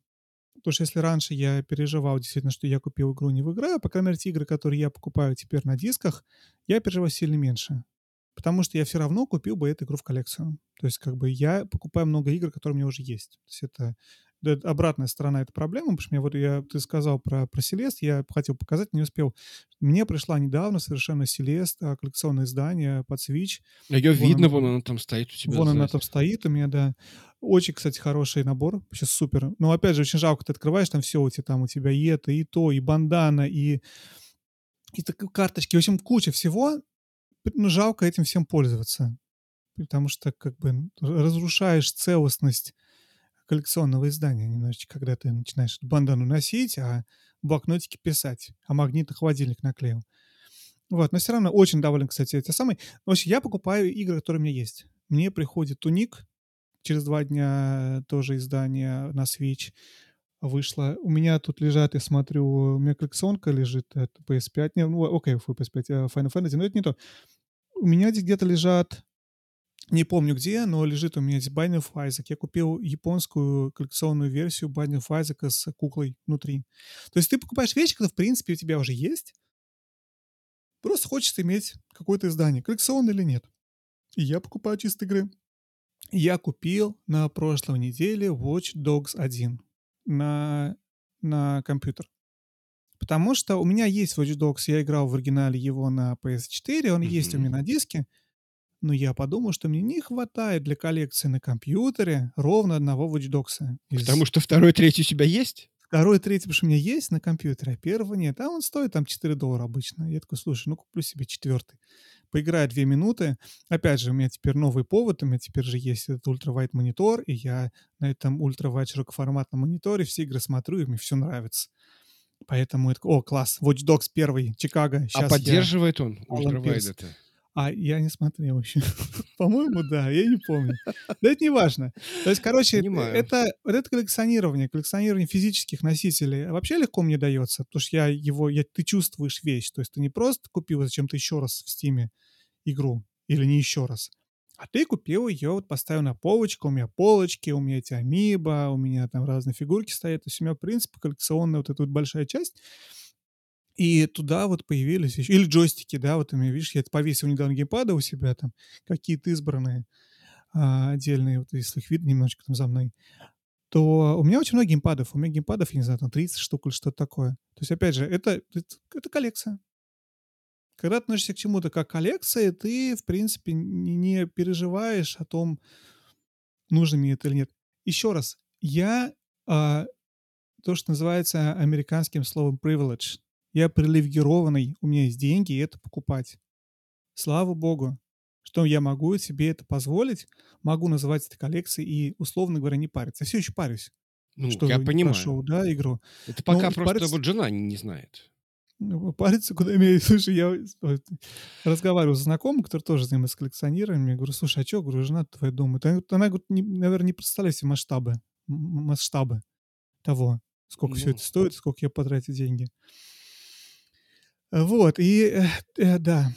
Потому что если раньше я переживал действительно, что я купил игру, не выиграю, по крайней мере, те игры, которые я покупаю теперь на дисках, я переживаю сильно меньше потому что я все равно купил бы эту игру в коллекцию. То есть как бы я покупаю много игр, которые у меня уже есть. То есть это, обратная сторона этой проблемы, потому что мне вот я, ты сказал про, про Селест, я хотел показать, не успел. Мне пришла недавно совершенно Селест, а, коллекционное издание под Switch. Ее вон видно, она, вон она там стоит у тебя. Вон она там стоит у меня, да. Очень, кстати, хороший набор, сейчас супер. Но опять же, очень жалко, ты открываешь, там все у тебя, там у тебя и это, и то, и бандана, и и так, карточки, в общем, куча всего, ну, жалко этим всем пользоваться, потому что как бы разрушаешь целостность коллекционного издания немножечко, когда ты начинаешь бандану носить, а блокнотики писать, а магнитный холодильник наклеил. Вот, но все равно очень доволен, кстати, это самый. В общем, я покупаю игры, которые у меня есть. Мне приходит Туник, через два дня тоже издание на Switch вышло. У меня тут лежат, я смотрю, у меня коллекционка лежит, это PS5, не, ну, окей, okay, PS5, э, Final Fantasy, но это не то. У меня здесь где-то лежат, не помню где, но лежит у меня здесь Binding of Isaac. Я купил японскую коллекционную версию Binding of Isaac с куклой внутри. То есть ты покупаешь вещи, которые, в принципе, у тебя уже есть, просто хочется иметь какое-то издание, коллекционное или нет. И я покупаю чисто игры. Я купил на прошлой неделе Watch Dogs 1 на, на компьютер. Потому что у меня есть Watch Dogs, я играл в оригинале его на PS4, он mm-hmm. есть у меня на диске, но я подумал, что мне не хватает для коллекции на компьютере ровно одного Watch Dogs. Из... Потому что второй, третий у тебя есть? Второй, третий, потому что у меня есть на компьютере, а первого нет. А он стоит там 4 доллара обычно. Я такой, слушай, ну куплю себе четвертый поиграю две минуты. Опять же, у меня теперь новый повод, у меня теперь же есть этот ультравайт монитор, и я на этом ультравайт широкоформатном мониторе все игры смотрю, и мне все нравится. Поэтому это... О, класс, Watch Dogs первый, Чикаго. Сейчас а поддерживает я... он ультравайт это? А я не смотрел еще. По-моему, да, я не помню. Да это не важно. То есть, короче, это, это коллекционирование, коллекционирование физических носителей вообще легко мне дается, потому что я его, я, ты чувствуешь вещь. То есть ты не просто купил зачем-то еще раз в Стиме игру, или не еще раз, а ты купил ее, вот поставил на полочку, у меня полочки, у меня эти амиба, у меня там разные фигурки стоят. То есть у меня, в принципе, коллекционная вот эта вот большая часть. И туда вот появились еще... Или джойстики, да, вот у меня, видишь, я повесил недавно геймпады у себя там, какие-то избранные а, отдельные, вот если их видно немножечко там за мной, то у меня очень много геймпадов. У меня геймпадов, я не знаю, там 30 штук или что-то такое. То есть, опять же, это, это, это коллекция. Когда относишься к чему-то как коллекция, ты, в принципе, не, переживаешь о том, нужно мне это или нет. Еще раз, я а, то, что называется американским словом privilege, я привилегированный, у меня есть деньги, и это покупать. Слава богу, что я могу себе это позволить, могу называть это коллекцией и, условно говоря, не париться. Я все еще парюсь. Ну, что я понимаю. Прошел, да, игру. Это пока Но просто париться... вот жена не знает. Ну, париться куда имею. Слушай, я разговаривал с знакомым, который тоже занимается коллекционированием. Я говорю, слушай, а что, говорю, жена твоя думает? Она, говорит, не, наверное, не представляет себе масштабы, масштабы того, сколько ну. все это стоит, сколько я потратил деньги. Вот, и э, э, да,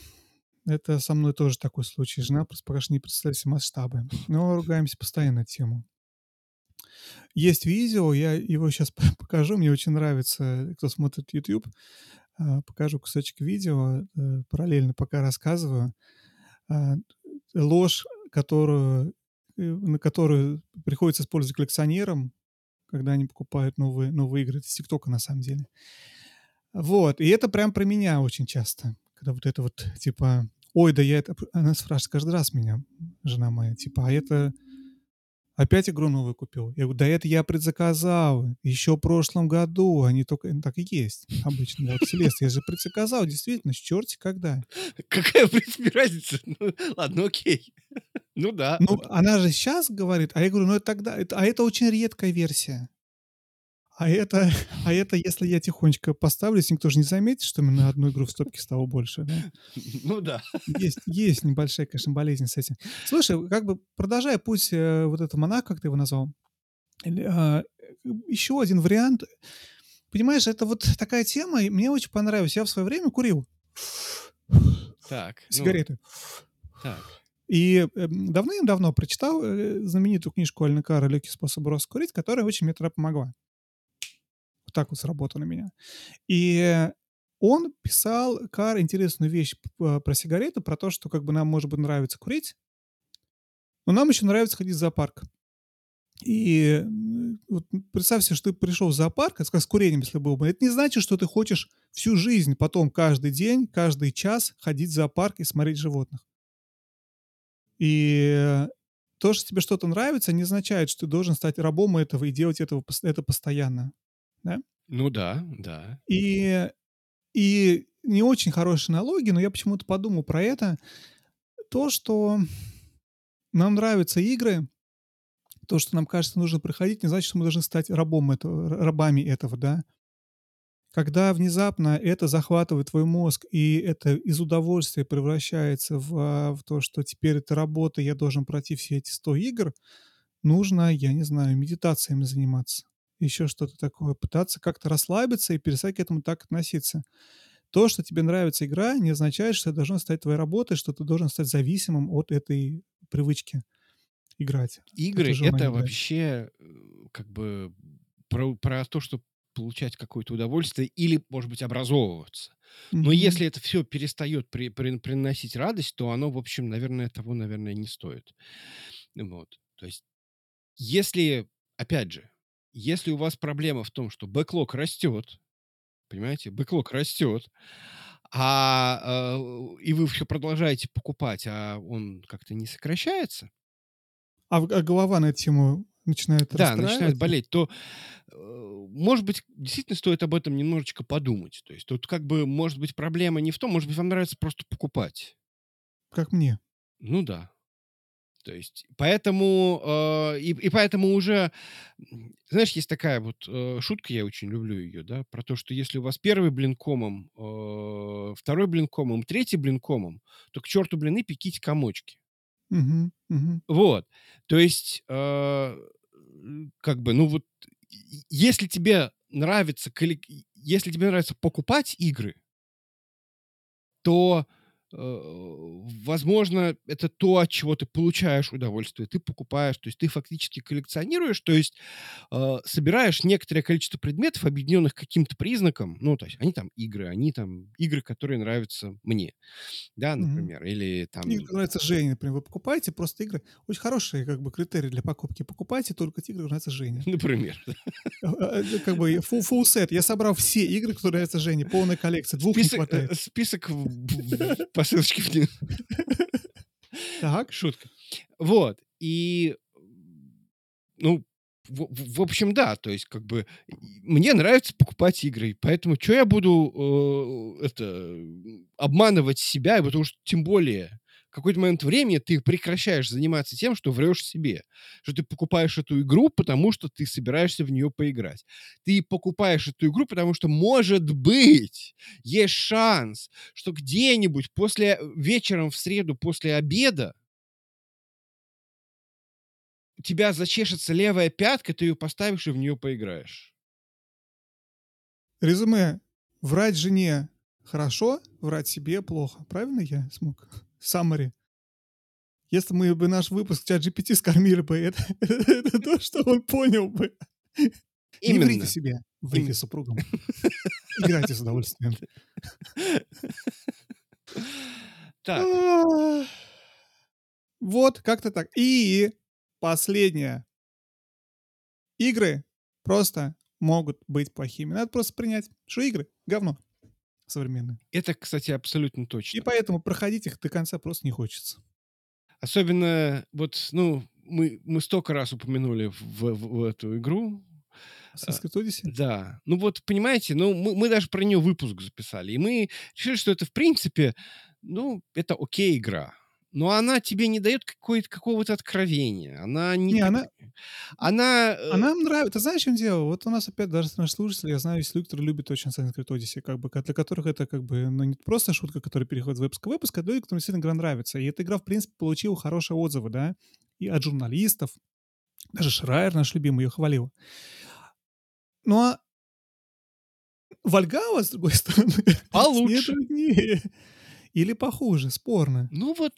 это со мной тоже такой случай. Жена просто пока что не представляет себе масштабы. Но ругаемся постоянно на тему. Есть видео, я его сейчас покажу, мне очень нравится, кто смотрит YouTube. А, покажу кусочек видео, э, параллельно пока рассказываю. А, ложь, которую, э, на которую приходится использовать коллекционерам, когда они покупают новые, новые игры. Это с ТикТока, на самом деле. Вот. И это прям про меня очень часто. Когда вот это вот, типа, ой, да я это... Она спрашивает каждый раз меня, жена моя, типа, а это Опять игру новую купил. Я говорю, да это я предзаказал еще в прошлом году. Они только... Ну, так и есть обычно. Вот, Селест, я же предзаказал, действительно, с черти когда. Какая, в принципе, разница? Ну, ладно, окей. Ну да. Ну, она же сейчас говорит, а я говорю, ну это тогда... Это, а это очень редкая версия. А это, а это, если я тихонечко поставлю, если никто же не заметит, что на одну игру в стопке стало больше, да? Ну да. Есть, есть небольшая, конечно, болезнь с этим. Слушай, как бы продолжая путь э, вот этого монах, как ты его назвал, э, еще один вариант. Понимаешь, это вот такая тема, и мне очень понравилась. Я в свое время курил. Так. ну, Сигареты. так. И э, давным-давно прочитал э, знаменитую книжку Альна Кара «Легкий способ раскурить», которая очень мне тогда помогла. Вот так вот сработало на меня. И он писал, Кар, интересную вещь про сигареты, про то, что как бы нам, может быть, нравится курить, но нам еще нравится ходить в зоопарк. И вот представь себе, что ты пришел в зоопарк, это как с курением, если был бы. Это не значит, что ты хочешь всю жизнь потом каждый день, каждый час ходить в зоопарк и смотреть животных. И то, что тебе что-то нравится, не означает, что ты должен стать рабом этого и делать этого, это постоянно. Да? Ну да, да. И, и не очень хорошие налоги, но я почему-то подумал про это. То, что нам нравятся игры, то, что нам кажется нужно проходить, не значит, что мы должны стать рабом этого, рабами этого, да. Когда внезапно это захватывает твой мозг, и это из удовольствия превращается в, а, в то, что теперь это работа, я должен пройти все эти 100 игр, нужно, я не знаю, медитациями заниматься. Еще что-то такое. Пытаться как-то расслабиться и перестать к этому так относиться. То, что тебе нравится игра, не означает, что это должно стать твоей работой, что ты должен стать зависимым от этой привычки играть. Игры Это это вообще э, как бы про, про то, что получать какое-то удовольствие или, может быть, образовываться. Но Мгм. если это все перестает при- при- приносить радость, то оно, в общем, наверное, того, наверное, не стоит. Вот. То есть, если, опять же, если у вас проблема в том, что бэклог растет, понимаете, бэклог растет, а, э, и вы все продолжаете покупать, а он как-то не сокращается, А, а голова на эту тему начинает да, начинает болеть, то, э, может быть, действительно стоит об этом немножечко подумать. То есть тут как бы, может быть, проблема не в том, может быть, вам нравится просто покупать. Как мне. Ну да. То есть, поэтому, э, и, и поэтому уже, знаешь, есть такая вот э, шутка, я очень люблю ее, да, про то, что если у вас первый блин комом, э, второй блин комом, третий блин комом, то к черту блины пеките комочки. Мгм, мгм. Вот. То есть, э, как бы, ну вот, если тебе нравится, если тебе нравится покупать игры, то, возможно, это то, от чего ты получаешь удовольствие. Ты покупаешь, то есть ты фактически коллекционируешь, то есть э, собираешь некоторое количество предметов, объединенных каким-то признаком. Ну, то есть они там игры, они там игры, которые нравятся мне, да, например, или там... Игры нравятся Жене, например. Вы покупаете просто игры. Очень хорошие как бы критерии для покупки. Покупайте только те игры, которые нравятся Жене. Например. А, это Как бы full, full set. Я собрал все игры, которые нравятся Жене. Полная коллекция. Двух не э, хватает. список по ссылочке вниз. Так. Шутка. Вот. И, ну, в, в- в общем, да, то есть, как бы, мне нравится покупать игры, поэтому что я буду, э, это, обманывать себя, потому что, тем более, какой-то момент времени ты прекращаешь заниматься тем, что врешь себе, что ты покупаешь эту игру, потому что ты собираешься в нее поиграть. Ты покупаешь эту игру, потому что, может быть, есть шанс, что где-нибудь после вечером в среду после обеда у тебя зачешется левая пятка, ты ее поставишь и в нее поиграешь. Резюме. Врать жене хорошо, врать себе плохо. Правильно я смог? Саммари. Если мы бы наш выпуск чат GPT скормили бы, это, это то, что он понял бы. Не Именно. врите себе, врите Именно. супругам. Играйте с удовольствием. Так. Вот, как-то так. И последнее. Игры просто могут быть плохими. Надо просто принять, что игры — говно современные. это, кстати, абсолютно И точно. поэтому проходить их до конца просто не хочется. Особенно вот, ну, мы, мы столько раз упомянули в, в- в эту игру. Assassin's Creed Odyssey? Да. Ну вот, понимаете, ну мы, мы даже про нее выпуск записали. И мы решили, что это, в принципе, ну, это окей игра. Но она тебе не дает какого-то откровения. Она не... Не, так- она- Она... э, А нам нравится. Ты знаешь, чем дело? Вот у нас опять даже наши слушатели, я знаю, есть люди, которые любят очень Assassin's Creed Odyssey, как бы, для которых это как бы, ну, не просто шутка, которая переходит в выпуск в выпуск, а люди, которым действительно игра нравится. И эта игра, в принципе, получила хорошие отзывы, да, и от журналистов. Даже Шрайер, наш любимый, ее хвалил. Ну, а Вальгава, с другой стороны, Получше. не труднее. Или похуже, спорно. Ну вот,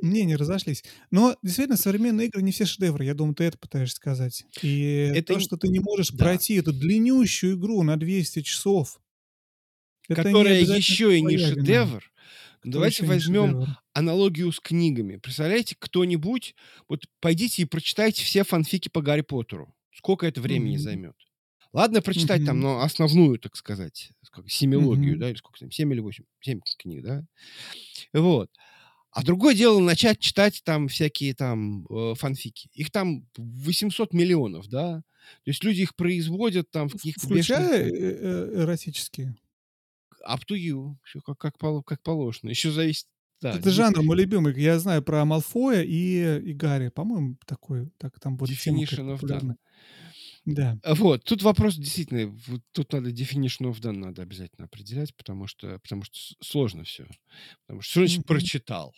Мнения разошлись. Но действительно, современные игры не все шедевры. Я думаю, ты это пытаешься сказать. И Это то, не- что ты не можешь да. пройти эту длиннющую игру на 200 часов, не которая еще и не шедевр. Кто Давайте не возьмем аналогию с книгами. Представляете, кто-нибудь, вот пойдите и прочитайте все фанфики по Гарри Поттеру. Сколько это времени Мгм. займет? Ладно, прочитать там, но основную, так сказать, как семилогию, да, или сколько там, семь или восемь, семь книг, да? Вот. А другое дело начать читать там всякие там э, фанфики. Их там 800 миллионов, да? То есть люди их производят там в каких-то Включая бешеных... э, э, эротические. Up to you. Все как, как, как положено. Еще зависит... Да, это жанр мой любимый. Я знаю про Малфоя и, и Гарри. По-моему, такой. Так там будет Definition of done. Да. А Вот, тут вопрос действительно, вот тут надо definition of done надо обязательно определять, потому что, потому что сложно все. Потому что, что значит прочитал?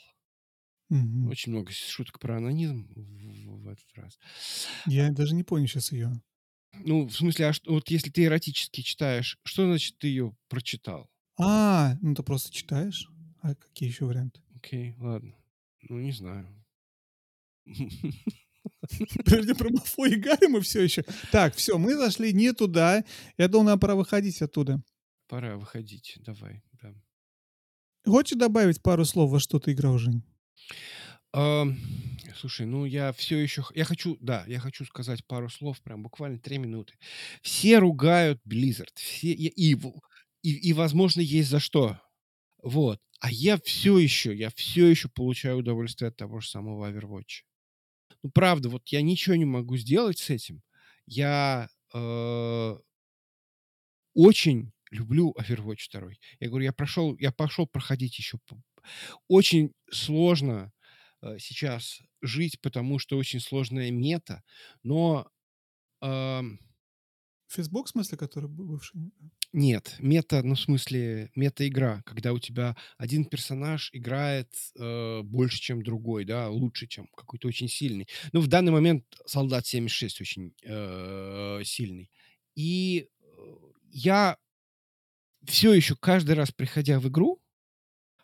Мгм. Очень много шуток про анонизм в, в- в этот раз. Я даже не понял сейчас ее. Ну, в смысле, а что, вот если ты эротически читаешь, что значит ты ее прочитал? А, ну ты просто читаешь. А какие еще варианты? Окей, ладно. Ну, не знаю. Подожди, про Малфоя и Гарри мы все еще. Так, все, мы зашли не туда. Я думал, нам пора выходить оттуда. Пора выходить, давай, да. Хочешь добавить пару слов во что ты играл, Жень? Слушай, ну я все еще... Я хочу, да, я хочу сказать пару слов, прям буквально три минуты. Все ругают Blizzard. Все, и, и, и, возможно, есть за что. Вот. А я все еще, я все еще получаю удовольствие от того же самого Overwatch. Ну, правда, вот я ничего не могу сделать с этим. Я э, очень люблю Overwatch 2. Я говорю, я прошел, я пошел проходить еще. Очень сложно э, сейчас жить, потому что очень сложная мета, но ам, Фейсбук, в смысле, который бывший? Нет, мета, ну, в смысле, мета-игра, когда у тебя один персонаж играет э, больше, чем другой, да, лучше, чем какой-то очень сильный. Ну, в данный момент Солдат 76 очень э, сильный. И э, я все еще каждый раз, приходя в игру,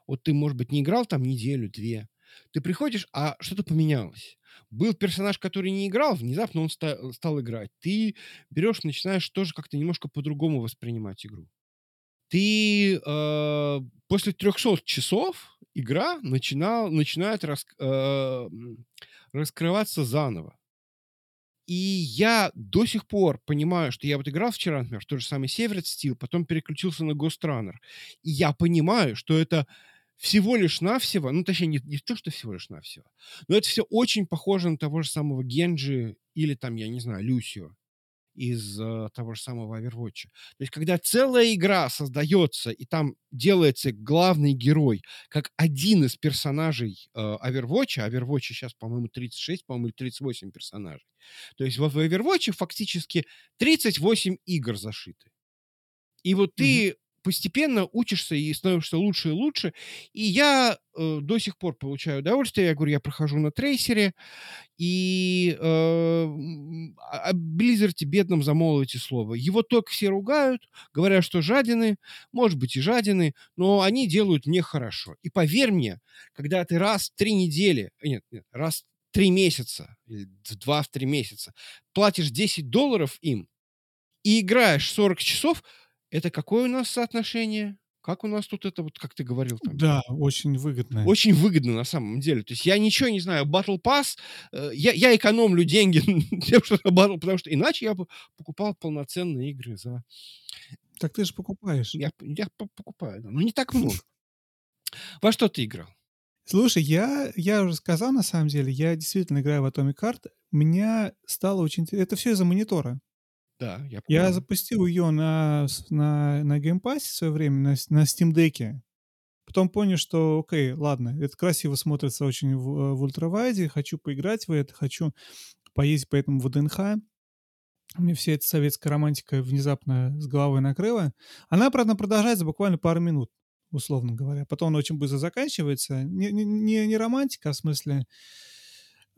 вот ты, может быть, не играл там неделю, две, ты приходишь, а что-то поменялось. Был персонаж, который не играл, внезапно он ста- стал играть. Ты берешь, начинаешь тоже как-то немножко по-другому воспринимать игру. Ты э, после 300 часов игра начинал, начинает рас- э, раскрываться заново. И я до сих пор понимаю, что я вот играл вчера, например, в тот же самый Северет Стил, потом переключился на Ghost Runner. И я понимаю, что это всего лишь навсего, ну, точнее, не, не то, что всего лишь навсего, но это все очень похоже на того же самого Генджи или там, я не знаю, Люсио из э, того же самого Overwatch. То есть, когда целая игра создается, и там делается главный герой, как один из персонажей э, Overwatch, а Overwatch сейчас, по-моему, 36, по-моему, или 38 персонажей. То есть в Overwatch фактически 38 игр зашиты. И вот ты постепенно учишься и становишься лучше и лучше. И я э, до сих пор получаю удовольствие. Я говорю, я прохожу на трейсере, и э, о о Blizzard бедном замолвите слово. Его только все ругают, говорят, что жадины, может быть и жадины, но они делают мне хорошо. И поверь мне, когда ты раз в три недели, э, нет, нет, раз в три месяца, или два в три месяца, платишь 10 долларов им и играешь 40 часов, Это какое у нас соотношение? Как у нас тут это, вот как ты говорил там? Да, очень выгодное. Очень выгодно на самом деле. То есть я ничего не знаю. Battle Pass, э, я, я экономлю деньги тем, что на Battle, потому что иначе я бы покупал полноценные игры за... Так ты же покупаешь. Я, я покупаю, да. но не так много. Во что ты играл? Слушай, я, я уже сказал, на самом деле, я действительно играю в Atomic Heart. Меня стало очень... Это все из-за монитора. Да, я Я понимаю. запустил ее на, на, на Game Pass в свое время, на, на Steam Deck. Потом понял, что, окей, ладно, это красиво смотрится очень в, э, в ультравайде, хочу поиграть в это, хочу поездить по этому ВДНХ. Мне вся эта советская романтика внезапно с головой накрыла. Она, правда, продолжается буквально пару минут, условно говоря. Потом она очень быстро заканчивается. Не, не, не не романтика, а в смысле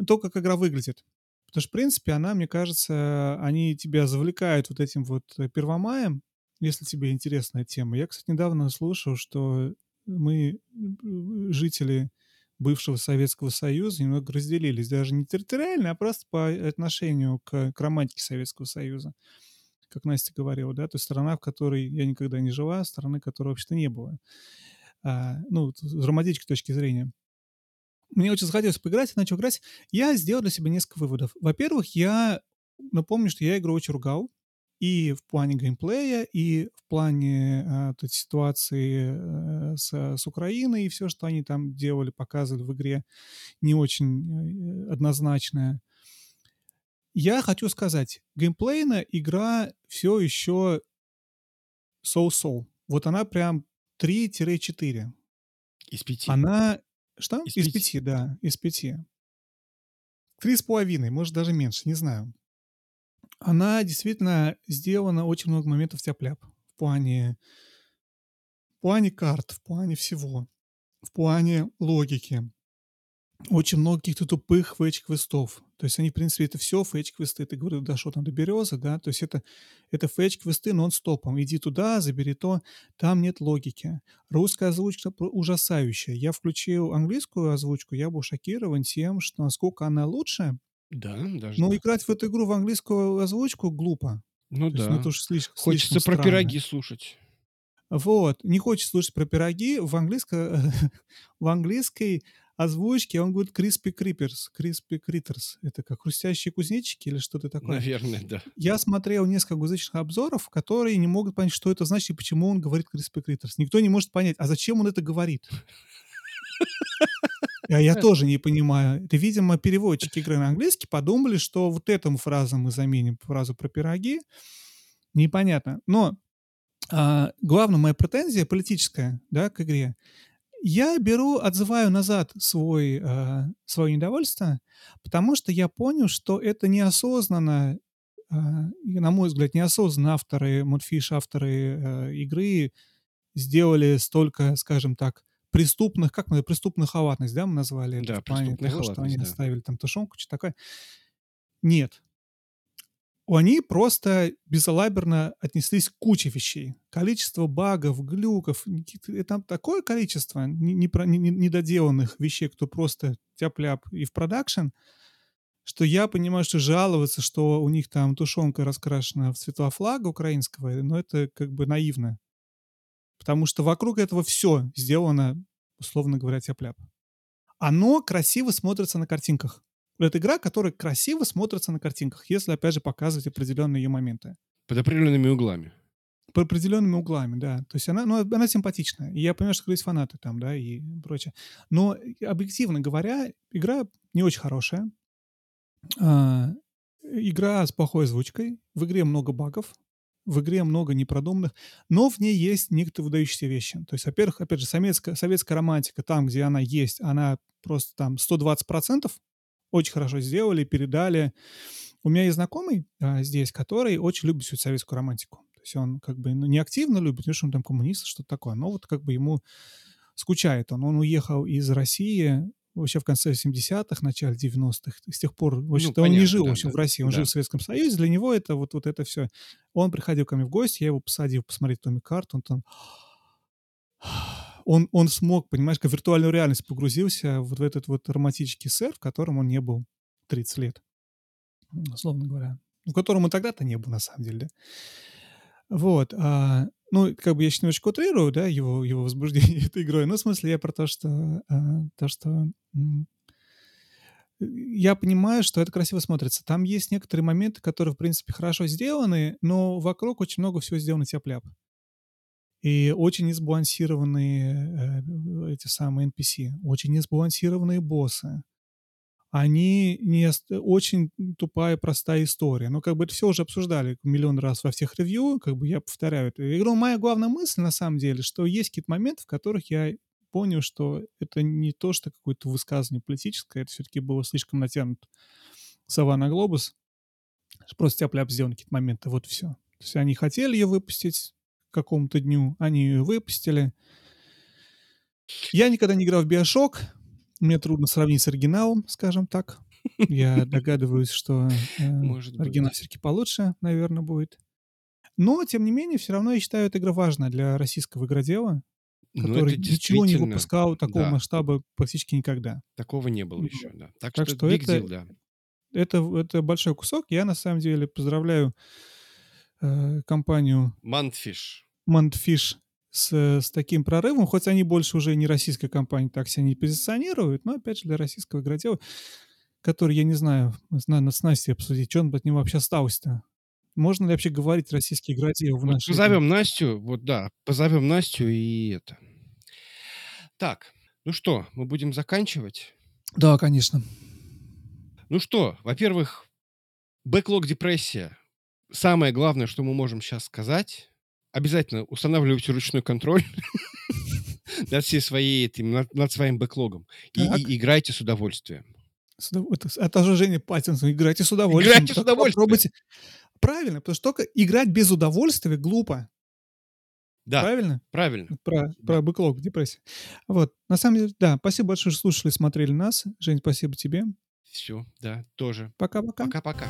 то, как игра выглядит. Потому что, в принципе, она, мне кажется, они тебя завлекают вот этим вот э, первомаем, если тебе интересна эта тема. Я, кстати, недавно слушал, что мы, э, жители бывшего Советского Союза, немного разделились. Даже не территориально, а просто по отношению к, к романтике Советского Союза. Как Настя говорила, да, то есть страна, в которой я никогда не жила, страны, которой вообще-то не было. А, ну, с романтической точки зрения мне очень захотелось поиграть, я начал играть. Я сделал для себя несколько выводов. Во-первых, я напомню, что я игру очень ругал. И в плане геймплея, и в плане той ситуации э, с, с Украиной, и все, что они там делали, показывали в игре, не очень э, однозначное. Я хочу сказать, геймплейно игра все еще соу-соу. Вот она прям 3-4. Из пяти. Она... Что? Из Из пяти. пяти, да, из пяти. Три с половиной, может, даже меньше, не знаю. Она действительно сделана очень много моментов тяп-ляп. В плане, в плане карт, в плане всего. В плане логики. Очень много каких-то тупых фэтч-квестов. То есть они, в принципе, это все фэтч-квесты. Ты говорил, да, что там до березы, да? То есть это, это фэтч-квесты нон-стопом. Иди туда, забери то. Там нет логики. Русская озвучка ужасающая. Я включил английскую озвучку, я был шокирован тем, что насколько она лучше. Да, даже Но да. играть в эту игру в английскую озвучку глупо. Ну То есть, ну, да. это уж слишком, Хочется слишком про странно. пироги слушать. Вот. Не хочется слушать про пироги. В, английско... в английской озвучке он говорит crispy creepers. Crispy critters. Это как хрустящие кузнечики или что-то такое. Наверное, да. Я смотрел несколько англоязычных обзоров, которые не могут понять, что это значит и почему он говорит crispy critters. Никто не может понять, а зачем он это говорит. А я тоже не понимаю. Это, видимо, переводчики игры на английский подумали, что вот этому фразу мы заменим фразу про пироги. Непонятно. Но а, главная моя претензия политическая, да, к игре. Я беру, отзываю назад свой, а, свое недовольство, потому что я понял, что это неосознанно, и, на мой взгляд, неосознанно авторы, Модфиш, авторы а, игры сделали столько, скажем так, преступных, как мы, преступную халатность, да, мы назвали это Да, плане преступная того, что халатность, они да. оставили там тушенку, что такое. Нет. Они просто безалаберно отнеслись к куче вещей. Количество багов, глюков, там такое количество недоделанных вещей, кто просто тяп-ляп и в продакшн, что я понимаю, что жаловаться, что у них там тушенка раскрашена в цвета флага украинского, но это как бы наивно. Потому что вокруг этого все сделано, условно говоря, тяп-ляп. Оно красиво смотрится на картинках. Это игра, которая красиво смотрится на картинках, если, опять же, показывать определенные ее моменты. Под определенными углами. По определенными углами, да. То есть она, ну, она симпатичная. И я понимаю, что есть фанаты там, да, и прочее. Но, объективно говоря, игра не очень хорошая. А, игра с плохой озвучкой. В игре много багов. В игре много непродуманных. Но в ней есть некоторые выдающиеся вещи. То есть, во-первых, опять же, советская, советская романтика, там, где она есть, она просто там 120% очень хорошо сделали, передали. У меня есть знакомый а, здесь, который очень любит всю советскую романтику. То есть он как бы ну, не активно любит, потому что он там коммунист, что-то такое, но вот как бы ему скучает он. Он уехал из России вообще в конце 70-х, начале 90-х. С тех пор, в общем-то, он не жил, в общем, да, в России, он да. жил в Советском Союзе. Для него это вот, вот это все. Он приходил ко мне в гости, я его посадил посмотреть Томми Карт, он там он, он смог, понимаешь, как виртуальную реальность погрузился вот в этот вот романтический сэр, в котором он не был 30 лет, условно говоря. В котором он тогда-то не был, на самом деле. да. Вот. а, Ну, как бы я сейчас немножечко утрирую, да, его, его возбуждение этой игрой. Но в смысле я про то, что, э, то, что я понимаю, что это красиво смотрится. Там есть некоторые моменты, которые, в принципе, хорошо сделаны, но вокруг очень много всего сделано тяп-ляп. И очень несбалансированные э, эти самые NPC, очень несбалансированные боссы. Они не ост- очень тупая, простая история. Но как бы это все уже обсуждали миллион раз во всех ревью, как бы я повторяю это. Игру моя главная мысль, на самом деле, что есть какие-то моменты, в которых я понял, что это не то, что какое-то высказывание политическое, это все-таки было слишком натянуто сова на глобус. Просто тяп-ляп сделаны какие-то моменты, вот все. То есть они хотели ее выпустить к какому-то дню, они ее выпустили. Я никогда не играл в Биошок, мне трудно сравнить с оригиналом, скажем так. Я догадываюсь, что э, оригинал все-таки получше, наверное, будет. Но, тем не менее, все равно я считаю, эта игра важна для российского игродела, Ну, который это ничего не выпускал такого да, масштаба практически никогда. такого не было еще, да. Так Так что что это, deal, да. это, это большой кусок. Я, на самом деле, поздравляю э, компанию Мантфиш. Montfish с, с таким прорывом, хоть они больше уже не российская компания, так себя не позиционируют, но, опять же, для российского игродела, который, я не знаю, надо с Настей обсудить, что он от него вообще осталось-то. Можно ли вообще говорить российский игродел в Вот нашей позовем Настю, вот да, позовем Настю и это. Так, ну что, мы будем заканчивать? Да, конечно. Ну что, во-первых, бэклог депрессия. Самое главное, что мы можем сейчас сказать, обязательно устанавливайте ручной контроль над всей своей этим, над, над своим бэклогом и, и играйте с удовольствием. С удов- Это, это же Женя Паттинсон. Играйте с удовольствием. Играйте с удовольствием. попробуйте. Правильно, потому что только играть без удовольствия глупо. Да, Правильно? правильно. Про, Да. про бэклог, депрессию. Вот. На самом деле, да, спасибо большое, что слушали, смотрели нас. Жень, спасибо тебе. Все, да, тоже. Пока-пока. Пока-пока.